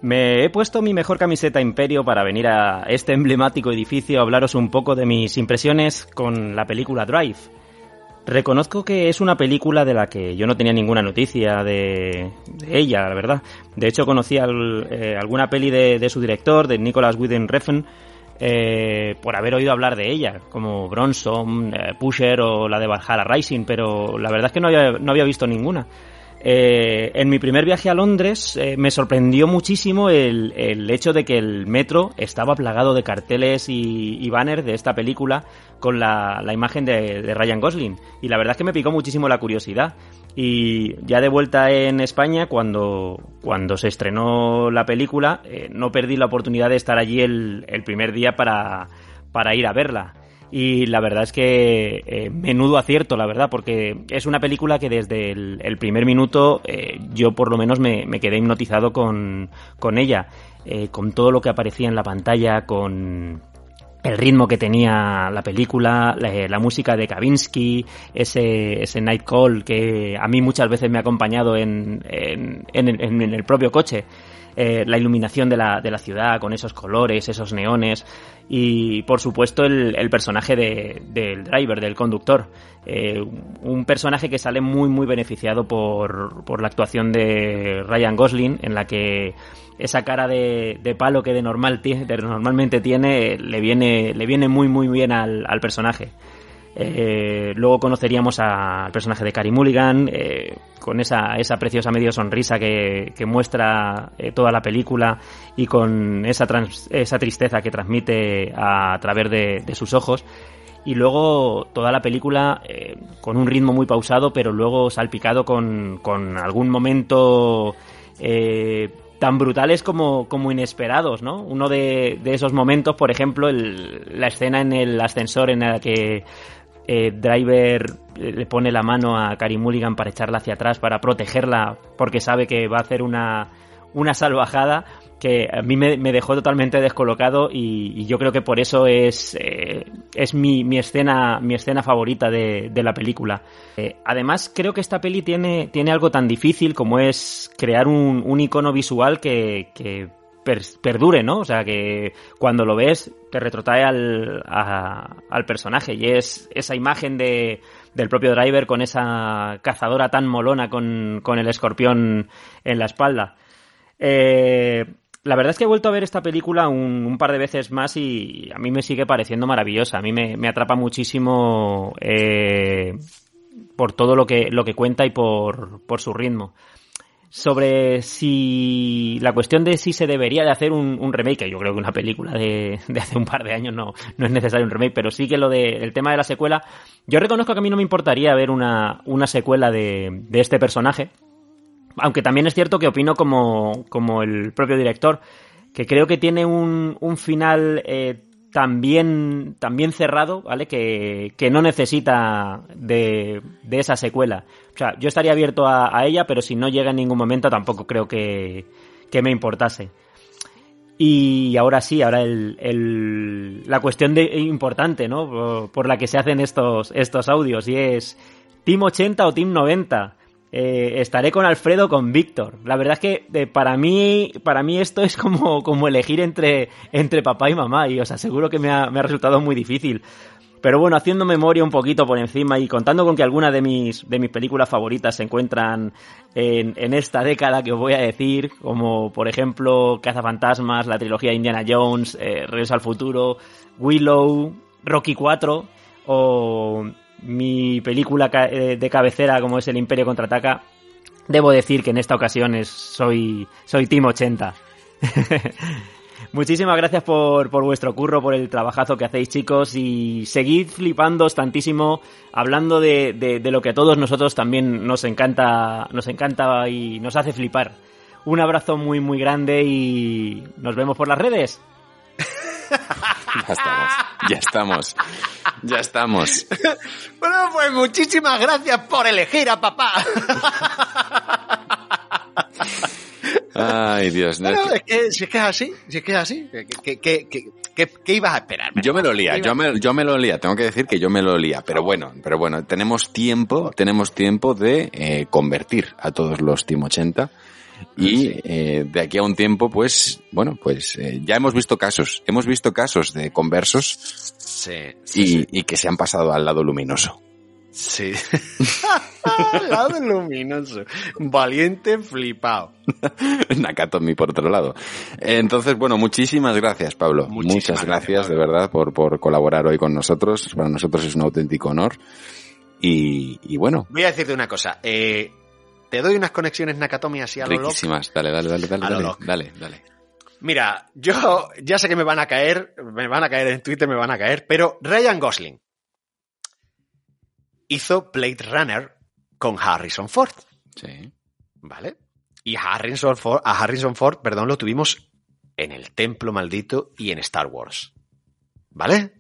Speaker 13: Me he puesto mi mejor camiseta Imperio para venir a este emblemático edificio a hablaros un poco de mis impresiones con la película Drive. Reconozco que es una película de la que yo no tenía ninguna noticia de, ella, la verdad. De hecho, conocía al- eh, alguna peli de, su director, de Nicholas Winding Refn, eh, por haber oído hablar de ella, como Bronson, eh, Pusher o la de Valhalla Rising, pero la verdad es que no había, no había visto ninguna. Eh, en mi primer viaje a Londres eh, me sorprendió muchísimo el, hecho de que el metro estaba plagado de carteles y, banners de esta película con la, imagen de, de Ryan Gosling. Y la verdad es que me picó muchísimo la curiosidad. Y ya de vuelta en España, cuando, cuando se estrenó la película, eh, no perdí la oportunidad de estar allí el, el primer día para, para ir a verla. Y la verdad es que eh, menudo acierto, la verdad, porque es una película que desde el, primer minuto eh, yo por lo menos me, quedé hipnotizado con, con ella, eh, con todo lo que aparecía en la pantalla, con el ritmo que tenía la película, la, la música de Kavinsky, ese, ese Night Call que a mí muchas veces me ha acompañado en, en, en en el propio coche. eh, la iluminación de la, de la ciudad con esos colores, esos neones y por supuesto el, personaje de- del driver, del conductor. Eh, un personaje que sale muy muy beneficiado por, por la actuación de Ryan Gosling en la que esa cara de, de palo que de normal de normalmente tiene le viene le viene muy muy bien al personaje. Eh, luego conoceríamos al personaje de Carey Mulligan, eh, con esa, esa preciosa medio sonrisa que, que muestra eh, toda la película y con esa, trans- esa tristeza que transmite a, través de, de sus ojos. Y luego toda la película con un ritmo muy pausado, pero luego salpicado con, con algún momento tan brutales como, como inesperados, ¿no? Uno de, de esos momentos, por ejemplo, el- la escena en el ascensor en la que eh, Driver eh, le pone la mano a Carey Mulligan para echarla hacia atrás, para protegerla, porque sabe que va a hacer una, una salvajada que a mí me, dejó totalmente descolocado y, yo creo que por eso es, eh, es mi, mi escena mi escena favorita de, de la película. Además, creo que esta peli tiene, tiene algo tan difícil como es crear un, un icono visual que, que per- perdure, ¿no? O sea, que cuando lo ves te retrotrae al, a- al personaje y es esa imagen de, del propio Driver con esa cazadora tan molona con, con el escorpión en la espalda. Eh, la verdad es que he vuelto a ver esta película un, un par de veces más y a mí me sigue pareciendo maravillosa. A mí me, me atrapa muchísimo eh, por todo lo que, lo que cuenta y por, por su ritmo. Sobre si la cuestión de si se debería de hacer un, remake, que yo creo que una película de, de hace un par de años no, no es necesario un remake, pero sí que lo de, el tema de la secuela, yo reconozco que a mí no me importaría ver una, una secuela de, de este personaje, aunque también es cierto que opino como, como el propio director, que creo que tiene un, un final eh, también, también cerrado, ¿vale? Que, que no necesita de, de esa secuela. O sea, yo estaría abierto a, a ella, pero si no llega en ningún momento tampoco creo que, que me importase. Y ahora sí, ahora el, el- la cuestión de, importante, ¿no? Por, por la que se hacen estos, estos audios, y es Team 80 o Team 90. Eh, estaré con Alfredo con Víctor. La verdad es que eh, para mí, para mí esto es como, como elegir entre, entre papá y mamá, y os aseguro que me ha, resultado muy difícil. Pero bueno, haciendo memoria un poquito por encima y contando con que algunas de mis, de mis películas favoritas se encuentran en, en esta década que os voy a decir, como por ejemplo Cazafantasmas, la trilogía de Indiana Jones, eh, Regreso al Futuro, Willow, Rocky 4 o mi película eh, de cabecera como es El Imperio Contraataca, debo decir que en esta ocasión es, soy, soy Team 80. Muchísimas gracias por, por vuestro curro, por el trabajazo que hacéis, chicos, y seguid flipándoos tantísimo, hablando de, de- de lo que a todos nosotros también nos encanta, nos encanta y nos hace flipar. Un abrazo muy, muy grande y nos vemos por las redes.
Speaker 6: Ya estamos, ya estamos, ya estamos.
Speaker 5: Bueno, pues muchísimas gracias por elegir a papá.
Speaker 6: Ay, Dios. no, es
Speaker 5: Bueno,
Speaker 6: que-
Speaker 5: es que, si es que es así, si es que es así, ¿qué, qué, qué, qué- ibas a esperar?
Speaker 6: Yo me lo lía,
Speaker 5: ¿Qué
Speaker 6: yo me, yo me lo lía, tengo que decir que yo me lo lía, pero bueno, pero bueno, tenemos tiempo, tenemos tiempo de eh, convertir a todos los Team 80 y eh, de aquí a un tiempo, pues, bueno, pues eh, ya hemos visto casos, hemos visto casos de conversos
Speaker 5: Sí,
Speaker 6: y, y que se han pasado al lado luminoso.
Speaker 5: sí. Al lado luminoso. Valiente flipado.
Speaker 6: Nakatomi por otro lado. Entonces, bueno, muchísimas gracias, Pablo. Muchas gracias, de verdad, por, por colaborar hoy con nosotros. Para nosotros es un auténtico honor. Y, y bueno,
Speaker 5: Voy a decirte una cosa. eh, te doy unas conexiones Nakatomi así a lo loco.
Speaker 6: riquísimas. Dale, dale, dale, dale, dale, dale.
Speaker 5: Mira, yo ya sé que me van a caer, me van a caer en Twitter, me van a caer, pero Ryan Gosling hizo Blade Runner con Harrison Ford.
Speaker 6: Sí.
Speaker 5: ¿Vale? Y Harrison Ford, a Harrison Ford, perdón, lo tuvimos en el Templo Maldito y en Star Wars. ¿Vale?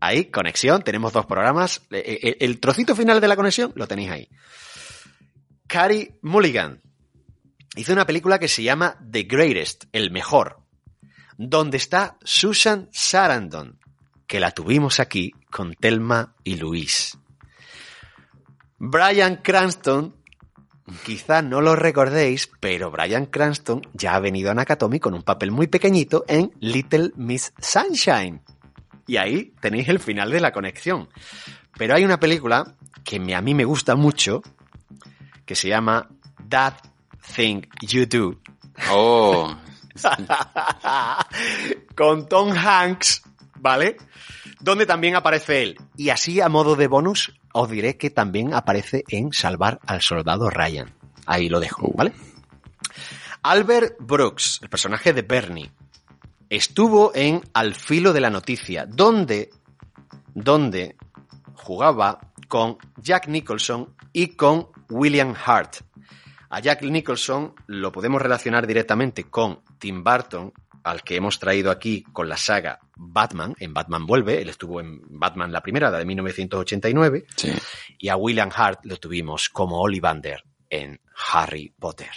Speaker 5: Ahí, conexión, tenemos dos programas. Eh, eh, El trocito final de la conexión lo tenéis ahí. Carey Mulligan hizo una película que se llama The Greatest, el mejor, donde está Susan Sarandon, que la tuvimos aquí con Telma y Luis. Brian Cranston, quizá no lo recordéis, pero Brian Cranston ya ha venido a Nakatomi con un papel muy pequeñito en Little Miss Sunshine. Y ahí tenéis el final de la conexión. Pero hay una película que a mí me gusta mucho, que se llama That Thing You Do.
Speaker 6: Oh,
Speaker 5: con Tom Hanks, ¿vale? Donde también aparece él. Y así a modo de bonus, os diré que también aparece en Salvar al Soldado Ryan. Ahí lo dejo, ¿vale? Albert Brooks, el personaje de Bernie, estuvo en Al filo de la noticia, donde, donde jugaba con Jack Nicholson y con William Hart. A Jack Nicholson lo podemos relacionar directamente con Tim Burton, al que hemos traído aquí con la saga Batman, en Batman Vuelve, él estuvo en Batman la primera, la de 1989,
Speaker 6: Sí.
Speaker 5: y a William Hart lo tuvimos como Ollivander en Harry Potter.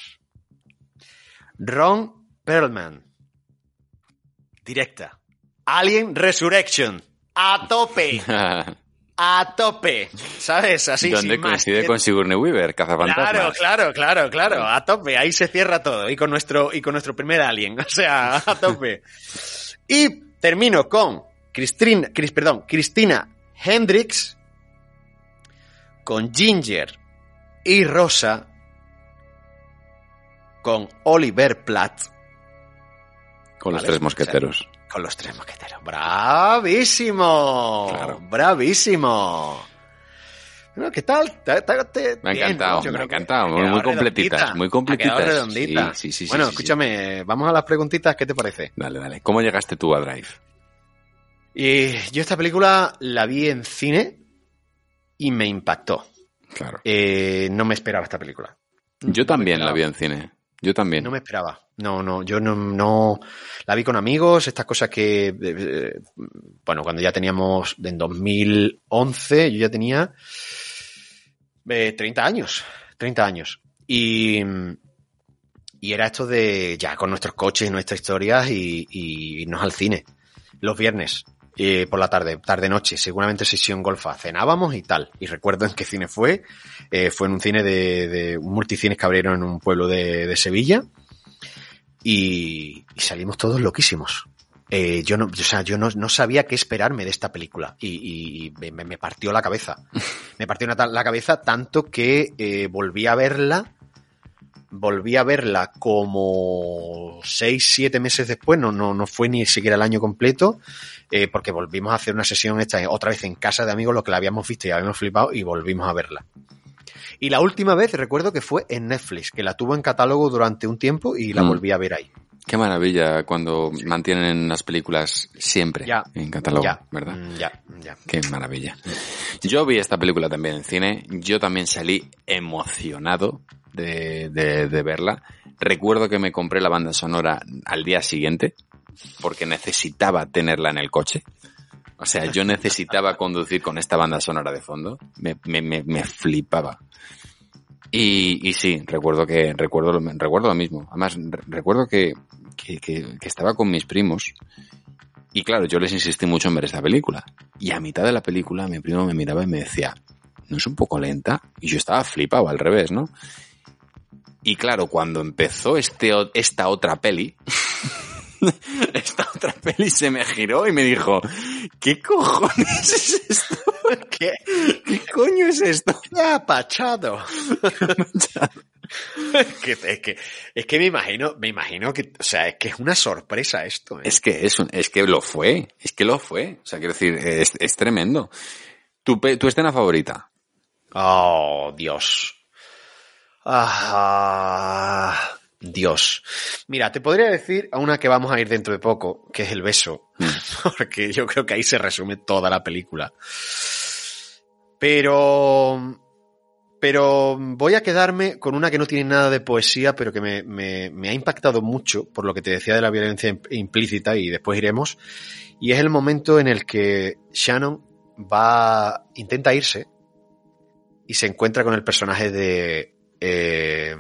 Speaker 5: Ron Perlman, directa. Alien Resurrection, a tope, a tope, ¿sabes? Así,
Speaker 6: Donde
Speaker 5: más.
Speaker 6: coincide con Sigourney Weaver,
Speaker 5: Claro,
Speaker 6: cazafantasmas.
Speaker 5: claro, claro, claro, a tope, ahí se cierra todo y con nuestro y con nuestro primer alien, o sea, a tope. Y termino con Cristina, Cris, perdón, Cristina Hendricks con Ginger y Rosa con Oliver Platt
Speaker 6: Con los
Speaker 5: Vale,
Speaker 6: tres mosqueteros.
Speaker 5: Con los tres mosqueteros. ¡Bravísimo! ¡Bravísimo! Bueno, ¿Qué tal? ¿Te- te- te-
Speaker 6: Me ha encantado, me ha encantado. Muy, muy completitas, muy completitas. Sí, sí, sí,
Speaker 5: bueno, escúchame, vamos a las preguntitas, ¿qué te parece?
Speaker 6: Dale, dale. ¿Cómo llegaste tú a Drive?
Speaker 5: Y yo esta película la vi en cine y me impactó.
Speaker 6: Claro.
Speaker 5: Eh, no me esperaba esta película.
Speaker 6: Yo también la vi en cine. Yo también.
Speaker 5: No me esperaba. No, no, yo no, no la vi con amigos, estas cosas que, eh, bueno, cuando ya teníamos, en 2011, yo ya tenía eh, 30 años, 30 años. Y, y era esto de ya con nuestros coches, nuestras historias y, y irnos al cine los viernes. eh, por la tarde, tarde-noche, seguramente sesión golfa. Cenábamos y tal. Y recuerdo en qué cine fue. Eh, fue en un cine de, de un multicines que abrieron en un pueblo de, de Sevilla. Y, y salimos todos loquísimos. Eh, yo no, o sea, yo no, no sabía qué esperarme de esta película y, y- me, me partió la cabeza. Me partió una la cabeza tanto que eh, volví a verla, volví a verla como seis, siete meses después, no, no, no fue ni siquiera el año completo, eh, porque volvimos a hacer una sesión esta otra vez en casa de amigos, lo que la habíamos visto y habíamos flipado y volvimos a verla. Y la última vez recuerdo que fue en Netflix, que la tuvo en catálogo durante un tiempo y la
Speaker 6: Mm.
Speaker 5: volví a ver ahí.
Speaker 6: Qué maravilla cuando mantienen las películas siempre
Speaker 5: Ya.
Speaker 6: en catálogo,
Speaker 5: Ya.
Speaker 6: ¿verdad?
Speaker 5: Mm, Ya, ya.
Speaker 6: Qué maravilla. Yo vi esta película también en cine. Yo también salí emocionado de, de- de verla. Recuerdo que me compré la banda sonora al día siguiente porque necesitaba tenerla en el coche. O sea, yo necesitaba conducir con esta banda sonora de fondo. Me, me, me, flipaba. Y, y sí, recuerdo que recuerdo recuerdo lo mismo. Además, re- recuerdo que, que, que- que estaba con mis primos y claro, yo les insistí mucho en ver esta película. Y a mitad de la película mi primo me miraba y me decía, ¿no es un poco lenta? Y yo estaba flipado al revés, ¿no? Y claro, cuando empezó este, esta otra peli, esta otra peli se me giró y me dijo, ¿qué cojones es esto?
Speaker 5: ¿Qué?
Speaker 6: ¿Qué coño es esto?
Speaker 5: ¡Qué apachado! es, que, es que me imagino, me imagino que, o sea, es que es una sorpresa esto. ¿eh?
Speaker 6: Es que es, un- es que lo fue, es que lo fue. O sea, quiero decir, es, es tremendo. ¿Tu, tu escena favorita?
Speaker 5: Oh, Dios. Ah, Dios. Mira, te podría decir a una que vamos a ir dentro de poco, que es el beso, porque yo creo que ahí se resume toda la película. Pero, pero voy a quedarme con una que no tiene nada de poesía, pero que me, me- me ha impactado mucho por lo que te decía de la violencia imp- implícita y después iremos. Y es el momento en el que Shannon va, intenta irse y se encuentra con el personaje de, eh,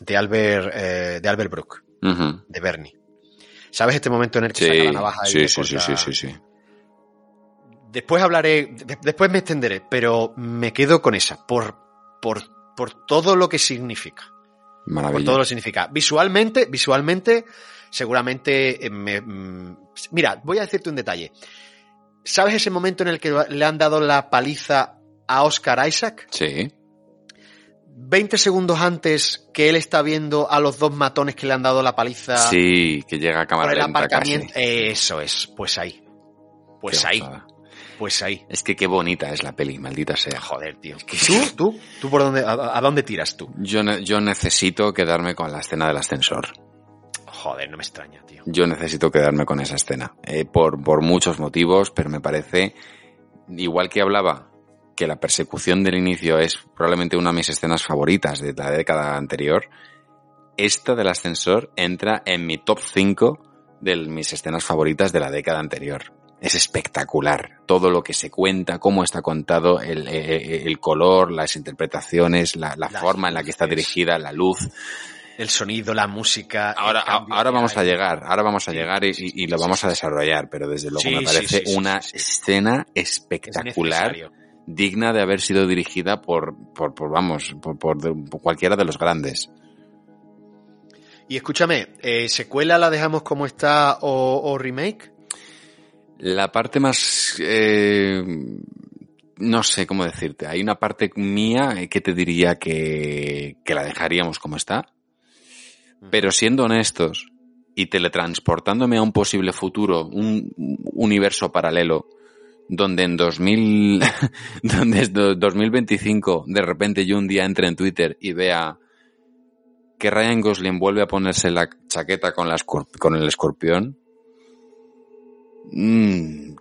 Speaker 5: de Albert, eh, de Albert Brook, de Bernie. ¿Sabes este momento en el que
Speaker 6: Sí,
Speaker 5: saca la navaja y
Speaker 6: sí, sí, sí,
Speaker 5: corta?
Speaker 6: sí, sí, sí.
Speaker 5: Después hablaré, de- después me extenderé, pero me quedo con esa, por, por, por todo lo que significa. Por
Speaker 6: Maravilla.
Speaker 5: todo lo que significa. Visualmente, visualmente, seguramente eh, me, mm, mira, voy a decirte un detalle. ¿Sabes ese momento en el que le han dado la paliza a Oscar Isaac?
Speaker 6: Sí.
Speaker 5: 20 segundos antes que él está viendo a los dos matones que le han dado la paliza
Speaker 6: Sí, que llega a cámara
Speaker 5: el
Speaker 6: lenta
Speaker 5: aparcamiento.
Speaker 6: casi.
Speaker 5: Eso es, pues ahí. Pues
Speaker 6: Qué
Speaker 5: ahí. Pues ahí.
Speaker 6: Es que qué bonita es la peli, maldita sea.
Speaker 5: Joder, tío. ¿Tú? ¿Tú? ¿Tú por dónde, a, a dónde tiras tú?
Speaker 6: Yo, ne- yo necesito quedarme con la escena del ascensor.
Speaker 5: Joder, no me extraña, tío.
Speaker 6: Yo necesito quedarme con esa escena. eh, por, por muchos motivos, pero me parece, igual que hablaba que la persecución del inicio es probablemente una de mis escenas favoritas de la década anterior, esta del ascensor entra en mi top 5 de mis escenas favoritas de la década anterior. Es espectacular todo lo que se cuenta, cómo está contado, el, el- el color, las interpretaciones, la, la forma en la que está dirigida, la luz.
Speaker 5: El sonido, la música.
Speaker 6: Ahora, ahora vamos a llegar, ahora vamos a llegar y, y- y lo vamos a desarrollar, pero desde luego
Speaker 5: Sí,
Speaker 6: me parece
Speaker 5: sí, sí,
Speaker 6: una escena espectacular,
Speaker 5: necesario.
Speaker 6: Digna de haber sido dirigida por, por, por, vamos, por, por cualquiera de los grandes.
Speaker 5: Y escúchame, eh, ¿secuela la dejamos como está o, o remake?
Speaker 6: La parte más, eh, no sé cómo decirte, hay una parte mía eh, que te diría que, que la dejaríamos como está, pero siendo honestos y teletransportándome a un posible futuro, un universo paralelo, donde en 2000, donde es do- 2025 de repente yo un día entre en Twitter y vea que Ryan Gosling vuelve a ponerse la chaqueta con, la con el escorpión, mm,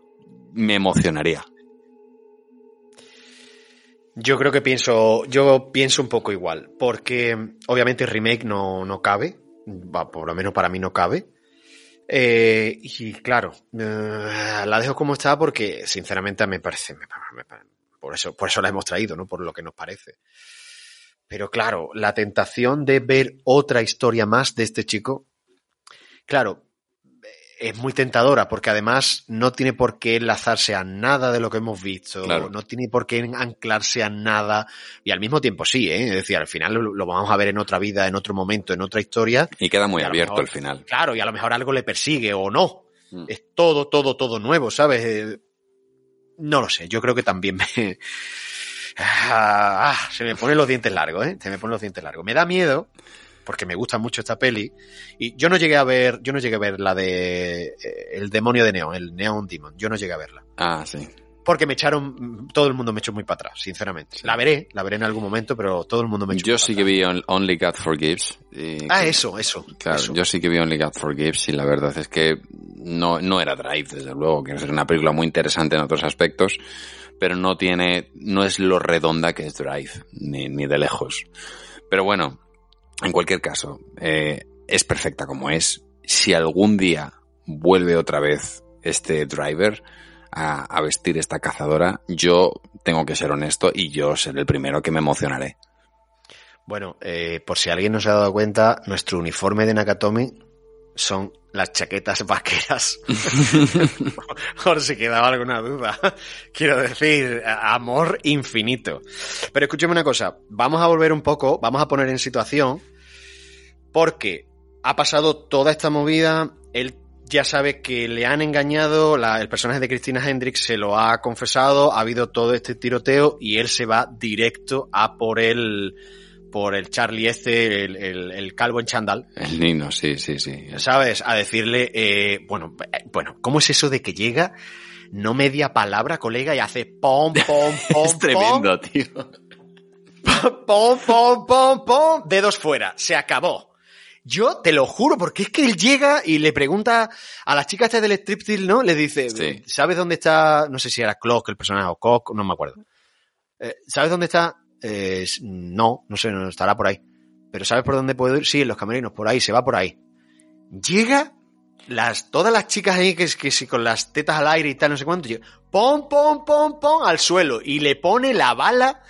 Speaker 6: me emocionaría.
Speaker 5: Yo creo que pienso, yo pienso un poco igual, porque obviamente el remake no, no cabe, va, por lo menos para mí no cabe. Eh, y claro, eh, la dejo como está porque sinceramente me parece, por eso, por eso la hemos traído, ¿no? Por lo que nos parece. Pero claro, la tentación de ver otra historia más de este chico, claro, es muy tentadora porque además no tiene por qué enlazarse a nada de lo que hemos visto,
Speaker 6: Claro.
Speaker 5: no tiene por qué anclarse a nada y al mismo tiempo sí, ¿eh? es decir, al final lo, lo vamos a ver en otra vida, en otro momento, en otra historia.
Speaker 6: Y queda muy
Speaker 5: Y
Speaker 6: abierto
Speaker 5: mejor-
Speaker 6: al final.
Speaker 5: Claro, y a lo mejor algo le persigue o no.
Speaker 6: Mm.
Speaker 5: Es todo, todo, todo nuevo, ¿sabes? Eh, No lo sé, yo creo que también me... Ah, ah, se me ponen los dientes largos, ¿eh? Se me ponen los dientes largos. Me da miedo, porque me gusta mucho esta peli, y yo no llegué a ver, yo no llegué a ver la de eh, El demonio de Neon, el Neon Demon, yo no llegué a verla.
Speaker 6: Ah, sí.
Speaker 5: Porque me echaron, todo el mundo me echó muy para atrás, sinceramente. La veré, la veré en algún momento, pero todo el mundo me echó
Speaker 6: Yo sí que vi On- Only God Forgives. y-
Speaker 5: Ah, eso, eso.
Speaker 6: Claro,
Speaker 5: eso.
Speaker 6: yo sí que vi Only God Forgives y la verdad es que no, no era Drive, desde luego, que es una película muy interesante en otros aspectos, pero no tiene, no es lo redonda que es Drive, ni, ni de lejos. Pero bueno, en cualquier caso, eh, es perfecta como es. Si algún día vuelve otra vez este driver a, vestir esta cazadora, yo tengo que ser honesto y yo seré el primero que me emocionaré.
Speaker 5: Bueno, eh, por si alguien no se ha dado cuenta, nuestro uniforme de Nakatomi son las chaquetas vaqueras. por si quedaba alguna duda. Quiero decir, amor infinito. Pero escúcheme una cosa, vamos a volver un poco, vamos a poner en situación, porque ha pasado toda esta movida, él ya sabe que le han engañado, la- el personaje de Christina Hendricks se lo ha confesado, ha habido todo este tiroteo y él se va directo a por el, por el Charlie este, el, el- el calvo en chandal,
Speaker 6: El Nino, sí, sí, sí.
Speaker 5: ¿sabes? A decirle, eh, bueno, eh, bueno, ¿cómo es eso de que llega, no media palabra, colega, y hace pom, pom, pom,
Speaker 6: Es tremendo, tío.
Speaker 5: pom, pom, pom, pom, dedos fuera, se acabó. Yo te lo juro, porque es que él llega y le pregunta a la chica esta del striptease, ¿no? Le dice,
Speaker 6: Sí.
Speaker 5: ¿sabes dónde está? No sé si era Clock el personaje o Cock, no me acuerdo. Eh, ¿Sabes dónde está? Eh, no, no sé, no estará por ahí. Pero ¿sabes por dónde puedo ir? Sí, en los camerinos, por ahí, se va por ahí. Llega, las, todas las chicas ahí que, que si con las tetas al aire y tal, no sé cuánto, llega, pom, pom, pom, pom, al suelo y le pone la bala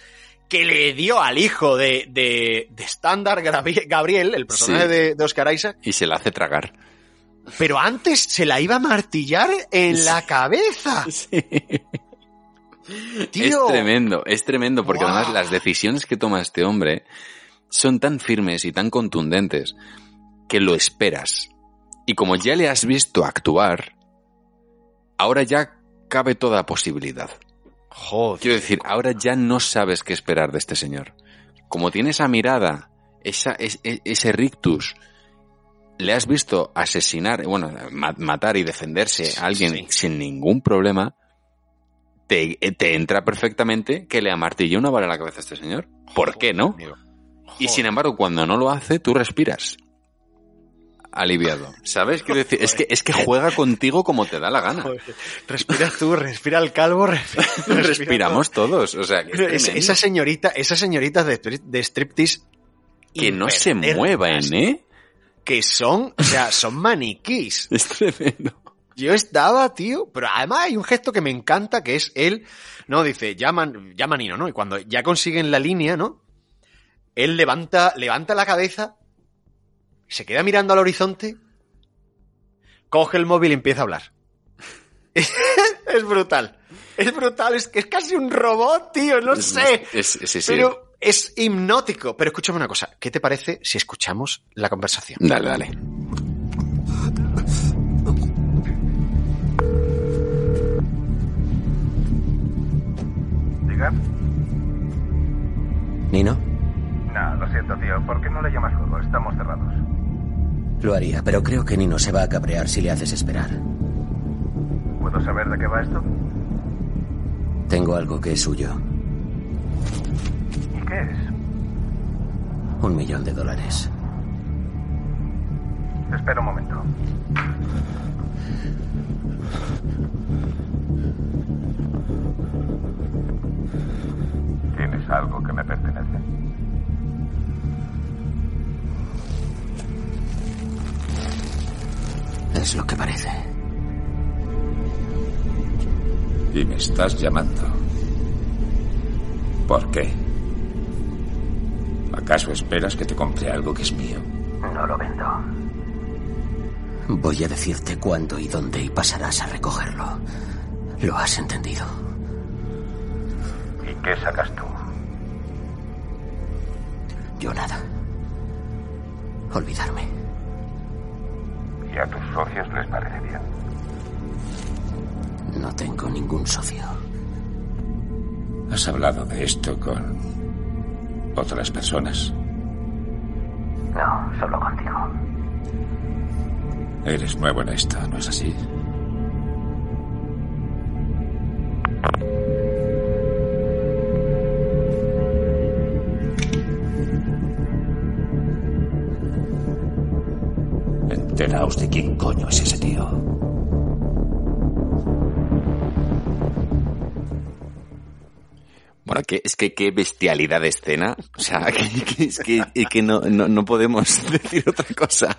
Speaker 5: que le dio al hijo de, de, de Standard Gabriel, el personaje
Speaker 6: Sí.
Speaker 5: de, de Oscar Isaac,
Speaker 6: Y se la hace tragar.
Speaker 5: pero antes se la iba a martillar en la cabeza. Tío.
Speaker 6: Es tremendo, es tremendo, porque además las decisiones que toma este hombre son tan firmes y tan contundentes que lo esperas. Y como ya le has visto actuar, ahora ya cabe toda posibilidad.
Speaker 5: Joder.
Speaker 6: Quiero decir, ahora ya no sabes qué esperar de este señor. Como tiene esa mirada, esa, es- ese rictus, le has visto asesinar, bueno, ma- matar y defenderse a alguien sin ningún problema, te, te entra perfectamente que le amartille una bala en la cabeza a este señor. ¿Por qué no? Y sin embargo, cuando no lo hace, tú respiras. aliviado. ¿Sabes? Quiero decir, es que, es que juega contigo como te da la gana.
Speaker 5: Respira tú, respira el calvo, respira,
Speaker 6: Respiramos todos. O sea, que es
Speaker 5: esa señorita, esa señorita de, de striptease
Speaker 6: que no se muevan, ¿eh?
Speaker 5: Que son, o sea, son maniquís.
Speaker 6: Es tremendo.
Speaker 5: Yo estaba, tío, pero además hay un gesto que me encanta, que es él, no, dice, llaman, llama Nino, ¿no? Y cuando ya consiguen la línea, ¿no? Él levanta, levanta la cabeza, se queda mirando al horizonte, coge el móvil y empieza a hablar. es brutal. Es brutal, es que es casi un robot, tío, no sé.
Speaker 6: Es- sí, sí.
Speaker 5: Pero es hipnótico. Pero escúchame una cosa, ¿qué te parece si escuchamos la conversación?
Speaker 6: Dale, dale.
Speaker 1: ¿Nino?
Speaker 14: No, lo siento, tío. ¿Por qué no le llamas luego? Estamos cerrados.
Speaker 1: Lo haría, pero creo que Nino se va a cabrear si le haces esperar.
Speaker 14: ¿Puedo saber de qué va esto?
Speaker 1: Tengo algo que es suyo.
Speaker 14: ¿Y qué es?
Speaker 1: Un millón de dólares.
Speaker 14: Espera un momento. ¿Tienes algo que me pertenece?
Speaker 1: Es lo que parece.
Speaker 15: Y me estás llamando. ¿Por qué? ¿Acaso esperas que te compre algo que es mío?
Speaker 14: No lo vendo.
Speaker 1: Voy a decirte cuándo y dónde y pasarás a recogerlo. ¿Lo has entendido?
Speaker 14: ¿Y qué sacas tú?
Speaker 1: Yo nada. Olvidarme.
Speaker 14: Y a tus socios les parece bien.
Speaker 1: No tengo ningún socio.
Speaker 15: ¿Has hablado de esto con otras personas?
Speaker 14: No, solo contigo.
Speaker 15: Eres nuevo en esto, ¿no es así? Enteraos de quién coño es ese tío.
Speaker 6: Bueno, que, es que qué bestialidad de escena. O sea, que, que- es que, es que no, no, no podemos decir otra cosa.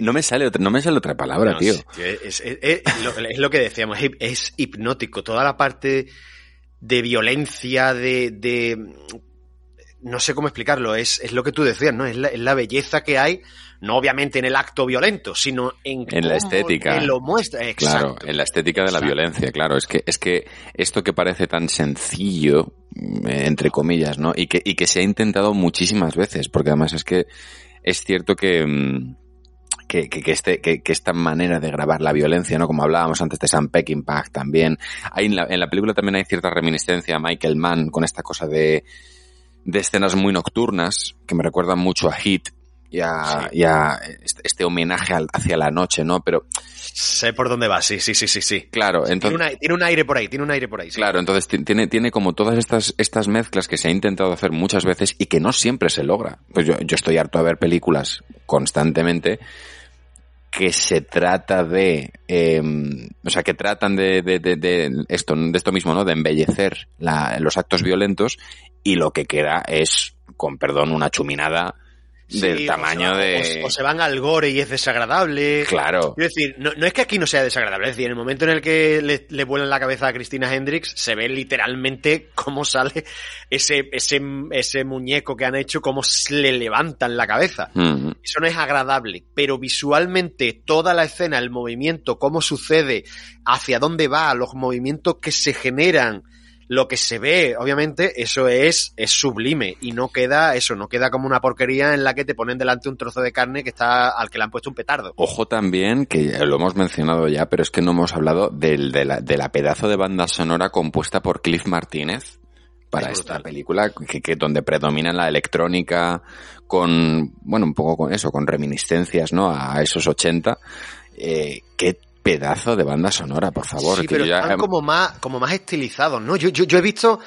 Speaker 6: No me sale otra, no me sale otra palabra,
Speaker 5: No,
Speaker 6: tío.
Speaker 5: es, es- es- es lo, es lo que decíamos, es, es hipnótico. Toda la parte de violencia, de, de- no sé cómo explicarlo, es, es lo que tú decías, ¿no? Es la, es la belleza que hay, no obviamente en el acto violento, sino en,
Speaker 6: En la estética.
Speaker 5: lo muestra.
Speaker 6: Claro, en la estética de la violencia, claro. Es que, es que esto que parece tan sencillo, entre comillas, ¿no? Y que, y que se ha intentado muchísimas veces, porque además es que es cierto que, mm, que, que, que este, que, que esta manera de grabar la violencia, ¿no? Como hablábamos antes de Sam Peckinpah también. Hay en la, en la película también hay cierta reminiscencia a Michael Mann con esta cosa de, de escenas muy nocturnas que me recuerdan mucho a Hit y a, y a este, este homenaje al- hacia la noche, ¿no? Pero
Speaker 5: Sé por dónde va, sí, sí, sí, sí, sí.
Speaker 6: claro,
Speaker 5: Tiene,
Speaker 6: entonces...
Speaker 5: un aire, tiene un aire por ahí, tiene un aire por ahí. sí.
Speaker 6: Claro, entonces ti- tiene, tiene como todas estas, estas mezclas que se ha intentado hacer muchas veces y que no siempre se logra. Pues yo, yo estoy harto de ver películas constantemente que se trata de, eh, o sea, que tratan de, de, de, de esto, de esto mismo, ¿no? De embellecer la- los actos violentos y lo que queda es, con perdón, una chuminada del
Speaker 5: Sí,
Speaker 6: tamaño
Speaker 5: o se,
Speaker 6: de...
Speaker 5: o, o se van al gore y es desagradable.
Speaker 6: Claro.
Speaker 5: Quiero decir, no, no es que aquí no sea desagradable, es decir, en el momento en el que le, le vuelan la cabeza a Cristina Hendricks, se ve literalmente cómo sale ese, ese, ese muñeco que han hecho, cómo se le levantan la cabeza. Eso no es agradable, pero visualmente toda la escena, el movimiento, cómo sucede, hacia dónde va, los movimientos que se generan, lo que se ve, obviamente, eso es, es sublime y no queda eso, no queda como una porquería en la que te ponen delante un trozo de carne que está al que le han puesto un petardo.
Speaker 6: Ojo también, que lo hemos mencionado ya, pero es que no hemos hablado del, de, la, de la pedazo de banda sonora compuesta por Cliff Martínez para
Speaker 5: Es
Speaker 6: esta
Speaker 5: brutal.
Speaker 6: película, que, que donde predomina la electrónica con, bueno, un poco con eso, con reminiscencias, ¿no? A esos 80. Eh, qué pedazo de banda sonora, por favor.
Speaker 5: sí,
Speaker 6: que
Speaker 5: pero
Speaker 6: ya-
Speaker 5: están como más, como más estilizados, ¿no? Yo, yo, yo he visto,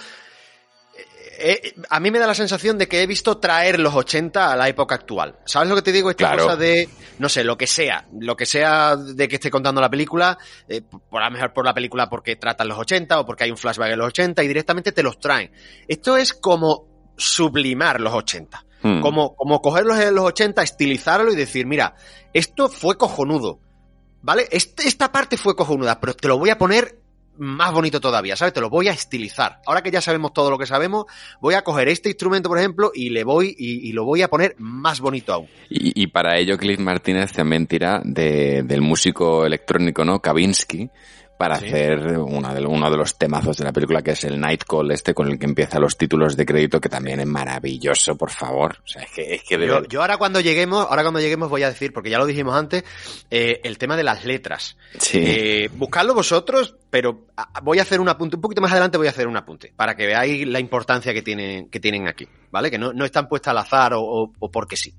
Speaker 5: eh, eh, a mí me da la sensación de que he visto traer los 80 a la época actual. ¿Sabes lo que te digo? Esta
Speaker 6: Claro.
Speaker 5: cosa de, no sé, lo que sea, lo que sea de que esté contando la película, eh, por a lo mejor por la película porque tratan los 80 o porque hay un flashback de los 80 y directamente te los traen. Esto es como sublimar los 80.
Speaker 6: Hmm.
Speaker 5: Como, como cogerlos de los 80, estilizarlo y decir, mira, esto fue cojonudo. ¿Vale? Este- esta parte fue cojonuda, pero te lo voy a poner más bonito todavía, ¿sabes? Te lo voy a estilizar. Ahora que ya sabemos todo lo que sabemos, voy a coger este instrumento, por ejemplo, y le voy y, lo voy a poner más bonito aún.
Speaker 6: Y, para ello Cliff Martínez también tira de- del músico electrónico, ¿no? Kavinsky, para
Speaker 5: Sí.
Speaker 6: hacer una de, uno de los temazos de la película, que es el Night Call este, con el que empieza los títulos de crédito, que también es maravilloso, por favor. O sea, es que, es que
Speaker 5: Yo, yo ahora cuando lleguemos, ahora cuando lleguemos voy a decir, porque ya lo dijimos antes, eh, el tema de las letras.
Speaker 6: Sí.
Speaker 5: Eh, buscadlo vosotros, pero ah, voy a hacer un apunte, un poquito más adelante voy a hacer un apunte, para que veáis la importancia que tienen, que tienen aquí, ¿vale? Que no, no están puestas al azar o, o- o porque sí.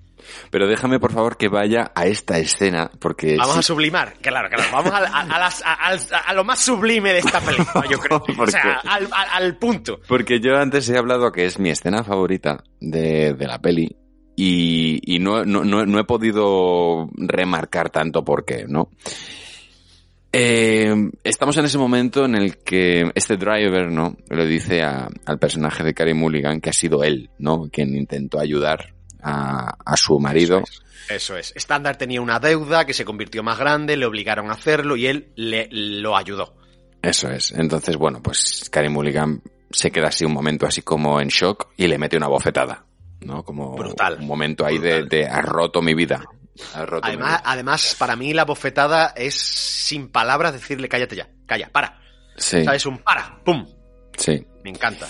Speaker 6: Pero déjame, por favor, que vaya a esta escena, porque...
Speaker 5: Vamos
Speaker 6: sí-
Speaker 5: a sublimar, claro, claro, vamos a, a- a las- a- al- a lo más sublime de esta película, yo creo. O
Speaker 6: ¿Por
Speaker 5: sea, al, al- al punto.
Speaker 6: Porque yo antes he hablado que es mi escena favorita de, de la peli y, y no, no, no, no he podido remarcar tanto por qué, ¿no? Eh, estamos en ese momento en el que este driver, ¿no? Le dice al personaje de Carey Mulligan que ha sido él, ¿no? Quien intentó ayudar a, a su marido.
Speaker 5: Eso es. Standard tenía una deuda que se convirtió más grande, le obligaron a hacerlo y él le, lo ayudó.
Speaker 6: Eso es. Entonces, bueno, pues Carey Mulligan se queda así un momento así como en shock y le mete una bofetada, ¿no? Como
Speaker 5: Brutal.
Speaker 6: un momento ahí de, de has roto mi vida. Has roto mi
Speaker 5: Además,
Speaker 6: vida.
Speaker 5: además, para mí la bofetada es sin palabras decirle cállate ya, calla, para.
Speaker 6: Sí,
Speaker 5: ¿Sabes? Un para, pum.
Speaker 6: sí.
Speaker 5: Me encanta.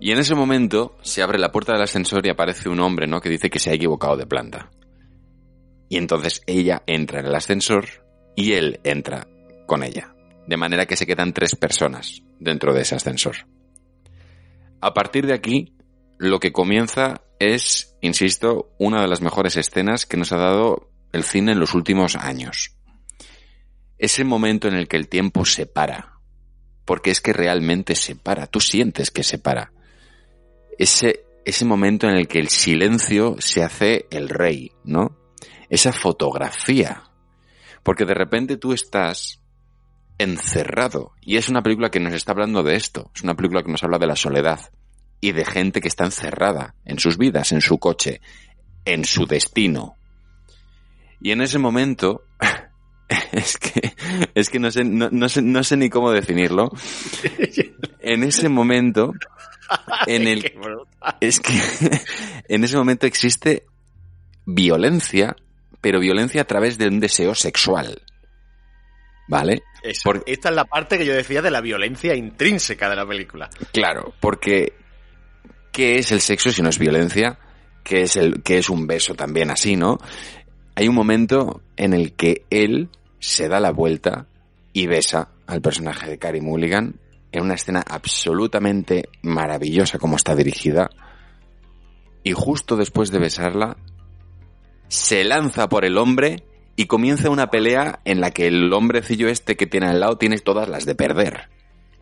Speaker 6: Y en ese momento se abre la puerta del ascensor y aparece un hombre, ¿no? Que dice que se ha equivocado de planta. Y entonces ella entra en el ascensor y él entra con ella. De manera que se quedan tres personas dentro de ese ascensor. A partir de aquí, lo que comienza es, insisto, una de las mejores escenas que nos ha dado el cine en los últimos años. Es el momento en el que el tiempo se para. Porque es que realmente se para. Tú sientes que se para ese, ese momento en el que el silencio se hace el rey, ¿no? Esa fotografía. Porque de repente tú estás encerrado. Y es una película que nos está hablando de esto. Es una película que nos habla de la soledad. Y de gente que está encerrada en sus vidas, en su coche, en su destino. Y en ese momento, es que, es que no sé, no, no sé, no sé ni cómo definirlo. En ese momento, en el, es que en ese momento existe violencia, pero violencia a través de un deseo sexual. ¿Vale?
Speaker 5: Eso. Esta es la parte que yo decía de la violencia intrínseca de la película.
Speaker 6: Claro, porque ¿qué es el sexo si no es violencia? ¿Qué es, el, qué es un beso también así, no? Hay un momento en el que él se da la vuelta y besa al personaje de Carey Mulligan en una escena absolutamente maravillosa como está dirigida. Y justo después de besarla, se lanza por el hombre y comienza una pelea en la que el hombrecillo este que tiene al lado tiene todas las de perder.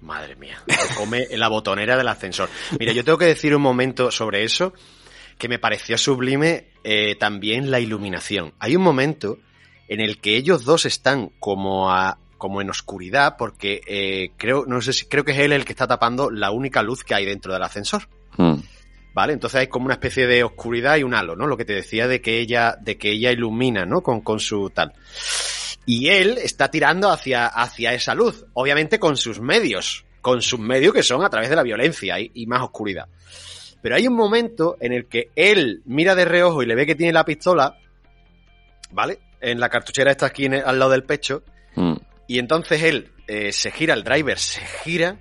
Speaker 5: Madre mía, come la botonera del ascensor. Mira, yo tengo que decir un momento sobre eso que me pareció sublime eh, también la iluminación. Hay un momento en el que ellos dos están como a como en oscuridad porque eh, creo no sé si creo que es él el que está tapando la única luz que hay dentro del ascensor.
Speaker 6: Hmm.
Speaker 5: ¿Vale? Entonces hay como una especie de oscuridad y un halo, ¿no? Lo que te decía de que ella, de que ella ilumina, ¿no? Con, con su tal. Y él está tirando hacia, hacia esa luz, obviamente con sus medios, con sus medios que son a través de la violencia y, y más oscuridad. Pero hay un momento en el que él mira de reojo y le ve que tiene la pistola, ¿vale? En la cartuchera está aquí el- al lado del pecho,
Speaker 6: Hmm.
Speaker 5: Y entonces él eh, se gira, el driver se gira,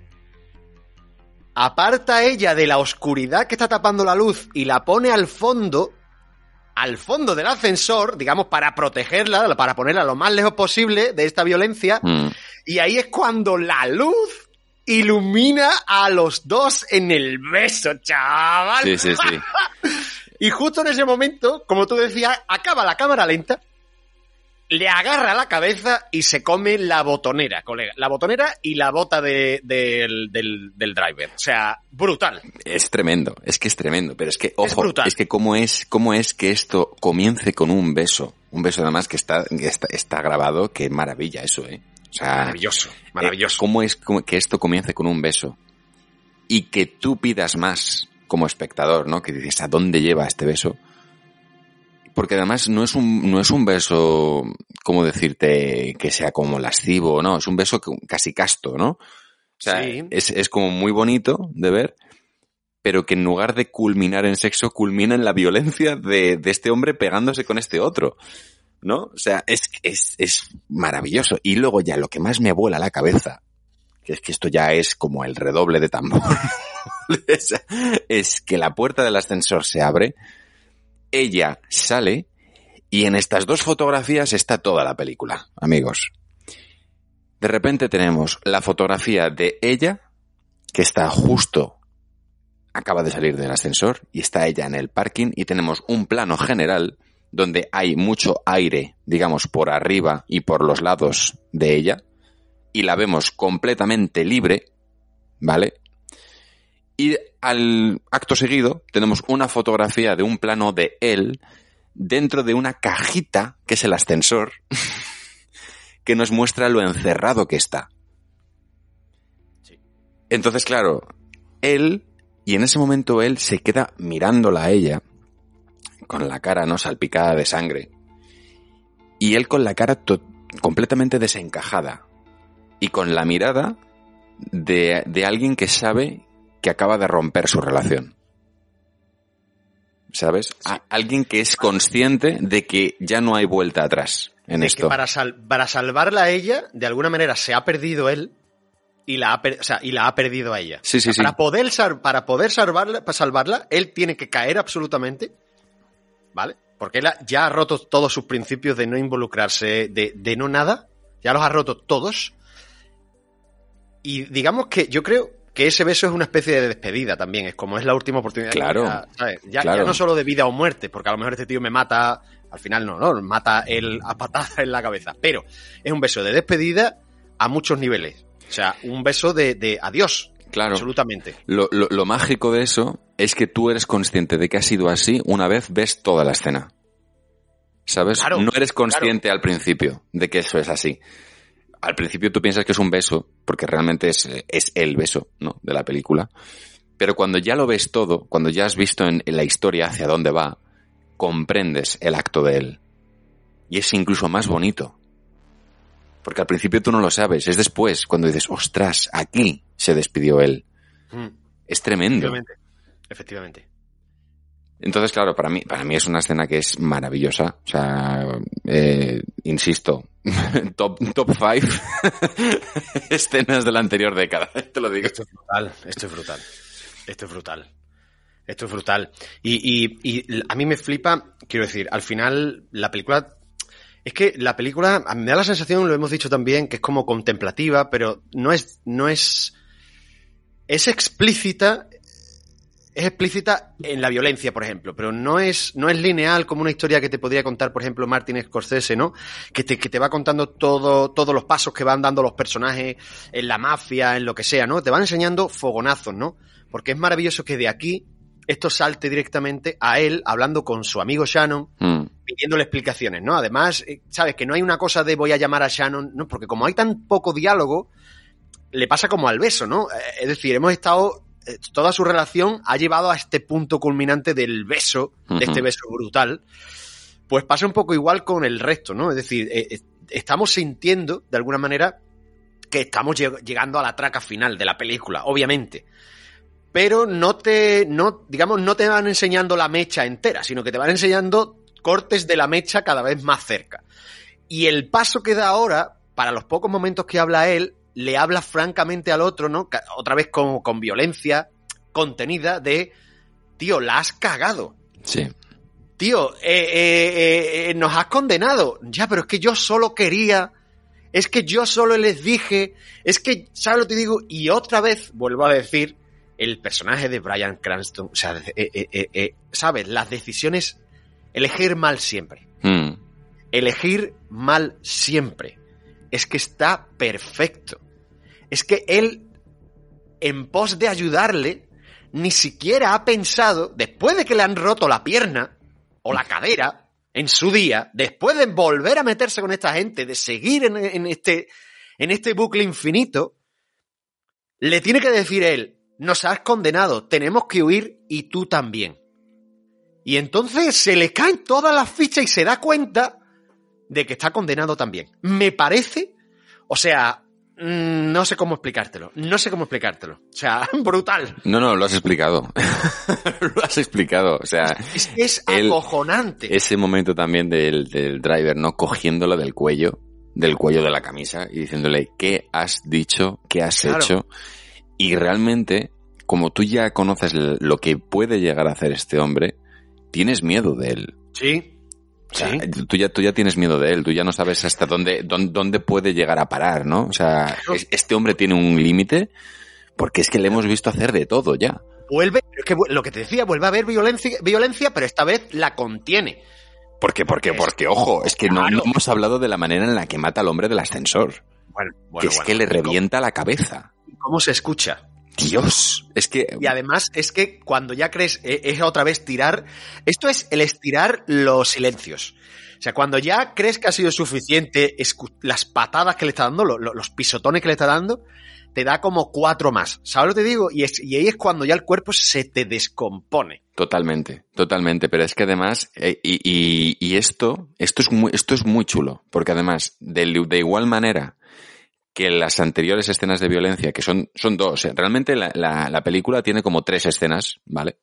Speaker 5: aparta a ella de la oscuridad que está tapando la luz y la pone al fondo, al fondo del ascensor, digamos, para protegerla, para ponerla lo más lejos posible de esta violencia.
Speaker 6: Hmm.
Speaker 5: Y ahí es cuando la luz ilumina a los dos en el beso, chaval.
Speaker 6: Sí, sí, sí.
Speaker 5: y justo en ese momento, como tú decías, acaba la cámara lenta le agarra la cabeza y se come la botonera, colega. La botonera y la bota de- del, del- del driver. O sea, brutal.
Speaker 6: Es tremendo, es que es tremendo, pero es que, ojo, es, que cómo es, cómo es que esto comience con un beso. Un beso además que está, que está, está grabado, qué maravilla eso, eh. O sea,
Speaker 5: Maravilloso, maravilloso.
Speaker 6: eh, ¿Cómo es que esto comience con un beso? Y que tú pidas más como espectador, ¿no? Que dices, ¿a dónde lleva este beso? Porque además no es un, no es un beso, ¿cómo decirte? Que sea como lascivo, no, es un beso casi casto, ¿no? O sea,
Speaker 5: Sí.
Speaker 6: es, es como muy bonito de ver, pero que en lugar de culminar en sexo, culmina en la violencia de, de este hombre pegándose con este otro. ¿No? O sea, es, es, es maravilloso. Y luego ya lo que más me vuela la cabeza, que es que esto ya es como el redoble de tambor, es, es que la puerta del ascensor se abre, ella sale y en estas dos fotografías está toda la película, amigos. De repente tenemos la fotografía de ella, que está justo, acaba de salir del ascensor, y está ella en el parking, y tenemos un plano general donde hay mucho aire, digamos, por arriba y por los lados de ella, y la vemos completamente libre, ¿vale? Y al acto seguido tenemos una fotografía de un plano de él dentro de una cajita, que es el ascensor, que nos muestra lo encerrado que está. Entonces, claro, él, y en ese momento él se queda mirándola a ella, con la cara no salpicada de sangre, y él con la cara completamente desencajada, y con la mirada de, de alguien que sabe que acaba de romper su relación. ¿Sabes? A- alguien que es consciente de que ya no hay vuelta atrás en
Speaker 5: de
Speaker 6: esto.
Speaker 5: que para, sal- para salvarla a ella, de alguna manera se ha perdido él y la ha, per- o sea, y la ha perdido a ella.
Speaker 6: Sí, sí,
Speaker 5: O sea,
Speaker 6: sí.
Speaker 5: Para poder, para poder salvarla, para salvarla, él tiene que caer absolutamente, ¿vale? Porque él ya ha roto todos sus principios de no involucrarse, de, de no nada, ya los ha roto todos. Y digamos que yo creo que ese beso es una especie de despedida también, es como es la última oportunidad.
Speaker 6: Claro.
Speaker 5: ya, ¿sabes? Ya,
Speaker 6: Claro.
Speaker 5: ya no solo de vida o muerte, porque a lo mejor este tío me mata, al final no, no, mata él a patada en la cabeza, pero es un beso de despedida a muchos niveles. O sea, un beso de, de adiós.
Speaker 6: Claro.
Speaker 5: Absolutamente.
Speaker 6: Lo, lo- lo mágico de eso es que tú eres consciente de que ha sido así una vez ves toda la escena. ¿Sabes?
Speaker 5: Claro,
Speaker 6: no eres consciente al principio de que eso es así. Al principio tú piensas que es un beso, porque realmente es, es el beso, ¿no? De la película. Pero cuando ya lo ves todo, cuando ya has visto en, en la historia hacia dónde va, comprendes el acto de él. Y es incluso más bonito. Porque al principio tú no lo sabes, es después, cuando dices, ostras, aquí se despidió él.
Speaker 5: Mm,
Speaker 6: Es tremendo.
Speaker 5: Efectivamente. Efectivamente.
Speaker 6: Entonces, claro, para mí, para mí es una escena que es maravillosa. O sea, eh, insisto, top, top five escenas de la anterior década. Te lo digo.
Speaker 5: Esto es brutal, esto es brutal. Esto es brutal. Esto es brutal. Y, y- y a mí me flipa, quiero decir, al final la película... Es que la película, me da la sensación, lo hemos dicho también, que es como contemplativa, pero no es, no es, es explícita, es explícita en la violencia, por ejemplo, pero no es, no es lineal como una historia que te podría contar, por ejemplo, Martin Scorsese, ¿no? Que te, que te va contando todo, todos los pasos que van dando los personajes en la mafia, en lo que sea, ¿no? Te van enseñando fogonazos, ¿no? Porque es maravilloso que de aquí esto salte directamente a él hablando con su amigo Shannon,
Speaker 6: Mm,
Speaker 5: pidiéndole explicaciones, ¿no? Además, eh, sabes que no hay una cosa de voy a llamar a Shannon, ¿no? Porque como hay tan poco diálogo, le pasa como al beso, ¿no? Eh, Es decir, hemos estado, toda su relación ha llevado a este punto culminante del beso, de este beso brutal. Pues pasa un poco igual con el resto, ¿no? Es decir, eh, eh, estamos sintiendo, de alguna manera, que estamos lleg- llegando a la traca final de la película, obviamente. Pero no te, no, digamos, no te van enseñando la mecha entera, sino que te van enseñando cortes de la mecha cada vez más cerca. Y el paso que da ahora, para los pocos momentos que habla él, le habla francamente al otro, ¿no? Otra vez con, con violencia contenida de, tío, la has cagado.
Speaker 6: sí.
Speaker 5: Tío, eh, eh, eh, nos has condenado. Ya, pero es que yo solo quería. Es que yo solo les dije. Es que, ¿sabes lo que te digo? Y otra vez, vuelvo a decir, el personaje de Brian Cranston. O sea, ¿sabes? Las decisiones. Elegir mal siempre.
Speaker 6: Mm,
Speaker 5: elegir mal siempre. Es que está perfecto. Es que él, en pos de ayudarle, ni siquiera ha pensado, después de que le han roto la pierna o la cadera en su día, después de volver a meterse con esta gente, de seguir en, en este, en este bucle infinito, le tiene que decir él, nos has condenado, tenemos que huir y tú también. Y entonces se le caen todas las fichas y se da cuenta de que está condenado también. Me parece, o sea, no sé cómo explicártelo, no sé cómo explicártelo. O sea, brutal.
Speaker 6: No, no, lo has explicado. lo has explicado. O sea,
Speaker 5: Es que es
Speaker 6: él-
Speaker 5: acojonante.
Speaker 6: ese momento también del, del driver, ¿no? Cogiéndolo del cuello, del cuello de la camisa y diciéndole, ¿qué has dicho? ¿Qué has
Speaker 5: Claro.
Speaker 6: hecho? Y realmente, como tú ya conoces lo que puede llegar a hacer este hombre, tienes miedo de él.
Speaker 5: Sí.
Speaker 6: O sea, tú, ya, tú ya tienes miedo de él, tú ya no sabes hasta dónde, dónde, dónde puede llegar a parar, ¿no? O sea, es- este hombre tiene un límite porque es que le hemos visto hacer de todo ya.
Speaker 5: Vuelve, pero es que lo que te decía, vuelve a haber violencia, violencia, pero esta vez la contiene.
Speaker 6: Porque, porque, porque, ojo, es que no, no hemos hablado de la manera en la que mata al hombre del ascensor.
Speaker 5: Bueno,
Speaker 6: que es
Speaker 5: bueno.
Speaker 6: que le
Speaker 5: ¿Y cómo-
Speaker 6: revienta la cabeza.
Speaker 5: ¿Cómo se escucha?
Speaker 6: Dios, es que
Speaker 5: Y además es que cuando ya crees, eh, es otra vez tirar, esto es el estirar los silencios. O sea, cuando ya crees que ha sido suficiente las patadas que le está dando, lo- lo- los pisotones que le está dando, te da como cuatro más. ¿Sabes lo que te digo? Y, es- y ahí es cuando ya el cuerpo se te descompone.
Speaker 6: Totalmente, totalmente, pero es que además, eh, y, y- y esto, esto es muy, esto es muy chulo, porque además, de, de igual manera que las anteriores escenas de violencia, que son, son dos, realmente la, la- la película tiene como tres escenas, ¿vale?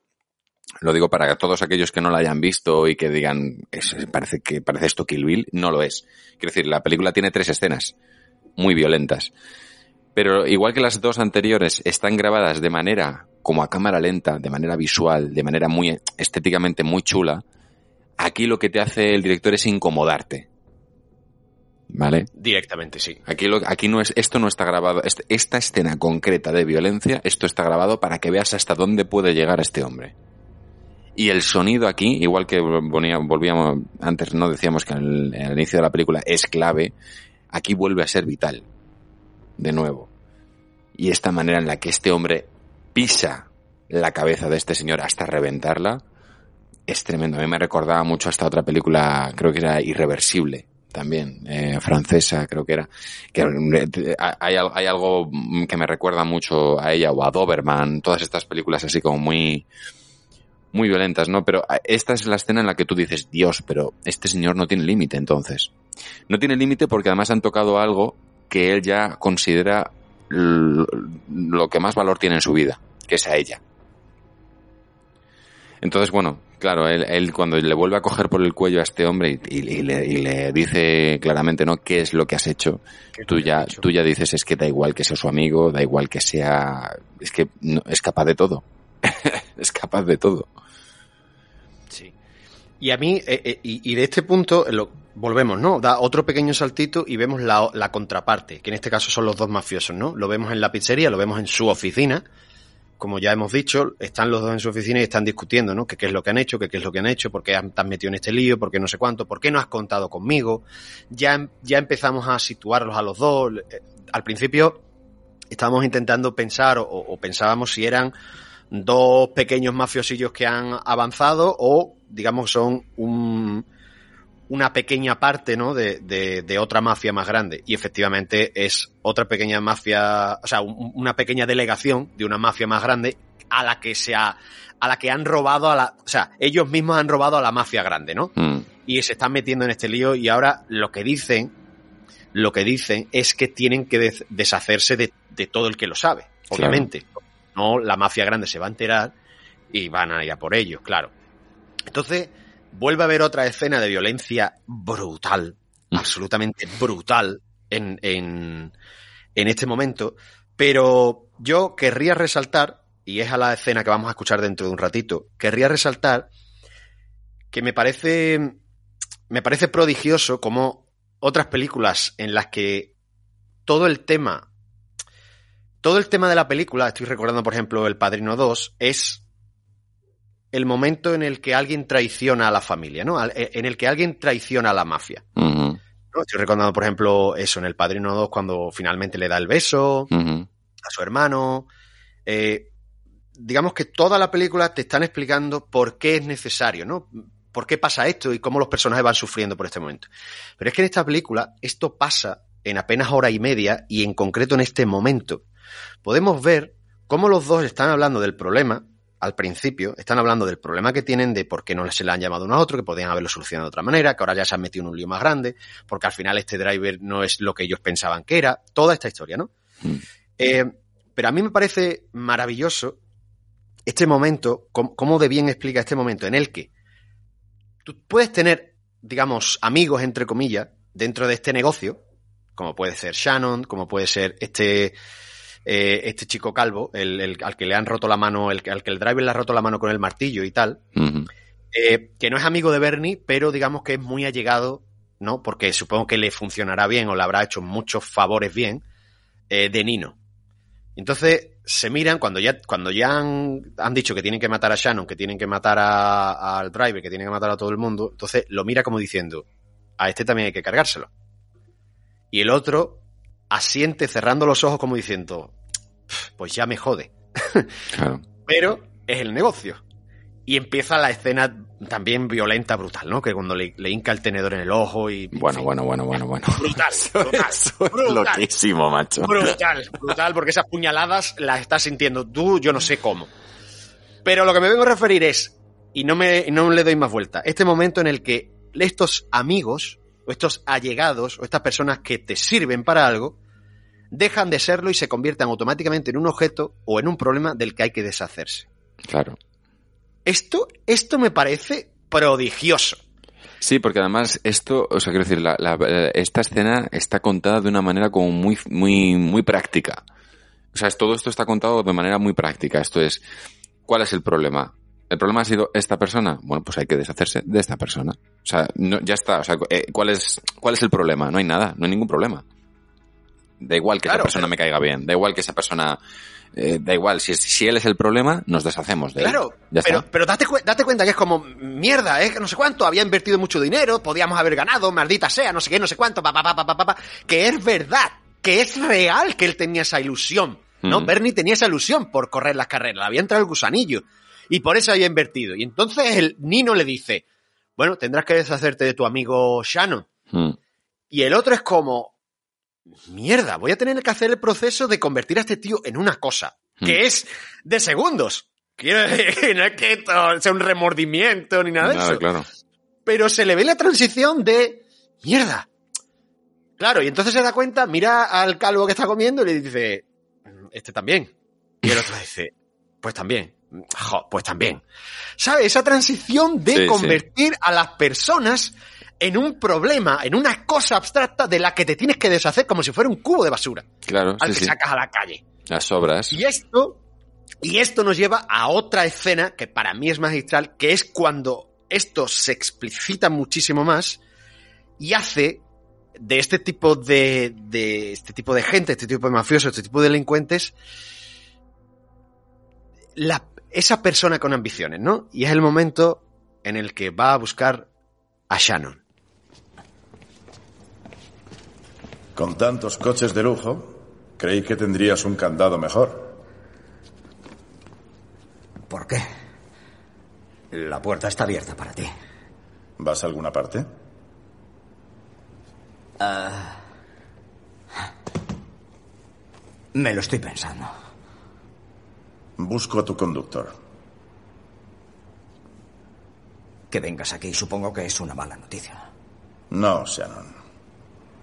Speaker 6: Lo digo para todos aquellos que no la hayan visto y que digan, "Es- parece que parece esto Kill Bill, no lo es. Quiero decir, la película tiene tres escenas, muy violentas. Pero igual que las dos anteriores están grabadas de manera como a cámara lenta, de manera visual, de manera muy estéticamente muy chula, aquí lo que te hace el director es incomodarte. ¿Vale?
Speaker 5: Directamente, sí.
Speaker 6: Aquí, lo, aquí no es, esto no está grabado, este- esta escena concreta de violencia, esto está grabado para que veas hasta dónde puede llegar este hombre. Y el sonido aquí, igual que volvía- volvíamos, antes no decíamos que al, al inicio de la película es clave, aquí vuelve a ser vital. De nuevo. Y esta manera en la que este hombre pisa la cabeza de este señor hasta reventarla, es tremendo. A mí me recordaba mucho a esta otra película, creo que era Irreversible, también, eh, francesa, creo que era. Eh, hay, hay algo que me recuerda mucho a ella o a Doberman, todas estas películas así como muy, muy violentas, ¿no? Pero eh, esta es la escena en la que tú dices, Dios, pero este señor no tiene límite entonces. No tiene límite porque además han tocado algo que él ya considera lo que más valor tiene en su vida, que es a ella. Entonces, bueno, claro, él, él cuando le vuelve a coger por el cuello a este hombre y, y- y le, y le dice claramente, ¿no? ¿Qué es lo que has hecho? Tú ya, tú ya dices, es que da igual que sea su amigo, da igual que sea, es que no- es capaz de todo. es capaz de todo.
Speaker 5: Sí. Y a mí, eh, eh, y, y de este punto, eh, lo, volvemos, ¿no? Da otro pequeño saltito y vemos la, la contraparte, que en este caso son los dos mafiosos, ¿no? Lo vemos en la pizzería, lo vemos en su oficina. Como ya hemos dicho, están los dos en su oficina y están discutiendo, ¿no? Que qué es lo que han hecho, que qué es lo que han hecho, por qué te has metido en este lío, por qué no sé cuánto, por qué no has contado conmigo. Ya, ya empezamos a situarlos a los dos. Eh, Al principio estábamos intentando pensar o pensábamos si eran dos pequeños mafiosillos que han avanzado o, digamos, son un, una pequeña parte ¿no? de, de- de otra mafia más grande. Y efectivamente es otra pequeña mafia, o sea, un- una pequeña delegación de una mafia más grande a la que se ha, a la que han robado a la, o sea, ellos mismos han robado a la mafia grande, ¿no?
Speaker 6: Mm.
Speaker 5: y se están metiendo en este lío y ahora lo que dicen, lo que dicen es que tienen que des- deshacerse de, de todo el que lo sabe,
Speaker 6: Claro.
Speaker 5: obviamente. No, la mafia grande se va a enterar y van a ir a por ellos, claro. Entonces, vuelve a haber otra escena de violencia brutal, absolutamente brutal en, en, en este momento, pero yo querría resaltar, y es a la escena que vamos a escuchar dentro de un ratito, querría resaltar que me parece me parece prodigioso como otras películas en las que todo el tema todo el tema de la película, estoy recordando por ejemplo El Padrino 2, es el momento en el que alguien traiciona a la familia, ¿no? Al- En el que alguien traiciona a la mafia. Estoy recordando, por ejemplo, eso en El Padrino 2 cuando finalmente le da el beso a su hermano. Eh, digamos que toda la película te están explicando por qué es necesario, ¿no? ¿Por qué pasa esto y cómo los personajes van sufriendo por este momento? Pero es que en esta película esto pasa en apenas hora y media y en concreto en este momento. Podemos ver cómo los dos están hablando del problema al principio, están hablando del problema que tienen de por qué no se le han llamado uno a otro, que podían haberlo solucionado de otra manera, que ahora ya se han metido en un lío más grande, porque al final este driver no es lo que ellos pensaban que era, toda esta historia, ¿no? Eh, pero a mí me parece maravilloso este momento, cómo, cómo de bien explica este momento en el que tú puedes tener, digamos, amigos, entre comillas, dentro de este negocio, como puede ser Shannon, como puede ser este, eh, este chico calvo, el, el- al que le han roto la mano, el, que- al que el driver le ha roto la mano con el martillo y tal, eh, que no es amigo de Bernie, pero digamos que es muy allegado, ¿no? Porque supongo que le funcionará bien o le habrá hecho muchos favores bien eh, de Nino. Entonces se miran cuando ya, cuando ya han, han dicho que tienen que matar a Shannon, que tienen que matar a- al driver, que tienen que matar a todo el mundo, entonces lo mira como diciendo, a este también hay que cargárselo. Y el otro asiente cerrando los ojos como diciendo, "Pf, pues ya me jode.
Speaker 6: Claro.
Speaker 5: Pero es el negocio. Y empieza la escena también violenta, brutal, ¿no? Que cuando le, le hinca el tenedor en el ojo y...
Speaker 6: Bueno, bueno, bueno, bueno, bueno.
Speaker 5: Brutal, brutal, brutal,
Speaker 6: Loquísimo, macho.
Speaker 5: brutal, brutal, porque esas puñaladas las estás sintiendo tú, yo no sé cómo. Pero lo que me vengo a referir es, y no, me, no le doy más vuelta, este momento en el que estos amigos, o estos allegados, o estas personas que te sirven para algo, dejan de serlo y se convierten automáticamente en un objeto o en un problema del que hay que deshacerse.
Speaker 6: Claro.
Speaker 5: Esto, esto me parece prodigioso.
Speaker 6: Sí, porque además esto, o sea, quiero decir, la- la- esta escena está contada de una manera como muy, muy, muy práctica. O sea, es- todo esto está contado de manera muy práctica. Esto es, ¿cuál es el problema? ¿El problema ha sido esta persona? Bueno, pues hay que deshacerse de esta persona. O sea, no, ya está. O sea, eh, ¿cuál es, ¿cuál es el problema? No hay nada, no hay ningún problema. Da igual que
Speaker 5: Claro,
Speaker 6: esa persona me caiga bien, da igual que esa persona, eh, da igual, si, si él es el problema, nos deshacemos de él.
Speaker 5: Claro,
Speaker 6: Ya
Speaker 5: pero,
Speaker 6: está.
Speaker 5: pero date, cu- date cuenta que es como, mierda, ¿eh? no sé cuánto, había invertido mucho dinero, podíamos haber ganado, maldita sea, no sé qué, no sé cuánto, pa, pa, pa, pa, pa, pa, que es verdad, que es real que él tenía esa ilusión, ¿no?
Speaker 6: Mm.
Speaker 5: Bernie tenía esa ilusión por correr las carreras, había entrado el gusanillo, y por eso había invertido. Y entonces el Nino le dice, bueno, tendrás que deshacerte de tu amigo Shannon.
Speaker 6: Mm.
Speaker 5: Y el otro es como, mierda, voy a tener que hacer el proceso de convertir a este tío en una cosa, que es de segundos. Quiero decir, no es que esto sea un remordimiento ni nada de eso.
Speaker 6: claro.
Speaker 5: Pero se le ve la transición de, mierda. Claro, y entonces se da cuenta, mira al calvo que está comiendo y le dice, este también. Y el otro dice, pues también. Jo, pues también. ¿Sabes? Esa transición de
Speaker 6: Sí, sí.
Speaker 5: convertir a las personas en un problema, en una cosa abstracta de la que te tienes que deshacer como si fuera un cubo de basura
Speaker 6: Claro,
Speaker 5: al
Speaker 6: sí,
Speaker 5: que sacas a la calle.
Speaker 6: Las obras.
Speaker 5: Y esto, y esto nos lleva a otra escena que para mí es magistral, que es cuando esto se explicita muchísimo más y hace de este tipo de, de este tipo de gente, este tipo de mafiosos, este tipo de delincuentes, la, esa persona con ambiciones, ¿no? Y es el momento en el que va a buscar a Shannon.
Speaker 10: Con tantos coches de lujo, creí que tendrías un candado mejor.
Speaker 8: ¿Por qué? La puerta está abierta para ti.
Speaker 10: ¿Vas a alguna parte?
Speaker 8: Ah. me lo estoy pensando.
Speaker 10: Busco a tu conductor.
Speaker 8: Que vengas aquí supongo que es una mala noticia.
Speaker 10: No, Shannon.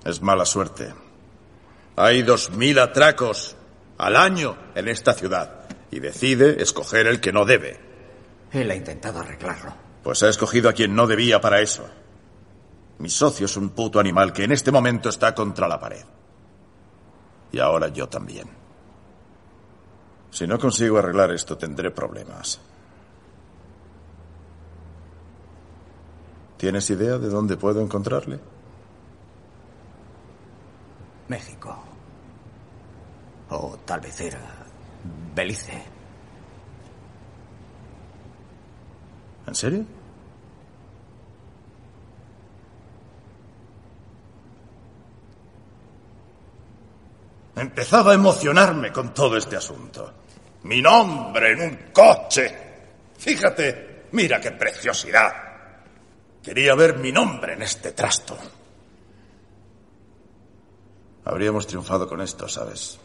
Speaker 10: Es mala suerte. Hay dos mil atracos al año en esta ciudad y decide escoger el que no debe.
Speaker 8: Él ha intentado arreglarlo.
Speaker 10: Pues ha escogido a quien no debía para eso. Mi socio es un puto animal que en este momento está contra la pared. Y ahora yo también. Si no consigo arreglar esto, tendré problemas. ¿Tienes idea de dónde puedo encontrarle?
Speaker 8: México. O tal vez era Belice.
Speaker 10: ¿En serio? Empezaba a emocionarme con todo este asunto. Mi nombre en un coche. Fíjate, mira qué preciosidad. Quería ver mi nombre en este trasto. Habríamos triunfado con esto, ¿sabes?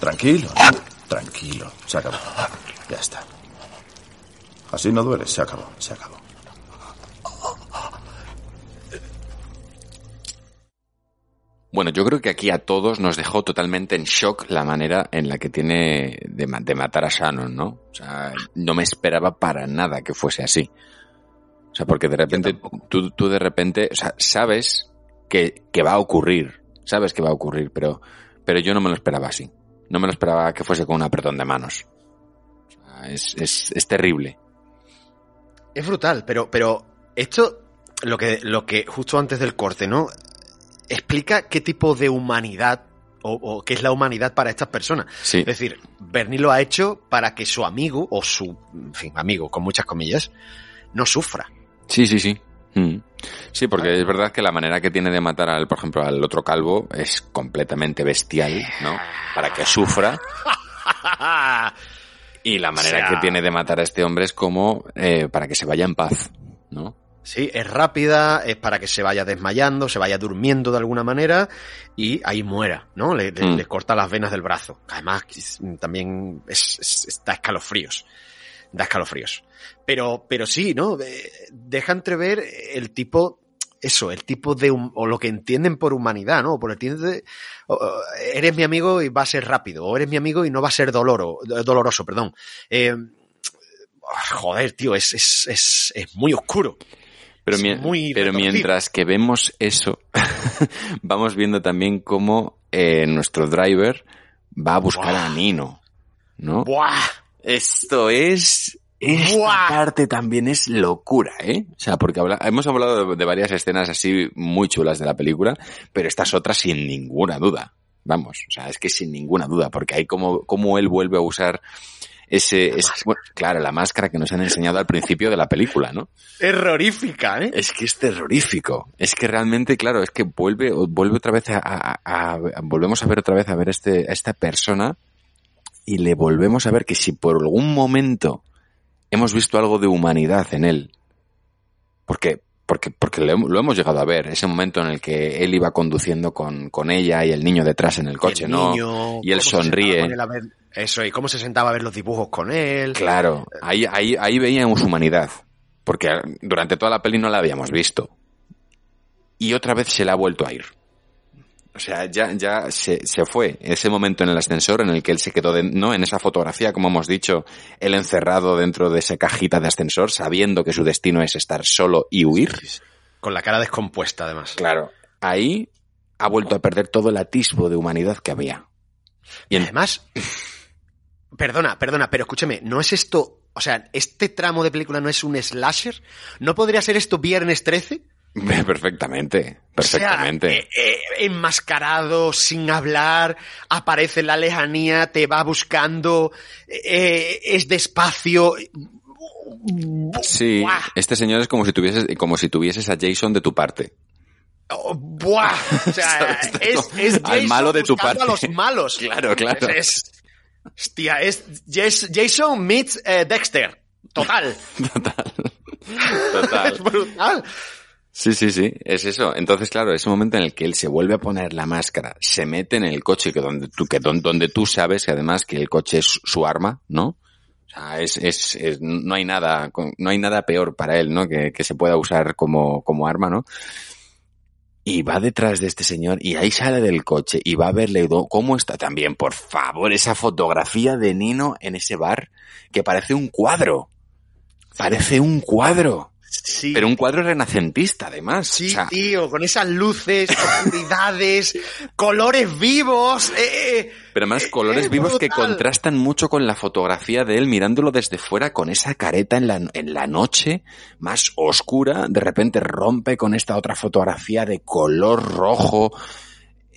Speaker 10: Tranquilo, tranquilo. Se acabó. Ya está. Así no duele, se acabó, se acabó.
Speaker 6: Bueno, yo creo que aquí a todos nos dejó totalmente en shock la manera en la que tiene de, ma- de matar a Shannon, ¿no? O sea, no me esperaba para nada que fuese así. O sea, porque de repente, tú, tú de repente, o sea, sabes que, que va a ocurrir, sabes que va a ocurrir, pero, pero yo no me lo esperaba así. No me lo esperaba que fuese con un apretón de manos. O sea, es, es, es terrible.
Speaker 5: Es brutal, pero, pero esto, lo que, lo que justo antes del corte, ¿no? Explica qué tipo de humanidad o, o qué es la humanidad para estas personas.
Speaker 6: Sí.
Speaker 5: Es decir, Bernie lo ha hecho para que su amigo, o su, en fin, amigo, con muchas comillas, no sufra.
Speaker 6: Sí, sí, sí. Mm. Sí, porque es verdad que la manera que tiene de matar al, por ejemplo, al otro calvo es completamente bestial, ¿no? Para que sufra. Y la manera
Speaker 5: O sea-
Speaker 6: que tiene de matar a este hombre es como eh, para que se vaya en paz, ¿no?
Speaker 5: Sí, es rápida, es para que se vaya desmayando, se vaya durmiendo de alguna manera y ahí muera, ¿no? Le, le-
Speaker 6: Mm.
Speaker 5: le corta las venas del brazo. Además, es- también es, es- es- da escalofríos. Da escalofríos. Pero, pero sí, ¿no? Eh, Deja entrever el tipo, eso, el tipo de, o lo que entienden por humanidad, ¿no? Por entiende, eres mi amigo y va a ser rápido, o eres mi amigo y no va a ser doloro, doloroso, perdón. Eh, joder, tío, es, es, es, es muy oscuro.
Speaker 6: Pero, mi-
Speaker 5: muy
Speaker 6: pero mientras que vemos eso, vamos viendo también cómo eh, nuestro driver va a buscar a Nino, ¿no?
Speaker 5: ¡Buah!
Speaker 6: Esto es... Esta parte también es locura, ¿eh? O sea, porque habla- hemos hablado de, de varias escenas así muy chulas de la película, pero estas otras sin ninguna duda. Vamos, o sea, es que sin ninguna duda, porque hay como, como él vuelve a usar ese, ese- bueno, claro, la máscara que nos han enseñado al principio de la película, ¿no?
Speaker 5: Terrorífica, ¿eh?
Speaker 6: Es que es terrorífico. Es que realmente, claro, es que vuelve, vuelve otra vez a, a- a- a- volvemos a ver otra vez a ver este, a esta persona y le volvemos a ver que si por algún momento hemos visto algo de humanidad en él, porque, porque, porque lo, hem- lo hemos llegado a ver, ese momento en el que él iba conduciendo con, con ella y el niño detrás en el coche,
Speaker 5: El
Speaker 6: ¿no?
Speaker 5: niño,
Speaker 6: y él sonríe.
Speaker 5: ver- eso, y cómo se sentaba a ver los dibujos con él.
Speaker 6: Claro, ahí, ahí, ahí veíamos humanidad, porque durante toda la peli no la habíamos visto. Y otra vez se la ha vuelto a ir. O sea, ya, ya se, se fue ese momento en el ascensor en el que él se quedó, de- ¿no? En esa fotografía, como hemos dicho, él encerrado dentro de esa cajita de ascensor, sabiendo que su destino es estar solo y huir.
Speaker 5: Con la cara descompuesta, además.
Speaker 6: Claro. Ahí ha vuelto a perder todo el atisbo de humanidad que había.
Speaker 5: Y además, perdona, perdona, pero escúcheme, ¿no es esto, o sea, este tramo de película no es un slasher? ¿No podría ser esto Viernes 13?
Speaker 6: Perfectamente, perfectamente.
Speaker 5: O sea, eh, eh, enmascarado, sin hablar, aparece en la lejanía, te va buscando, eh, es despacio.
Speaker 6: Sí, este señor es como si tuvieses, como si tuvieses a Jason de tu parte.
Speaker 5: Oh, ¡Buah! O sea, es, es
Speaker 6: Al malo de tu parte.
Speaker 5: a los malos.
Speaker 6: Claro, claro.
Speaker 5: Es, es- hostia, es Jas- Jason meets Dexter. Total.
Speaker 6: Total.
Speaker 5: es brutal.
Speaker 6: Sí, sí, sí, es eso. Entonces, claro, ese momento en el que él se vuelve a poner la máscara, se mete en el coche que donde tú, que don- donde tú sabes que además que el coche es su arma, ¿no? O sea, es, es, es- no hay nada, no hay nada peor para él, ¿no? Que, que se pueda usar como, como arma, ¿no? Y va detrás de este señor y ahí sale del coche y va a verle cómo está también, por favor, esa fotografía de Nino en ese bar que parece un cuadro. Parece un cuadro.
Speaker 5: Sí.
Speaker 6: Pero un cuadro renacentista, además.
Speaker 5: Sí,
Speaker 6: O sea,
Speaker 5: tío, con esas luces, oscuridades, colores vivos. eh, eh,
Speaker 6: Pero además colores
Speaker 5: es
Speaker 6: vivos que contrastan mucho con la fotografía de él mirándolo desde fuera con esa careta en la, en la noche más oscura. De repente rompe con esta otra fotografía de color rojo.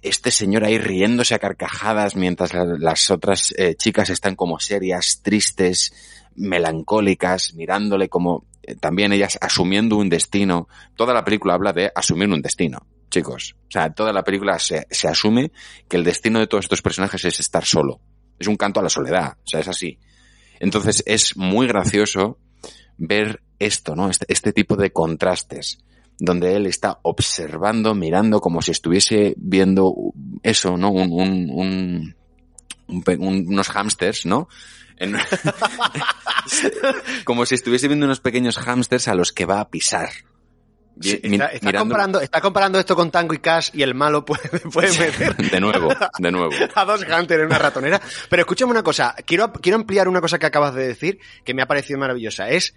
Speaker 6: Este señor ahí riéndose a carcajadas mientras la- las otras eh, chicas están como serias, tristes, melancólicas, mirándole como eh, también ellas asumiendo un destino. Toda la película habla de asumir un destino, chicos. O sea, toda la película se, se asume que el destino de todos estos personajes es estar solo. Es un canto a la soledad. O sea, es así. Entonces es muy gracioso ver esto, ¿no? Este, este tipo de contrastes donde él está observando, mirando como si estuviese viendo eso, ¿no? Un, un, un- unos hámsters, ¿no? En- como si estuviese viendo unos pequeños hámsters a los que va a pisar.
Speaker 5: Sí, está, está
Speaker 6: mirando-
Speaker 5: comparando, está comparando esto con Tango y Cash y el malo puede, puede meter
Speaker 6: De nuevo, de nuevo.
Speaker 5: a dos Hunter en una ratonera. Pero escúchame una cosa, quiero, quiero ampliar una cosa que acabas de decir que me ha parecido maravillosa. Es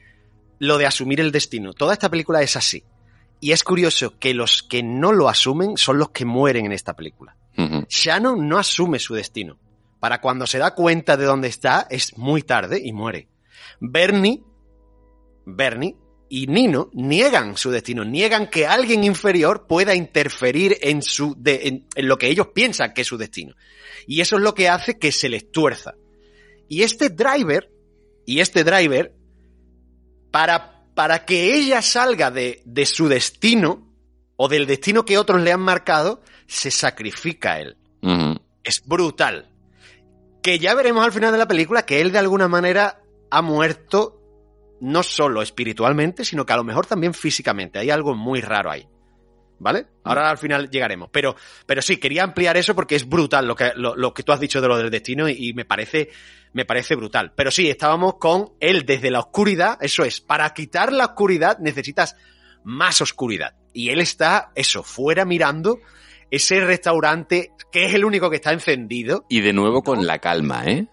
Speaker 5: lo de asumir el destino. Toda esta película es así. Y es curioso que los que no lo asumen son los que mueren en esta película.
Speaker 6: Ujú.
Speaker 5: Shannon no asume su destino. Para cuando se da cuenta de dónde está, es muy tarde y muere. Bernie, Bernie y Nino niegan su destino, niegan que alguien inferior pueda interferir en, su de- en, en lo que ellos piensan que es su destino. Y eso es lo que hace que se les tuerza. Y este driver, y este driver, para, para que ella salga de, de su destino, o del destino que otros le han marcado, se sacrifica a él. Es brutal. Que ya veremos al final de la película que él de alguna manera ha muerto no solo espiritualmente, sino que a lo mejor también físicamente. Hay algo muy raro ahí. ¿Vale? Ahora al final llegaremos. Pero, pero sí, quería ampliar eso porque es brutal lo que, lo, lo que tú has dicho de lo del destino y, y me parece, me parece brutal. Pero sí, estábamos con él desde la oscuridad. Eso es, para quitar la oscuridad necesitas más oscuridad. Y él está, eso, fuera mirando ese restaurante que es el único que está encendido.
Speaker 6: Y de nuevo con la calma, ¿eh?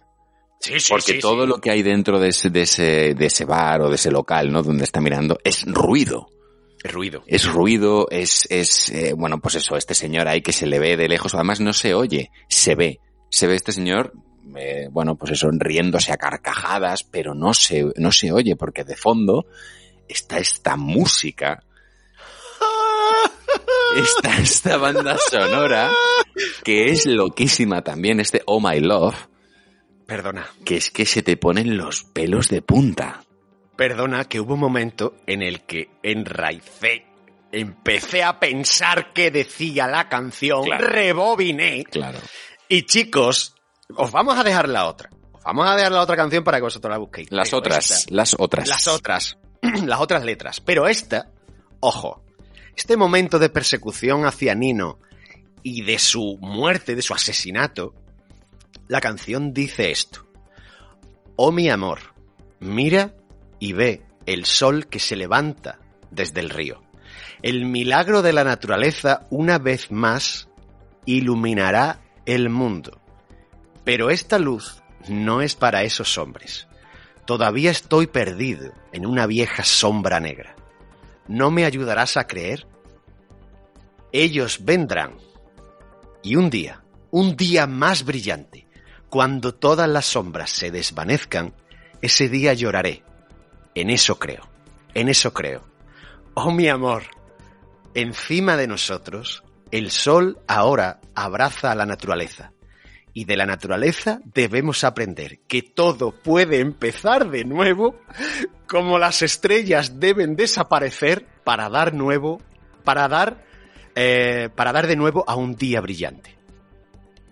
Speaker 5: Sí, sí,
Speaker 6: Porque
Speaker 5: sí,
Speaker 6: todo lo que hay dentro de ese, de, ese, de ese bar o de ese local, ¿no? Donde está mirando, es ruido.
Speaker 5: Es ruido.
Speaker 6: Es ruido, es, es eh, bueno, pues eso, este señor ahí que se le ve de lejos, además no se oye, se ve. Se ve este señor, eh, bueno, pues eso, riéndose a carcajadas, pero no se, no se oye, porque de fondo está esta música, está esta banda sonora, que es loquísima también, este Oh My Love,
Speaker 5: Perdona,
Speaker 6: que es que se te ponen los pelos de punta.
Speaker 5: perdona que hubo un momento en el que enraicé, empecé a pensar qué decía la canción,
Speaker 6: Claro.
Speaker 5: rebobiné.
Speaker 6: Claro.
Speaker 5: Y chicos, os vamos a dejar la otra. Os vamos a dejar la otra canción para que vosotros la busquéis.
Speaker 6: Las
Speaker 5: Pero
Speaker 6: otras,
Speaker 5: esta-
Speaker 6: las otras.
Speaker 5: Las otras. las otras letras. Pero esta, ojo, este momento de persecución hacia Nino y de su muerte, de su asesinato, la canción dice esto. Oh mi amor, mira y ve el sol que se levanta desde el río. El milagro de la naturaleza una vez más iluminará el mundo. Pero esta luz no es para esos hombres. Todavía estoy perdido en una vieja sombra negra. ¿No me ayudarás a creer? Ellos vendrán. Y un día, un día más brillante, cuando todas las sombras se desvanezcan, ese día lloraré. En eso creo, en eso creo. Oh mi amor, encima de nosotros, el sol ahora abraza a la naturaleza. Y de la naturaleza debemos aprender que todo puede empezar de nuevo, como las estrellas deben desaparecer para dar nuevo, para dar, eh, para dar de nuevo a un día brillante.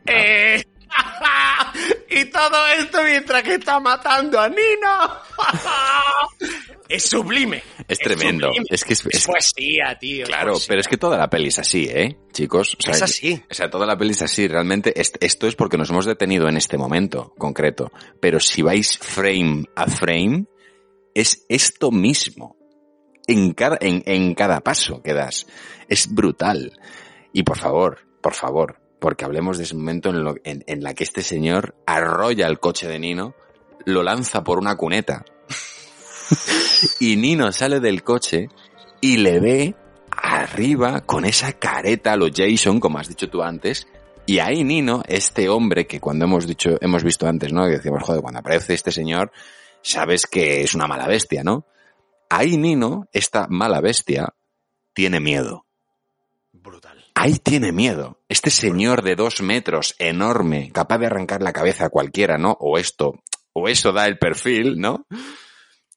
Speaker 5: Eh, y todo esto mientras que está matando a Nino. es sublime.
Speaker 6: Es tremendo.
Speaker 5: sublime.
Speaker 6: Es que es- es-
Speaker 5: poesía, tío. es
Speaker 6: Claro,
Speaker 5: poesía.
Speaker 6: pero es que toda la peli es así, ¿eh? Chicos. O sea,
Speaker 5: Es así.
Speaker 6: O sea, toda la peli es así. Realmente est- esto es porque nos hemos detenido en este momento concreto. Pero si vais frame a frame, es esto mismo. En cada, en, en cada paso que das. Es brutal. Y por favor, por favor, porque hablemos de ese momento en, lo, en, en la que este señor arrolla el coche de Nino, lo lanza por una cuneta. y Nino sale del coche y le ve arriba con esa careta lo Jason, como has dicho tú antes. Y ahí Nino, este hombre que cuando hemos dicho, hemos visto antes, ¿no? Que decíamos, joder, cuando aparece este señor, sabes que es una mala bestia, ¿no? Ahí Nino, esta mala bestia, tiene miedo. Ahí tiene miedo. Este señor de dos metros, enorme, capaz de arrancar la cabeza a cualquiera, ¿no? O esto, o eso da el perfil, ¿no?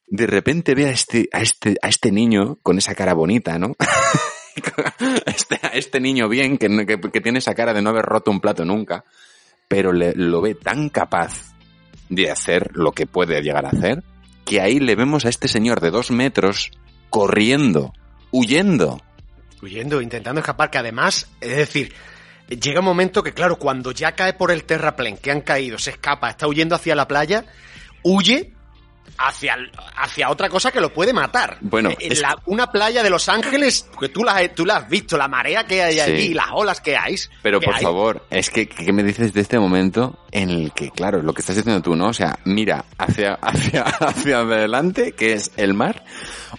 Speaker 6: De repente ve a este, a este, a este niño con esa cara bonita, ¿no? este, a este niño bien, que, que tiene esa cara de no haber roto un plato nunca, pero le- lo ve tan capaz de hacer lo que puede llegar a hacer, que ahí le vemos a este señor de dos metros corriendo, huyendo.
Speaker 5: Huyendo, intentando escapar, que además, es decir, llega un momento que, claro, cuando ya cae por el terraplén, que han caído, se escapa, está huyendo hacia la playa, huye hacia, hacia otra cosa que lo puede matar.
Speaker 6: Bueno,
Speaker 5: Eh,
Speaker 6: es-
Speaker 5: la- una playa de Los Ángeles, que tú la, tú la has visto, la marea que hay
Speaker 6: Sí.
Speaker 5: allí, las olas que hay.
Speaker 6: Pero
Speaker 5: que
Speaker 6: por
Speaker 5: hay.
Speaker 6: favor, es que, ¿qué me dices de este momento en el que, claro, lo que estás diciendo tú, ¿no? O sea, mira hacia, hacia, hacia adelante, que es el mar,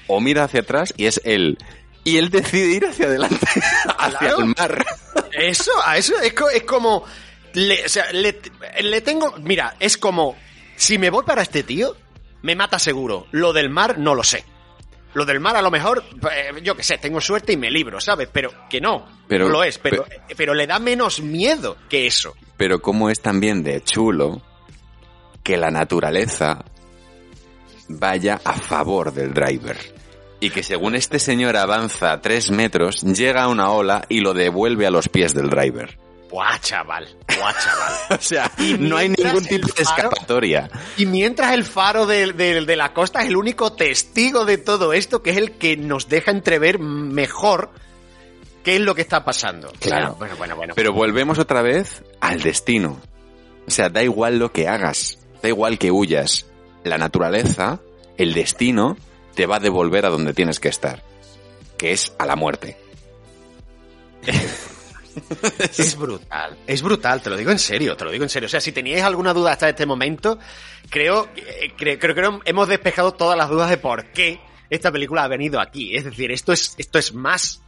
Speaker 6: o mira hacia atrás y es él. Y él decide ir hacia adelante, hacia
Speaker 5: Claro.
Speaker 6: el mar.
Speaker 5: Eso, a eso es, co- es como. Le, o sea, le, le tengo. Mira, es como. Si me voy para este tío, me mata seguro. Lo del mar no lo sé. Lo del mar a lo mejor, eh, yo qué sé, tengo suerte y me libro, ¿sabes? Pero que no,
Speaker 6: Pero-
Speaker 5: no lo es, pero, pero le da menos miedo que eso.
Speaker 6: Pero cómo es también de chulo que la naturaleza vaya a favor del driver. Y que según este señor avanza tres metros, llega a una ola y lo devuelve a los pies del driver.
Speaker 5: Buah, chaval, buah, chaval.
Speaker 6: O sea,
Speaker 5: Y
Speaker 6: no hay ningún tipo de
Speaker 5: faro-
Speaker 6: escapatoria.
Speaker 5: Y mientras el faro de, de- de la costa es el único testigo de todo esto, que es el que nos deja entrever mejor qué es lo que está pasando.
Speaker 6: Claro.
Speaker 5: Bueno, bueno, bueno.
Speaker 6: Pero volvemos otra vez al destino. O sea, da igual lo que hagas, da igual que huyas. La naturaleza, el destino, te va a devolver a donde tienes que estar, que es a la muerte.
Speaker 5: Es brutal, es brutal, te lo digo en serio, te lo digo en serio. O sea, si teníais alguna duda hasta este momento, creo, eh, creo, creo que hemos despejado todas las dudas de por qué esta película ha venido aquí. Es decir, esto es, esto es más.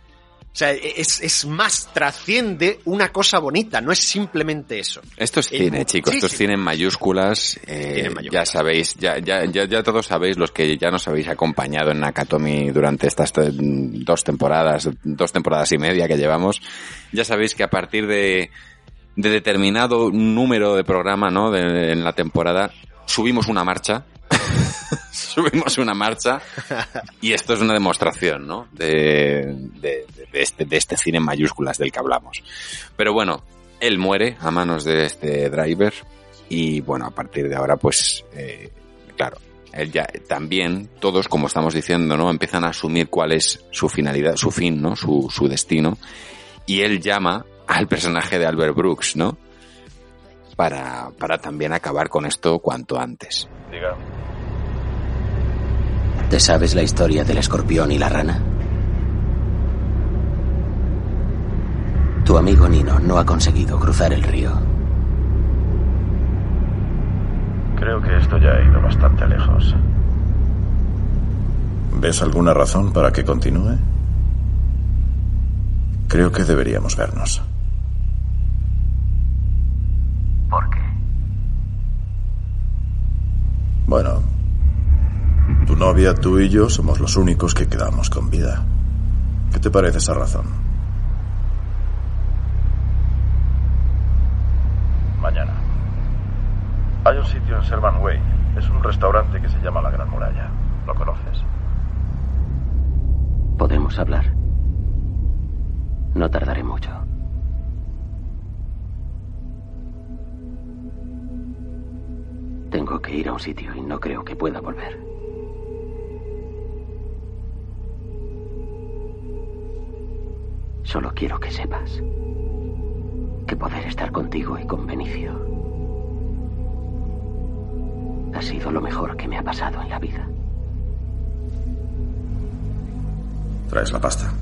Speaker 5: O sea, es, es más, trasciende una cosa bonita, no es simplemente eso.
Speaker 6: Esto es
Speaker 5: Es
Speaker 6: cine, chicos, esto es cine en mayúsculas. eh,
Speaker 5: Cine en mayúsculas.
Speaker 6: Ya sabéis, ya, ya, ya, ya todos sabéis, los que ya nos habéis acompañado en Nakatomi durante estas dos temporadas, dos temporadas y media que llevamos, ya sabéis que a partir de, de determinado número de programa, ¿no? De- en la temporada, subimos una marcha. subimos una marcha y esto es una demostración, ¿no? De, este, de este cine en mayúsculas del que hablamos. Pero bueno, él muere a manos de este driver y bueno, a partir de ahora pues, eh, claro, él ya también, todos como estamos diciendo, ¿no? Empiezan a asumir cuál es su finalidad, su fin, ¿no? Su, su destino y él llama al personaje de Albert Brooks, ¿no? Para, para también acabar con esto cuanto antes.
Speaker 14: Diga.
Speaker 1: ¿Te sabes la historia del escorpión y la rana? Tu amigo Nino no ha conseguido cruzar el río.
Speaker 10: Creo que esto ya ha ido bastante lejos. ¿Ves alguna razón para que continúe? Creo que deberíamos vernos.
Speaker 14: ¿Por qué?
Speaker 10: Bueno, tu novia, tú y yo somos los únicos que quedamos con vida. ¿Qué te parece esa razón? Mañana. Hay un sitio en Sherman Way. Es un restaurante que se llama La Gran Muralla. ¿Lo conoces?
Speaker 1: Podemos hablar. No tardaré mucho. Tengo que ir a un sitio y no creo que pueda volver. Solo quiero que sepas que poder estar contigo y con Benicio ha sido lo mejor que me ha pasado en la vida.
Speaker 10: Traes la pasta.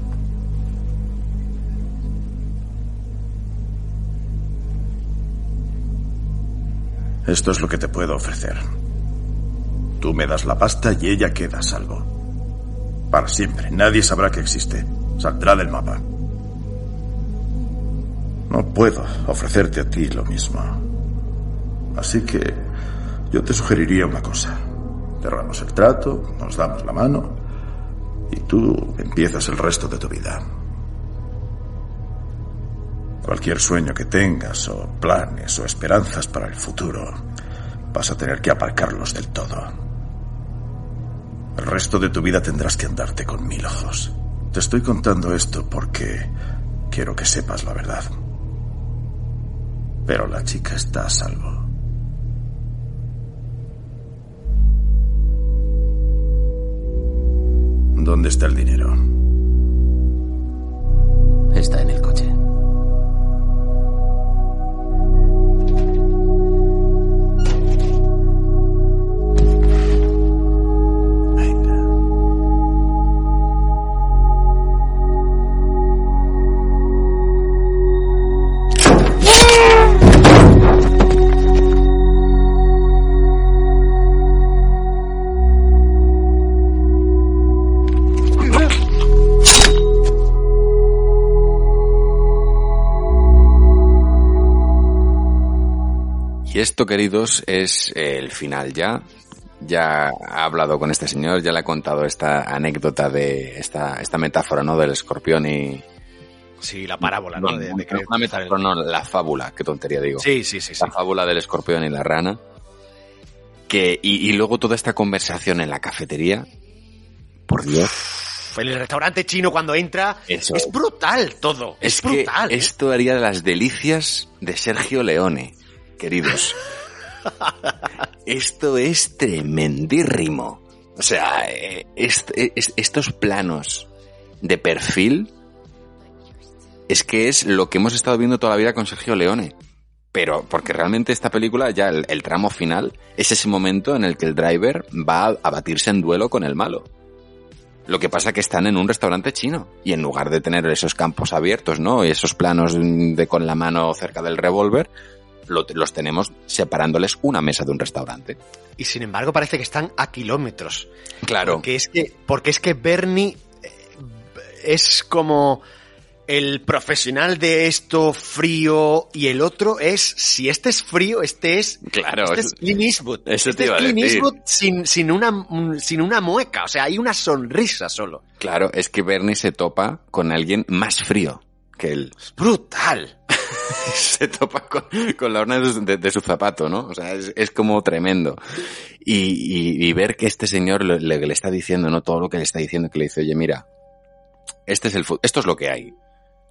Speaker 10: Esto es lo que te puedo ofrecer. Tú me das la pasta y ella queda a salvo. Para siempre. Nadie sabrá que existe. Saldrá del mapa. No puedo ofrecerte a ti lo mismo. Así que yo te sugeriría una cosa. Cerramos el trato, nos damos la mano y tú empiezas el resto de tu vida. Cualquier sueño que tengas o planes o esperanzas para el futuro, vas a tener que aparcarlos del todo. El resto de tu vida tendrás que andarte con mil ojos. Te estoy contando esto porque quiero que sepas la verdad. Pero la chica está a salvo. ¿Dónde está el dinero?
Speaker 6: Esto, queridos, es el final ya. Ya ha hablado con este señor, ya le ha contado esta anécdota de esta, esta metáfora, ¿no? Del escorpión y...
Speaker 5: Sí, la parábola, ¿no? De, de
Speaker 6: una metáfora, no, la fábula, qué tontería digo.
Speaker 5: Sí, sí, sí, sí.
Speaker 6: La fábula del escorpión y la rana. Que, y, y luego toda esta conversación en la cafetería. Por Dios.
Speaker 5: En el restaurante chino cuando entra
Speaker 6: Eso
Speaker 5: es brutal todo. Es, brutal.
Speaker 6: esto haría las delicias de Sergio Leone, queridos. esto es tremendírrimo. O sea, eh, es- estos planos de perfil es que es lo que hemos estado viendo toda la vida con Sergio Leone. Pero porque realmente esta película, ya el, el tramo final, es ese momento en el que el driver va a, batirse en duelo con el malo. Lo que pasa que están en un restaurante chino y en lugar de tener esos campos abiertos, ¿no? Y esos planos de con la mano cerca del revólver, lo- los tenemos separándoles una mesa de un restaurante.
Speaker 5: Y sin embargo parece que están a kilómetros.
Speaker 6: Claro.
Speaker 5: Porque es que, porque es que Bernie eh, es como el profesional de esto frío y el otro es, si este es frío, este es,
Speaker 6: Claro,
Speaker 5: este
Speaker 6: es-
Speaker 5: Clint Eastwood.
Speaker 6: eso
Speaker 5: este
Speaker 6: te iba
Speaker 5: es
Speaker 6: a
Speaker 5: Clint
Speaker 6: decir.
Speaker 5: Eastwood sin, sin, una, sin una mueca, o sea, hay una sonrisa solo.
Speaker 6: Claro, es que Bernie se topa con alguien más frío que él.
Speaker 5: Es brutal.
Speaker 6: se topa con, con la horna de, su- de- de su zapato, ¿no? O sea, es, es como tremendo. Y, y- y ver que este señor le, le- le está diciendo, ¿no? Todo lo que le está diciendo, que le dice, oye, mira, este es el, esto es lo que hay.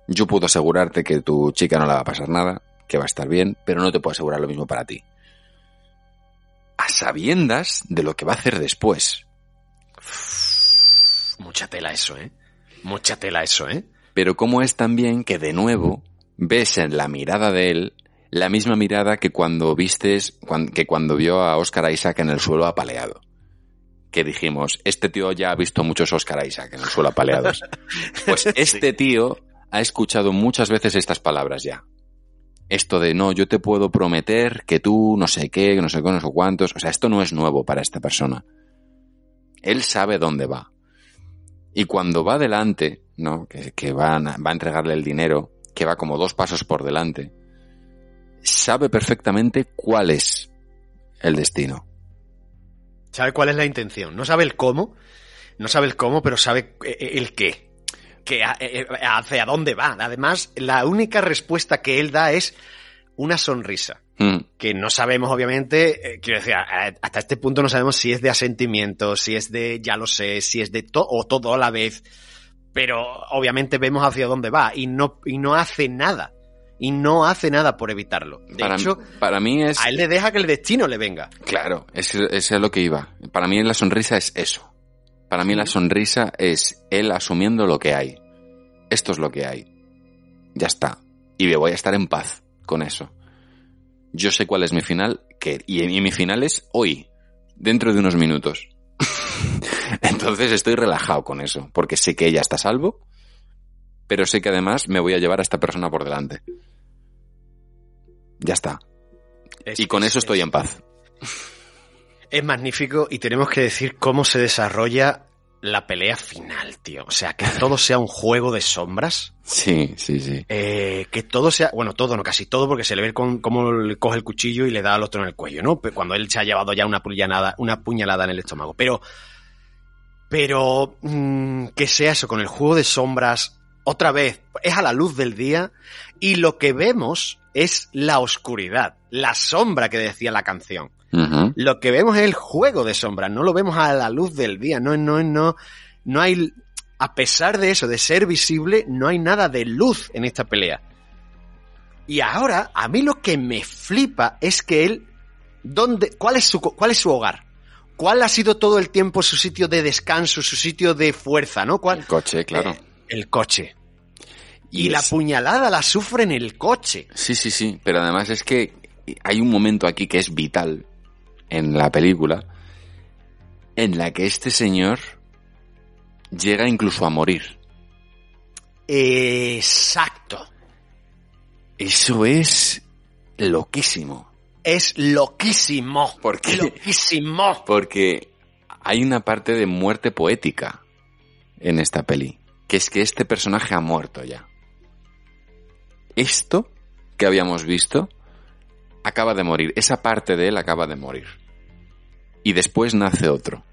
Speaker 6: Yo puedo asegurarte que tu chica no le va a pasar nada, que va a estar bien, pero no te puedo asegurar lo mismo para ti. A sabiendas de lo que va a hacer después.
Speaker 5: Mucha tela eso, ¿eh? Mucha tela eso, ¿eh?
Speaker 6: Pero cómo es también que de nuevo ves en la mirada de él la misma mirada que cuando vistes, que cuando vio a Oscar Isaac en el suelo apaleado. Que dijimos, este tío ya ha visto muchos Oscar Isaac en el suelo apaleados. Pues este tío ha escuchado muchas veces estas palabras ya. Esto de no, yo te puedo prometer que tú no sé qué, no sé qué, no sé cuántos. O sea, esto no es nuevo para esta persona. Él sabe dónde va. Y cuando va adelante, ¿no? Que, que a- va a entregarle el dinero, que va como dos pasos por delante, sabe perfectamente cuál es el destino.
Speaker 5: Sabe cuál es la intención. No sabe el cómo, no sabe el cómo, pero sabe eh, el qué. Que a- eh, eh, hacia dónde va. Además, la única respuesta que él da es una sonrisa.
Speaker 6: Mm,
Speaker 5: Que no sabemos, obviamente, eh, quiero decir, hasta este punto no sabemos si es de asentimiento, si es de ya lo sé, si es de todo o todo a la vez. Pero obviamente vemos hacia dónde va y no, y no hace nada. Y no hace nada por evitarlo. De
Speaker 6: Para,
Speaker 5: hecho,
Speaker 6: para mí es...
Speaker 5: a él le deja que el destino le venga.
Speaker 6: Claro, es, es lo que iba. Para mí la sonrisa es eso. Para mí la sonrisa es él asumiendo lo que hay. Esto es lo que hay. Ya está. Y me voy a estar en paz con eso. Yo sé cuál es mi final, que, y, y mi final es hoy, dentro de unos minutos. Entonces estoy relajado con eso, porque sé que ella está a salvo, pero sé que además me voy a llevar a esta persona por delante. Ya está.
Speaker 5: Es-
Speaker 6: y con
Speaker 5: es-
Speaker 6: eso estoy en paz.
Speaker 5: Es magnífico y tenemos que decir cómo se desarrolla la pelea final, tío. O sea, que todo sea un juego de sombras.
Speaker 6: Sí, sí, sí.
Speaker 5: Eh, que todo sea, bueno, todo, no casi todo, porque se le ve con, cómo le coge el cuchillo y le da al otro en el cuello, ¿no? Pero Cuando él se ha llevado ya una puñalada, una puñalada en el estómago. Pero, pero, mm, que sea eso, con el juego de sombras, otra vez, es a la luz del día y lo que vemos es la oscuridad, la sombra que decía la canción. Lo que vemos es el juego de sombras, no lo vemos a la luz del día, no, no, no, no hay, a pesar de eso, de ser visible, no hay nada de luz en esta pelea. Y ahora, a mí lo que me flipa es que él, ¿dónde, cuál es su, cuál es su hogar? ¿Cuál ha sido todo el tiempo su sitio de descanso, su sitio de fuerza, no? ¿Cuál?
Speaker 6: El coche, claro.
Speaker 5: Eh, el coche. Y,
Speaker 6: Y
Speaker 5: la
Speaker 6: es-
Speaker 5: puñalada la sufre en el coche.
Speaker 6: Sí, sí, sí, pero además es que hay un momento aquí que es vital en la película en la que este señor llega incluso a morir.
Speaker 5: Exacto.
Speaker 6: Eso es loquísimo.
Speaker 5: Es loquísimo.
Speaker 6: ¿Por qué?
Speaker 5: Loquísimo.
Speaker 6: Porque hay una parte de muerte poética en esta peli, que es que este personaje ha muerto ya. Esto que habíamos visto acaba de morir, esa parte de él acaba de morir. Y después nace otro.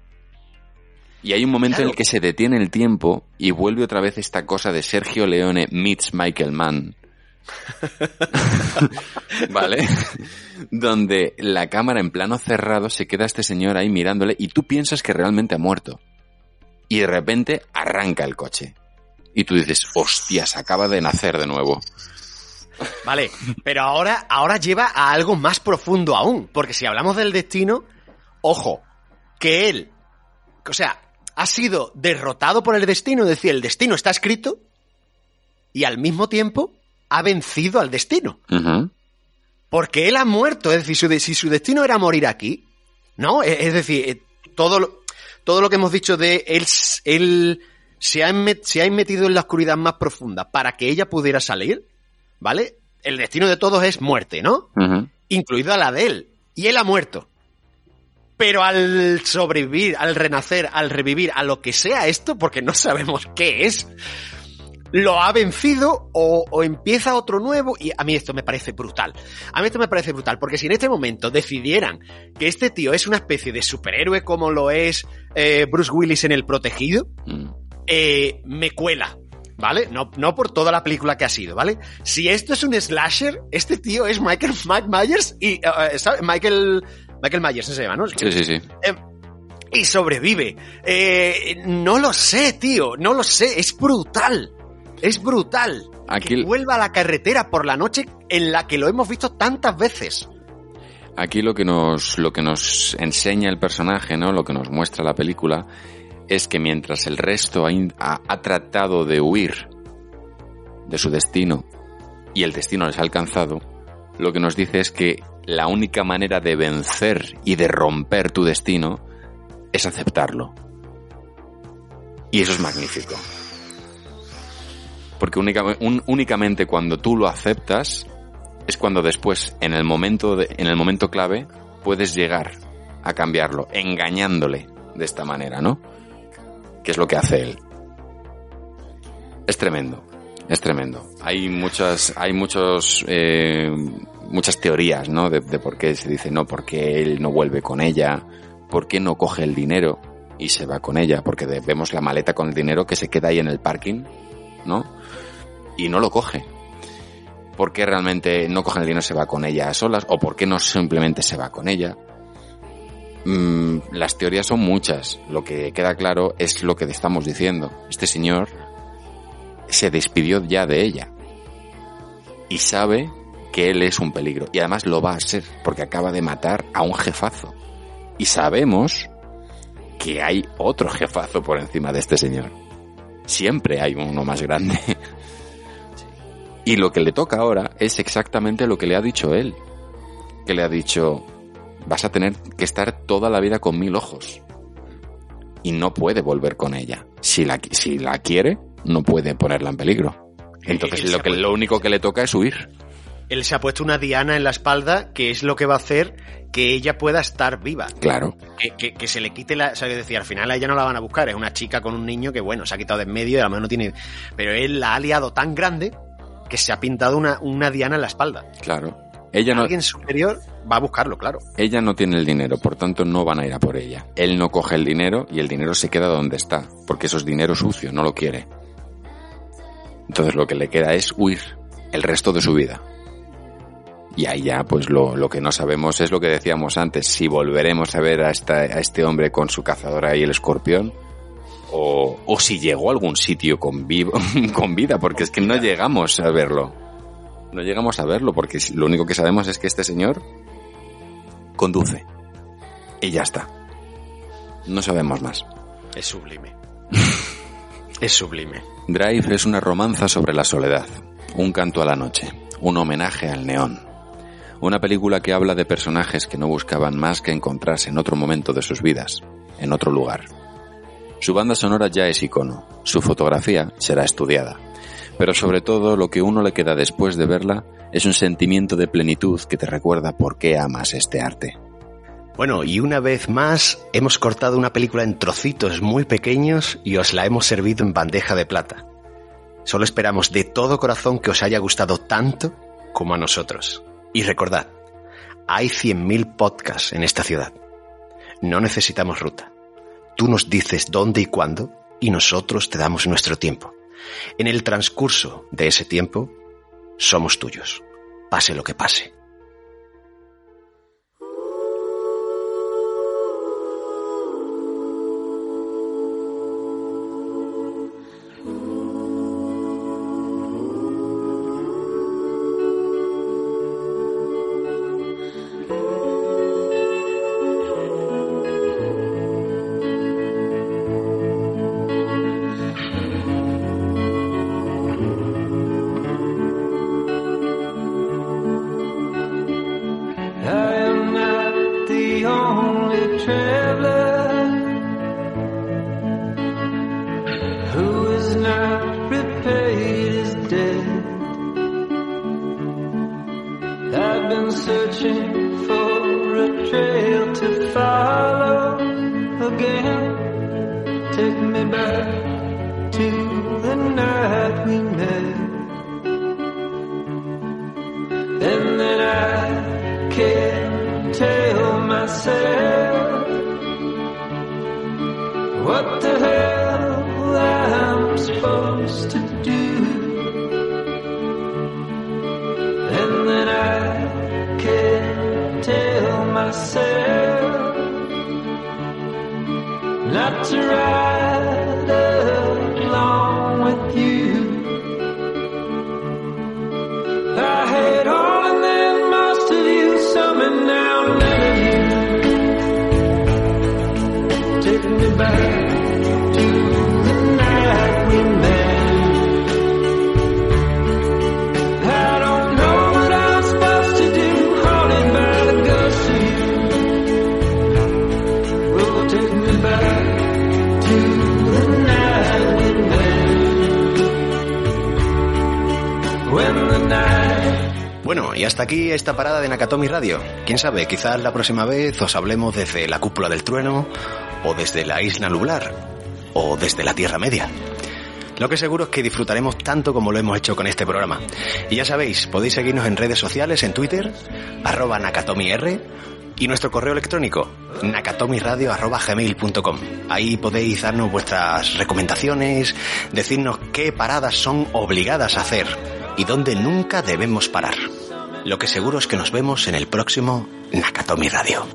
Speaker 6: Y hay un momento en el que se detiene el tiempo y vuelve otra vez esta cosa de Sergio Leone meets Michael Mann. ¿Vale? Donde la cámara en plano cerrado se queda este señor ahí mirándole y tú piensas que realmente ha muerto. Y de repente arranca el coche. Y tú dices, hostias, acaba de nacer de nuevo.
Speaker 5: Vale, pero ahora, ahora lleva a algo más profundo aún. Porque si hablamos del destino, ojo, que él, o sea, ha sido derrotado por el destino, es decir, el destino está escrito y al mismo tiempo ha vencido al destino. Porque él ha muerto, es decir, su si su destino era morir aquí, ¿no? Es, es decir, eh, todo lo, todo lo que hemos dicho de él, él se, ha met- se ha metido en la oscuridad más profunda para que ella pudiera salir, ¿vale? El destino de todos es muerte, ¿no? Incluido a la de él. Y él ha muerto. Pero al sobrevivir, al renacer, al revivir, a lo que sea esto, porque no sabemos qué es, lo ha vencido o, o empieza otro nuevo y a mí esto me parece brutal. A mí esto me parece brutal porque si en este momento decidieran que este tío es una especie de superhéroe como lo es eh, Bruce Willis en El Protegido,
Speaker 6: Mm.
Speaker 5: eh, me cuela. ¿Vale? No, no por toda la película que ha sido, ¿vale? Si esto es un slasher, este tío es Michael Mike Myers y... eh, eh. Michael... Michael Myers se llama, ¿no?
Speaker 6: Sí, sí, sí.
Speaker 5: Eh, y sobrevive. Eh, no lo sé, tío. No lo sé. Es brutal. Es brutal.
Speaker 6: Aquí-
Speaker 5: Que vuelva a la carretera por la noche en la que lo hemos visto tantas veces.
Speaker 6: Aquí lo que nos, lo que nos enseña el personaje, ¿no? Lo que nos muestra la película es que mientras el resto ha, in- ha- ha tratado de huir de su destino y el destino les ha alcanzado, lo que nos dice es que la única manera de vencer y de romper tu destino es aceptarlo. Y eso es magnífico. Porque únicamente cuando tú lo aceptas es cuando después, en el momento de- en el momento clave, puedes llegar a cambiarlo, engañándole de esta manera, ¿no? Que es lo que hace él. Es tremendo, es tremendo. Hay muchas, hay muchos, eh, muchas teorías, ¿no? De, de por qué se dice no, porque él no vuelve con ella, por qué no coge el dinero y se va con ella, porque vemos la maleta con el dinero que se queda ahí en el parking, ¿no? Y no lo coge. ¿Por qué realmente no coge el dinero se va con ella a solas? ¿O por qué no simplemente se va con ella? Mm, las teorías son muchas. Lo que queda claro es lo que estamos diciendo. Este señor se despidió ya de ella. Y sabe que él es un peligro. Y además lo va a ser, porque acaba de matar a un jefazo. Y sabemos que hay otro jefazo por encima de este señor. Siempre hay uno más grande. Y lo que le toca ahora es exactamente lo que le ha dicho él. Que le ha dicho, vas a tener que estar toda la vida con mil ojos. Y no puede volver con ella. Si la, si la quiere, no puede ponerla en peligro. Entonces lo, que, lo único que le toca es huir.
Speaker 5: Él se ha puesto una diana en la espalda que es lo que va a hacer que ella pueda estar viva.
Speaker 6: Claro.
Speaker 5: Que, que- que se le quite la... O sea, que decía, al final a ella no la van a buscar. Es una chica con un niño que, bueno, se ha quitado de en medio y a lo mejor no tiene... Pero él la ha liado tan grande que se ha pintado una, una diana en la espalda.
Speaker 6: Claro. Ella no,
Speaker 5: Alguien superior va a buscarlo, claro.
Speaker 6: ella no tiene el dinero, por tanto no van a ir a por ella. Él no coge el dinero y el dinero se queda donde está, porque eso es dinero sucio, no lo quiere. Entonces lo que le queda es huir el resto de su vida. Y ahí ya, pues lo, lo que no sabemos es lo que decíamos antes, si volveremos a ver a, esta- a este hombre con su cazadora y el escorpión, o, o si llegó a algún sitio con, vivo, con vida, porque es que no llegamos a verlo. No llegamos a verlo, porque lo único que sabemos es que este señor conduce. Y ya está. No sabemos más.
Speaker 5: Es sublime. es sublime.
Speaker 6: Drive es una romanza sobre la soledad, un canto a la noche, un homenaje al neón. Una película que habla de personajes que no buscaban más que encontrarse en otro momento de sus vidas, en otro lugar. Su banda sonora ya es icono, su fotografía será estudiada, pero sobre todo lo que uno le queda después de verla es un sentimiento de plenitud que te recuerda por qué amas este arte.
Speaker 5: Bueno, y una vez más hemos cortado una película en trocitos muy pequeños y os la hemos servido en bandeja de plata. Solo esperamos de todo corazón que os haya gustado tanto como a nosotros. Y recordad, hay 100.000 podcasts en esta ciudad. No necesitamos ruta. Tú nos dices dónde y cuándo y nosotros te damos nuestro tiempo. En el transcurso de ese tiempo, somos tuyos. Pase lo que pase. Nakatomi Radio. Quién sabe, quizás la próxima vez os hablemos desde la cúpula del trueno, o desde la isla nublar, o desde la Tierra Media. Lo que seguro es que disfrutaremos tanto como lo hemos hecho con este programa. Y ya sabéis, podéis seguirnos en redes sociales, en Twitter, arroba nakatomir, y nuestro correo electrónico, gmail.com. Ahí podéis darnos vuestras recomendaciones, decirnos qué paradas son obligadas a hacer y dónde nunca debemos parar. Lo que seguro es que nos vemos en el próximo Nakatomi Radio.